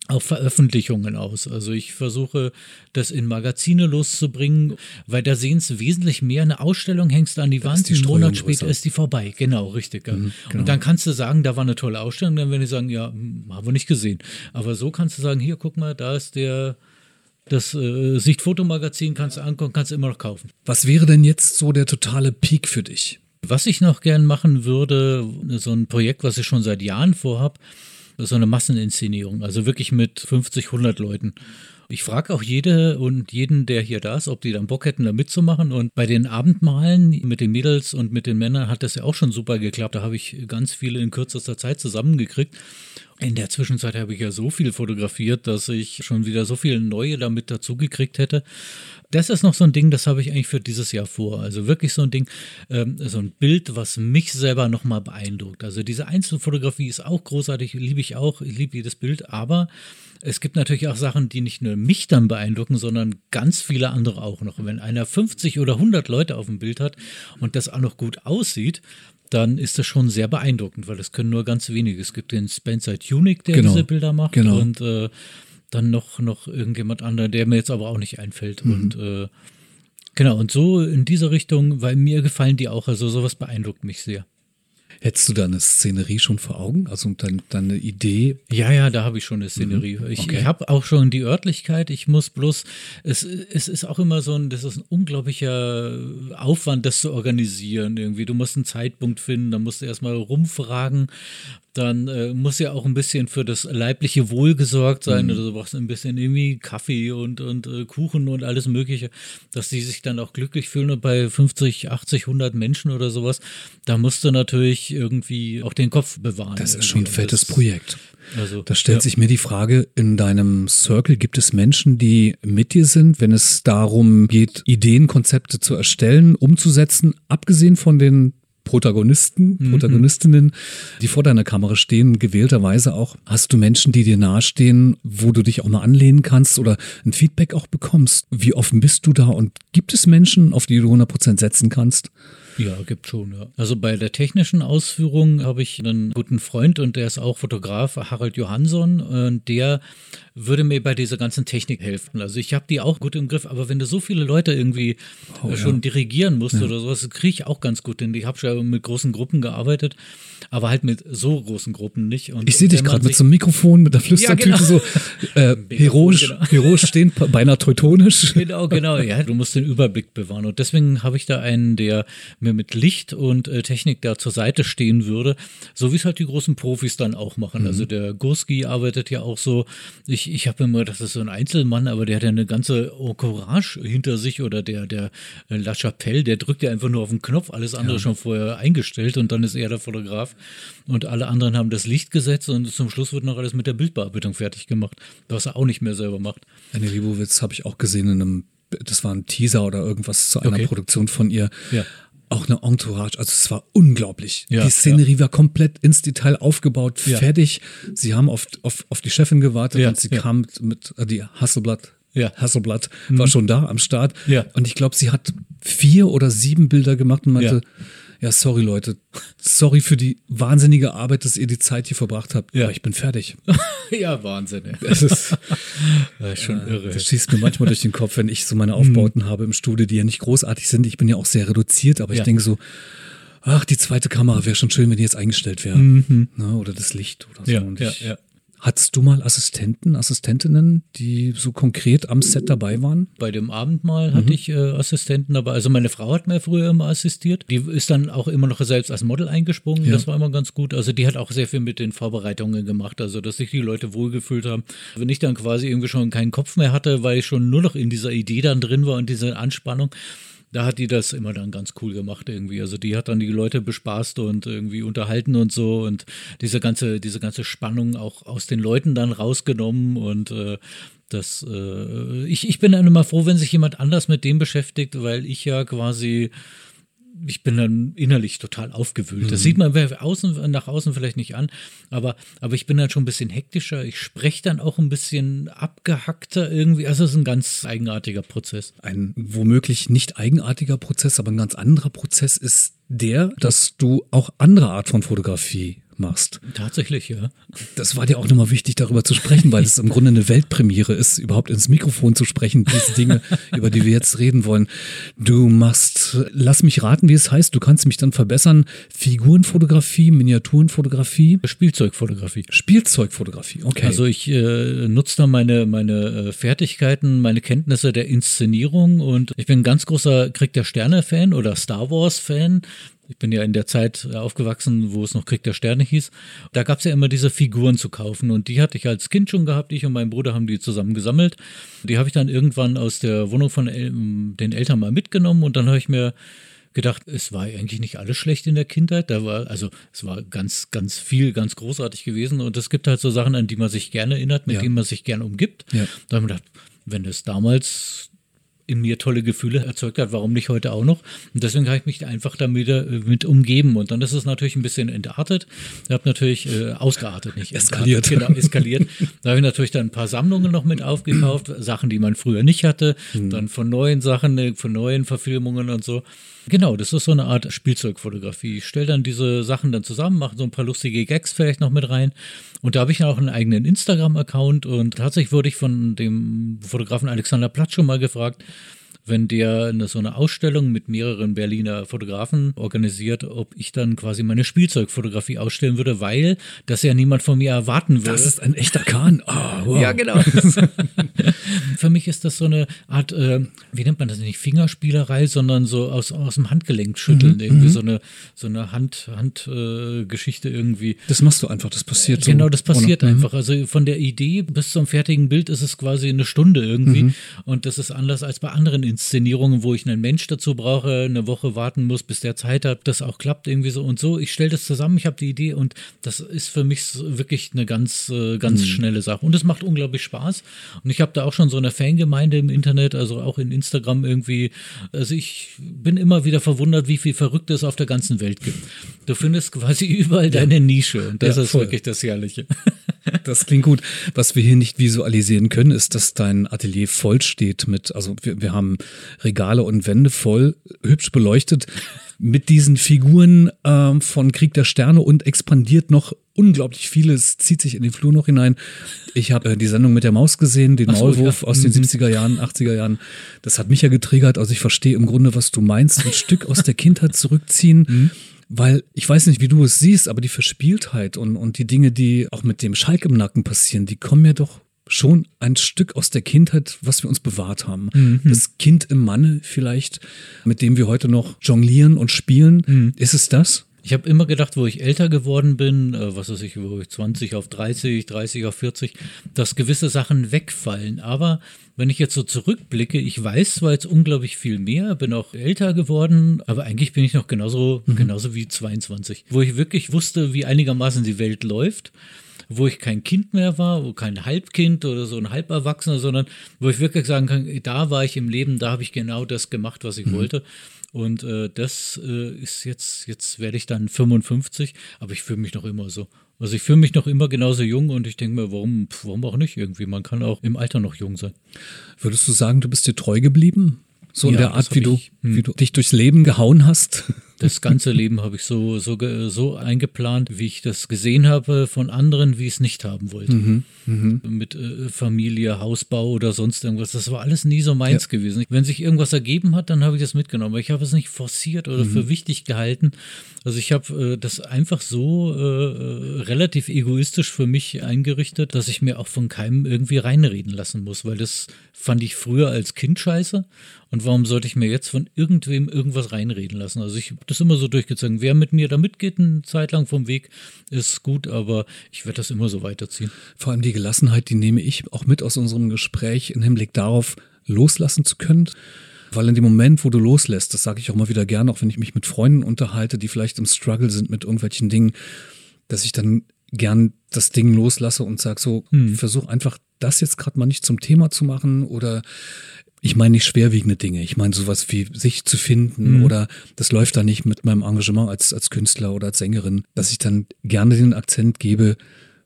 auf Veröffentlichungen aus. Also ich versuche das in Magazine loszubringen, weil da sehen es wesentlich mehr. Eine Ausstellung hängst du an die Wand, einen Monat später ist die vorbei. Genau, richtig. Mhm, genau. Und dann kannst du sagen, da war eine tolle Ausstellung, dann werden die sagen, ja, hm, haben wir nicht gesehen. Aber so kannst du sagen, hier, guck mal, da ist der das äh, Sichtfotomagazin kannst du angucken, kannst du immer noch kaufen. Was wäre denn jetzt so der totale Peak für dich? Was ich noch gern machen würde, so ein Projekt, was ich schon seit Jahren vorhab, so eine Masseninszenierung, also wirklich mit 50, 100 Leuten. Ich frage auch jede und jeden, der hier da ist, ob die dann Bock hätten, da mitzumachen. Und bei den Abendmalen mit den Mädels und mit den Männern hat das ja auch schon super geklappt. Da habe ich ganz viele in kürzester Zeit zusammengekriegt. In der Zwischenzeit habe ich ja so viel fotografiert, dass ich schon wieder so viele neue damit dazugekriegt hätte. Das ist noch so ein Ding, das habe ich eigentlich für dieses Jahr vor. Also wirklich so ein Ding, ähm, so ein Bild, was mich selber nochmal beeindruckt. Also diese Einzelfotografie ist auch großartig, liebe ich auch, ich liebe jedes Bild, aber es gibt natürlich auch Sachen, die nicht nur mich dann beeindrucken, sondern ganz viele andere auch noch. Wenn einer 50 oder 100 Leute auf dem Bild hat und das auch noch gut aussieht, dann ist das schon sehr beeindruckend, weil das können nur ganz wenige. Es gibt den Spencer Tunick, der genau. diese Bilder macht genau. und äh, dann noch, noch irgendjemand anderer, der mir jetzt aber auch nicht einfällt. Mhm. Und äh, genau, und so in diese Richtung, weil mir gefallen die auch, also sowas beeindruckt mich sehr. Hättest du da eine Szenerie schon vor Augen? Also deine, deine Idee? Ja, ja, da habe ich schon eine Szenerie. Mhm. Ich, okay. ich habe auch schon die Örtlichkeit. Ich muss bloß, es, es ist auch immer so ein, das ist ein unglaublicher Aufwand, das zu organisieren irgendwie. Du musst einen Zeitpunkt finden, da musst du erstmal rumfragen, dann äh, muss ja auch ein bisschen für das leibliche Wohl gesorgt sein. Mhm. Du brauchst ein bisschen irgendwie Kaffee und, und äh, Kuchen und alles Mögliche, dass die sich dann auch glücklich fühlen. Und bei 50, 80, 100 Menschen oder sowas, da musst du natürlich irgendwie auch den Kopf bewahren. Das ist schon ein fettes das, Projekt. Also, da stellt ja. sich mir die Frage, in deinem Circle gibt es Menschen, die mit dir sind, wenn es darum geht, Ideenkonzepte zu erstellen, umzusetzen, abgesehen von den Protagonisten, mhm. Protagonistinnen, die vor deiner Kamera stehen, gewählterweise auch. Hast du Menschen, die dir nahestehen, wo du dich auch mal anlehnen kannst oder ein Feedback auch bekommst? Wie offen bist du da und gibt es Menschen, auf die du 100% setzen kannst? Ja, gibt schon, ja. Also bei der technischen Ausführung habe ich einen guten Freund und der ist auch Fotograf, Harald Johansson, und der würde mir bei dieser ganzen Technik helfen. Also ich habe die auch gut im Griff, aber wenn du so viele Leute irgendwie oh, schon ja. dirigieren musst ja. oder sowas, kriege ich auch ganz gut hin. Ich habe schon mit großen Gruppen gearbeitet, aber halt mit so großen Gruppen nicht. Und ich sehe dich gerade mit so einem Mikrofon, mit der Flüstertüte ja, genau. so äh, heroisch, genau. heroisch stehen, beinahe teutonisch. Genau, genau. Ja, du musst den Überblick bewahren. Und deswegen habe ich da einen, der mir mit Licht und äh, Technik da zur Seite stehen würde, so wie es halt die großen Profis dann auch machen. Also mhm. Also der Gurski arbeitet ja auch so. Ich ich, habe immer das ist so ein Einzelmann, aber der hat ja eine ganze Encourage hinter sich oder der, der äh, La Chapelle, der drückt ja einfach nur auf den Knopf, alles andere ja. schon vorher eingestellt und dann ist er der Fotograf und alle anderen haben das Licht gesetzt und zum Schluss wird noch alles mit der Bildbearbeitung fertig gemacht, was er auch nicht mehr selber macht. Eine Libowitz habe ich auch gesehen in einem, das war ein Teaser oder irgendwas zu einer okay. Produktion von ihr. Ja auch eine Entourage. Also es war unglaublich. Ja, die Szenerie ja. war komplett ins Detail aufgebaut, ja. fertig. Sie haben auf, auf, auf die Chefin gewartet und sie kam mit, mit äh, die Hasselblatt. Ja. Hasselblatt mhm. war schon da am Start. Ja. Und ich glaube, sie hat vier oder sieben Bilder gemacht und meinte, ja, sorry Leute, sorry für die wahnsinnige Arbeit, dass ihr die Zeit hier verbracht habt. Ja, ich bin fertig. ja, Wahnsinn. Ey. Das ist, ist schon äh, irre. Das schießt mir manchmal durch den Kopf, wenn ich so meine Aufbauten mhm. habe im Studio, die ja nicht großartig sind. Ich bin ja auch sehr reduziert, aber ja. ich denke so, ach, die zweite Kamera wäre schon schön, wenn die jetzt eingestellt wäre. Mhm. Na, oder das Licht oder so. Ja, Und ich, ja, ja. Hattest du mal Assistenten, Assistentinnen, die so konkret am Set dabei waren? Bei dem Abendmahl hatte mhm. ich äh, Assistenten dabei. Also meine Frau hat mir früher immer assistiert. Die ist dann auch immer noch selbst als Model eingesprungen. Ja. Das war immer ganz gut. Also die hat auch sehr viel mit den Vorbereitungen gemacht. Also dass sich die Leute wohlgefühlt haben. Wenn ich dann quasi irgendwie schon keinen Kopf mehr hatte, weil ich schon nur noch in dieser Idee dann drin war und diese Anspannung, da hat die das immer dann ganz cool gemacht irgendwie. Also die hat dann die Leute bespaßt und irgendwie unterhalten und so und diese ganze, diese ganze Spannung auch aus den Leuten dann rausgenommen und äh, das, äh, ich, ich bin dann immer froh, wenn sich jemand anders mit dem beschäftigt, weil ich ja quasi ich bin dann innerlich total aufgewühlt. Mhm. Das sieht man außen, nach außen vielleicht nicht an, aber, aber ich bin dann schon ein bisschen hektischer. Ich spreche dann auch ein bisschen abgehackter irgendwie. Also es ist ein ganz eigenartiger Prozess. Ein womöglich nicht eigenartiger Prozess, aber ein ganz anderer Prozess ist der, dass du auch andere Art von Fotografie machst. Tatsächlich, ja. Das war dir auch nochmal wichtig, darüber zu sprechen, weil es im Grunde eine Weltpremiere ist, überhaupt ins Mikrofon zu sprechen, diese Dinge, über die wir jetzt reden wollen. Du machst, lass mich raten, wie es heißt, du kannst mich dann verbessern, Figurenfotografie, Miniaturenfotografie. Spielzeugfotografie. Spielzeugfotografie, okay. Also ich äh, nutze da meine, meine äh, Fertigkeiten, meine Kenntnisse der Inszenierung und ich bin ein ganz großer Krieg der Sterne-Fan oder Star Wars-Fan. Ich bin ja in der Zeit aufgewachsen, wo es noch Krieg der Sterne hieß. Da gab es ja immer diese Figuren zu kaufen und die hatte ich als Kind schon gehabt. Ich und mein Bruder haben die zusammen gesammelt. Die habe ich dann irgendwann aus der Wohnung von El den Eltern mal mitgenommen und dann habe ich mir gedacht, es war eigentlich nicht alles schlecht in der Kindheit. Da war, also es war ganz, ganz viel, ganz großartig gewesen. Und es gibt halt so Sachen, an die man sich gerne erinnert, mit ja. denen man sich gerne umgibt. Ja. Da habe ich gedacht, wenn es damals in mir tolle Gefühle erzeugt hat, warum nicht heute auch noch? Und deswegen habe ich mich einfach damit äh, mit umgeben. Und dann ist es natürlich ein bisschen entartet. Ich habe natürlich äh, ausgeartet, nicht eskaliert. Genau, eskaliert. da habe ich natürlich dann ein paar Sammlungen noch mit aufgekauft, Sachen, die man früher nicht hatte, mhm. dann von neuen Sachen, äh, von neuen Verfilmungen und so. Genau, das ist so eine Art Spielzeugfotografie. Ich stelle dann diese Sachen dann zusammen, mache so ein paar lustige Gags vielleicht noch mit rein. Und da habe ich auch einen eigenen Instagram-Account und tatsächlich wurde ich von dem Fotografen Alexander Platz schon mal gefragt, wenn der eine, so eine Ausstellung mit mehreren Berliner Fotografen organisiert, ob ich dann quasi meine Spielzeugfotografie ausstellen würde, weil das ja niemand von mir erwarten würde. Das ist ein echter Kahn. Oh, wow. Ja, genau. Für mich ist das so eine Art, äh, wie nennt man das nicht, Fingerspielerei, sondern so aus, aus dem Handgelenk schütteln, mhm, irgendwie mhm. so eine, so eine Hand, Handgeschichte äh, irgendwie. Das machst du einfach, das passiert so. Genau, das passiert ohne, mhm. einfach. Also von der Idee bis zum fertigen Bild ist es quasi eine Stunde irgendwie. Mhm. Und das ist anders als bei anderen Institutionen Inszenierungen, wo ich einen Mensch dazu brauche, eine Woche warten muss, bis der Zeit hat, das auch klappt irgendwie so und so. Ich stelle das zusammen, ich habe die Idee und das ist für mich wirklich eine ganz, äh, ganz mhm. schnelle Sache. Und es macht unglaublich Spaß. Und ich habe da auch schon so eine Fangemeinde im Internet, also auch in Instagram irgendwie. Also ich bin immer wieder verwundert, wie viel Verrücktes auf der ganzen Welt gibt. Du findest quasi überall deine Nische und das ja, ist wirklich das Herrliche. Das klingt gut. Was wir hier nicht visualisieren können, ist, dass dein Atelier voll steht mit, also wir, wir haben Regale und Wände voll, hübsch beleuchtet mit diesen Figuren ähm, von Krieg der Sterne und expandiert noch unglaublich vieles, zieht sich in den Flur noch hinein. Ich habe äh, die Sendung mit der Maus gesehen, den so, Maulwurf ja. aus den 70er mhm. Jahren, 80er Jahren. Das hat mich ja getriggert. Also ich verstehe im Grunde, was du meinst. Ein Stück aus der Kindheit zurückziehen. Weil ich weiß nicht, wie du es siehst, aber die Verspieltheit und, und die Dinge, die auch mit dem Schalk im Nacken passieren, die kommen mir doch schon ein Stück aus der Kindheit, was wir uns bewahrt haben. Mhm. Das Kind im Manne vielleicht, mit dem wir heute noch jonglieren und spielen. Mhm. Ist es das? Ich habe immer gedacht, wo ich älter geworden bin, äh, was weiß ich, wo ich 20 auf 30, 30 auf 40, dass gewisse Sachen wegfallen. Aber wenn ich jetzt so zurückblicke, ich weiß zwar jetzt unglaublich viel mehr, bin auch älter geworden, aber eigentlich bin ich noch genauso, mhm. genauso wie 22, wo ich wirklich wusste, wie einigermaßen die Welt läuft wo ich kein Kind mehr war, wo kein Halbkind oder so ein Halberwachsener, sondern wo ich wirklich sagen kann, da war ich im Leben, da habe ich genau das gemacht, was ich mhm. wollte. Und äh, das äh, ist jetzt, jetzt werde ich dann 55, aber ich fühle mich noch immer so. Also ich fühle mich noch immer genauso jung und ich denke mir, warum, warum auch nicht irgendwie? Man kann auch im Alter noch jung sein. Würdest du sagen, du bist dir treu geblieben? So in ja, der Art, wie du, hm. wie du dich durchs Leben gehauen hast? Das ganze Leben habe ich so, so, so eingeplant, wie ich das gesehen habe von anderen, wie ich es nicht haben wollte. Mhm, mh. Mit äh, Familie, Hausbau oder sonst irgendwas. Das war alles nie so meins ja. gewesen. Wenn sich irgendwas ergeben hat, dann habe ich das mitgenommen. Aber ich habe es nicht forciert oder mhm. für wichtig gehalten. Also ich habe äh, das einfach so äh, äh, relativ egoistisch für mich eingerichtet, dass ich mir auch von keinem irgendwie reinreden lassen muss, weil das fand ich früher als Kind scheiße. Und warum sollte ich mir jetzt von irgendwem irgendwas reinreden lassen? Also ich das immer so durchgezogen. Wer mit mir da mitgeht, eine Zeit lang vom Weg, ist gut, aber ich werde das immer so weiterziehen. Vor allem die Gelassenheit, die nehme ich auch mit aus unserem Gespräch im Hinblick darauf, loslassen zu können. Weil in dem Moment, wo du loslässt, das sage ich auch mal wieder gerne, auch wenn ich mich mit Freunden unterhalte, die vielleicht im Struggle sind mit irgendwelchen Dingen, dass ich dann gern das Ding loslasse und sage so, hm. versuch einfach das jetzt gerade mal nicht zum Thema zu machen oder ich meine nicht schwerwiegende Dinge. Ich meine sowas wie sich zu finden mhm. oder das läuft da nicht mit meinem Engagement als, als Künstler oder als Sängerin, dass ich dann gerne den Akzent gebe.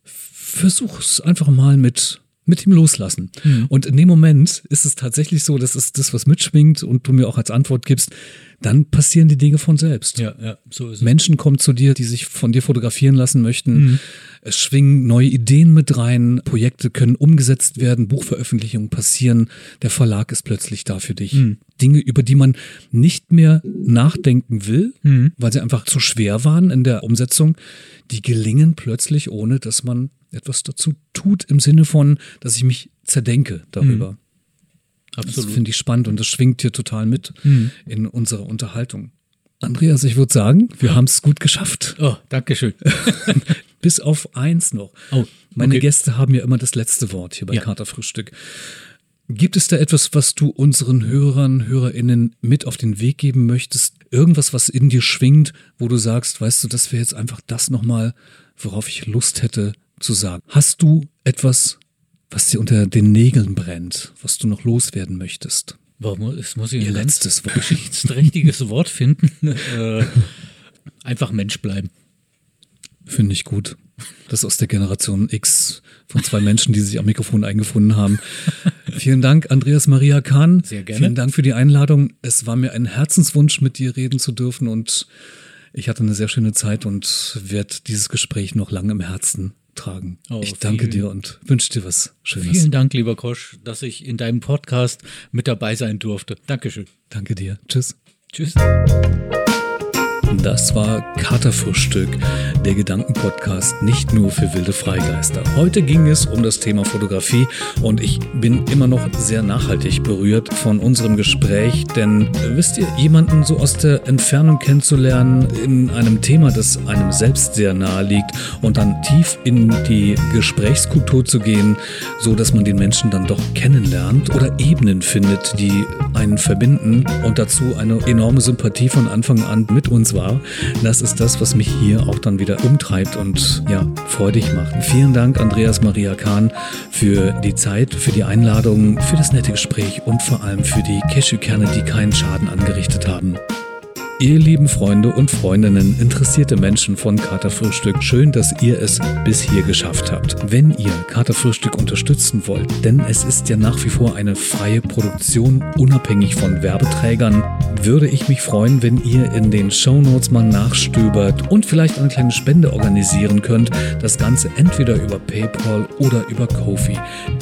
Versuch's einfach mal mit mit ihm loslassen. Mhm. Und in dem Moment ist es tatsächlich so, dass es das, was mitschwingt und du mir auch als Antwort gibst, dann passieren die Dinge von selbst. Ja, ja, so ist es. Menschen kommen zu dir, die sich von dir fotografieren lassen möchten. Mhm. Es schwingen neue Ideen mit rein, Projekte können umgesetzt werden, Buchveröffentlichungen passieren, der Verlag ist plötzlich da für dich. Mhm. Dinge, über die man nicht mehr nachdenken will, mhm. weil sie einfach zu schwer waren in der Umsetzung, die gelingen plötzlich, ohne dass man etwas dazu tut, im Sinne von, dass ich mich zerdenke darüber. Mhm. Absolut. Das finde ich spannend und das schwingt hier total mit mhm. in unserer Unterhaltung. Andreas, ich würde sagen, wir haben es gut geschafft. Oh, danke schön. Bis auf eins noch. Oh, Meine Gäste haben ja immer das letzte Wort hier bei ja. Katerfrühstück. Gibt es da etwas, was du unseren Hörern, HörerInnen mit auf den Weg geben möchtest? Irgendwas, was in dir schwingt, wo du sagst, weißt du, das wäre jetzt einfach das nochmal, worauf ich Lust hätte zu sagen. Hast du etwas, was dir unter den Nägeln brennt, was du noch loswerden möchtest? Es muss ich ein letztes geschichtsträchtiges Wort finden? Äh, einfach Mensch bleiben. Finde ich gut. Das ist aus der Generation X von zwei Menschen, die sich am Mikrofon eingefunden haben. Vielen Dank, Andreas Maria Kahn. Sehr gerne. Vielen Dank für die Einladung. Es war mir ein Herzenswunsch, mit dir reden zu dürfen und ich hatte eine sehr schöne Zeit und werde dieses Gespräch noch lange im Herzen tragen. Oh, ich danke dir und wünsche dir was Schönes. Vielen Dank, lieber Kosch, dass ich in deinem Podcast mit dabei sein durfte. Dankeschön. Danke dir. Tschüss. Tschüss. Das war Katerfrühstück, der Gedankenpodcast nicht nur für wilde Freigeister. Heute ging es um das Thema Fotografie und ich bin immer noch sehr nachhaltig berührt von unserem Gespräch, denn wisst ihr, jemanden so aus der Entfernung kennenzulernen in einem Thema, das einem selbst sehr nahe liegt und dann tief in die Gesprächskultur zu gehen, so dass man den Menschen dann doch kennenlernt oder Ebenen findet, die einen verbinden und dazu eine enorme Sympathie von Anfang an mit uns war. Das ist das, was mich hier auch dann wieder umtreibt und ja, freudig macht. Vielen Dank, Andreas Maria Kahn, für die Zeit, für die Einladung, für das nette Gespräch und vor allem für die Cashewkerne, die keinen Schaden angerichtet haben. Ihr lieben Freunde und Freundinnen, interessierte Menschen von Katerfrühstück, schön, dass ihr es bis hier geschafft habt. Wenn ihr Katerfrühstück unterstützen wollt, denn es ist ja nach wie vor eine freie Produktion, unabhängig von Werbeträgern, würde ich mich freuen, wenn ihr in den Shownotes mal nachstöbert und vielleicht eine kleine Spende organisieren könnt. Das Ganze entweder über PayPal oder über Kofi.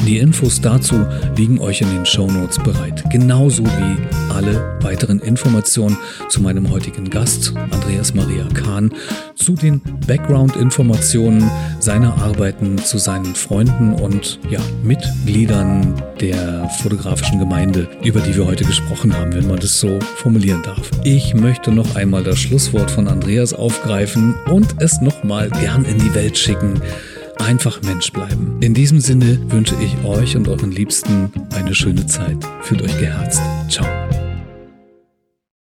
Die Infos dazu liegen euch in den Shownotes bereit. Genauso wie alle weiteren Informationen zu heutigen Gast, Andreas Maria Kahn, zu den Background-Informationen seiner Arbeiten, zu seinen Freunden und ja, Mitgliedern der fotografischen Gemeinde, über die wir heute gesprochen haben, wenn man das so formulieren darf. Ich möchte noch einmal das Schlusswort von Andreas aufgreifen und es nochmal gern in die Welt schicken einfach Mensch bleiben. In diesem Sinne wünsche ich euch und euren Liebsten eine schöne Zeit. Fühlt euch geherzt. Ciao.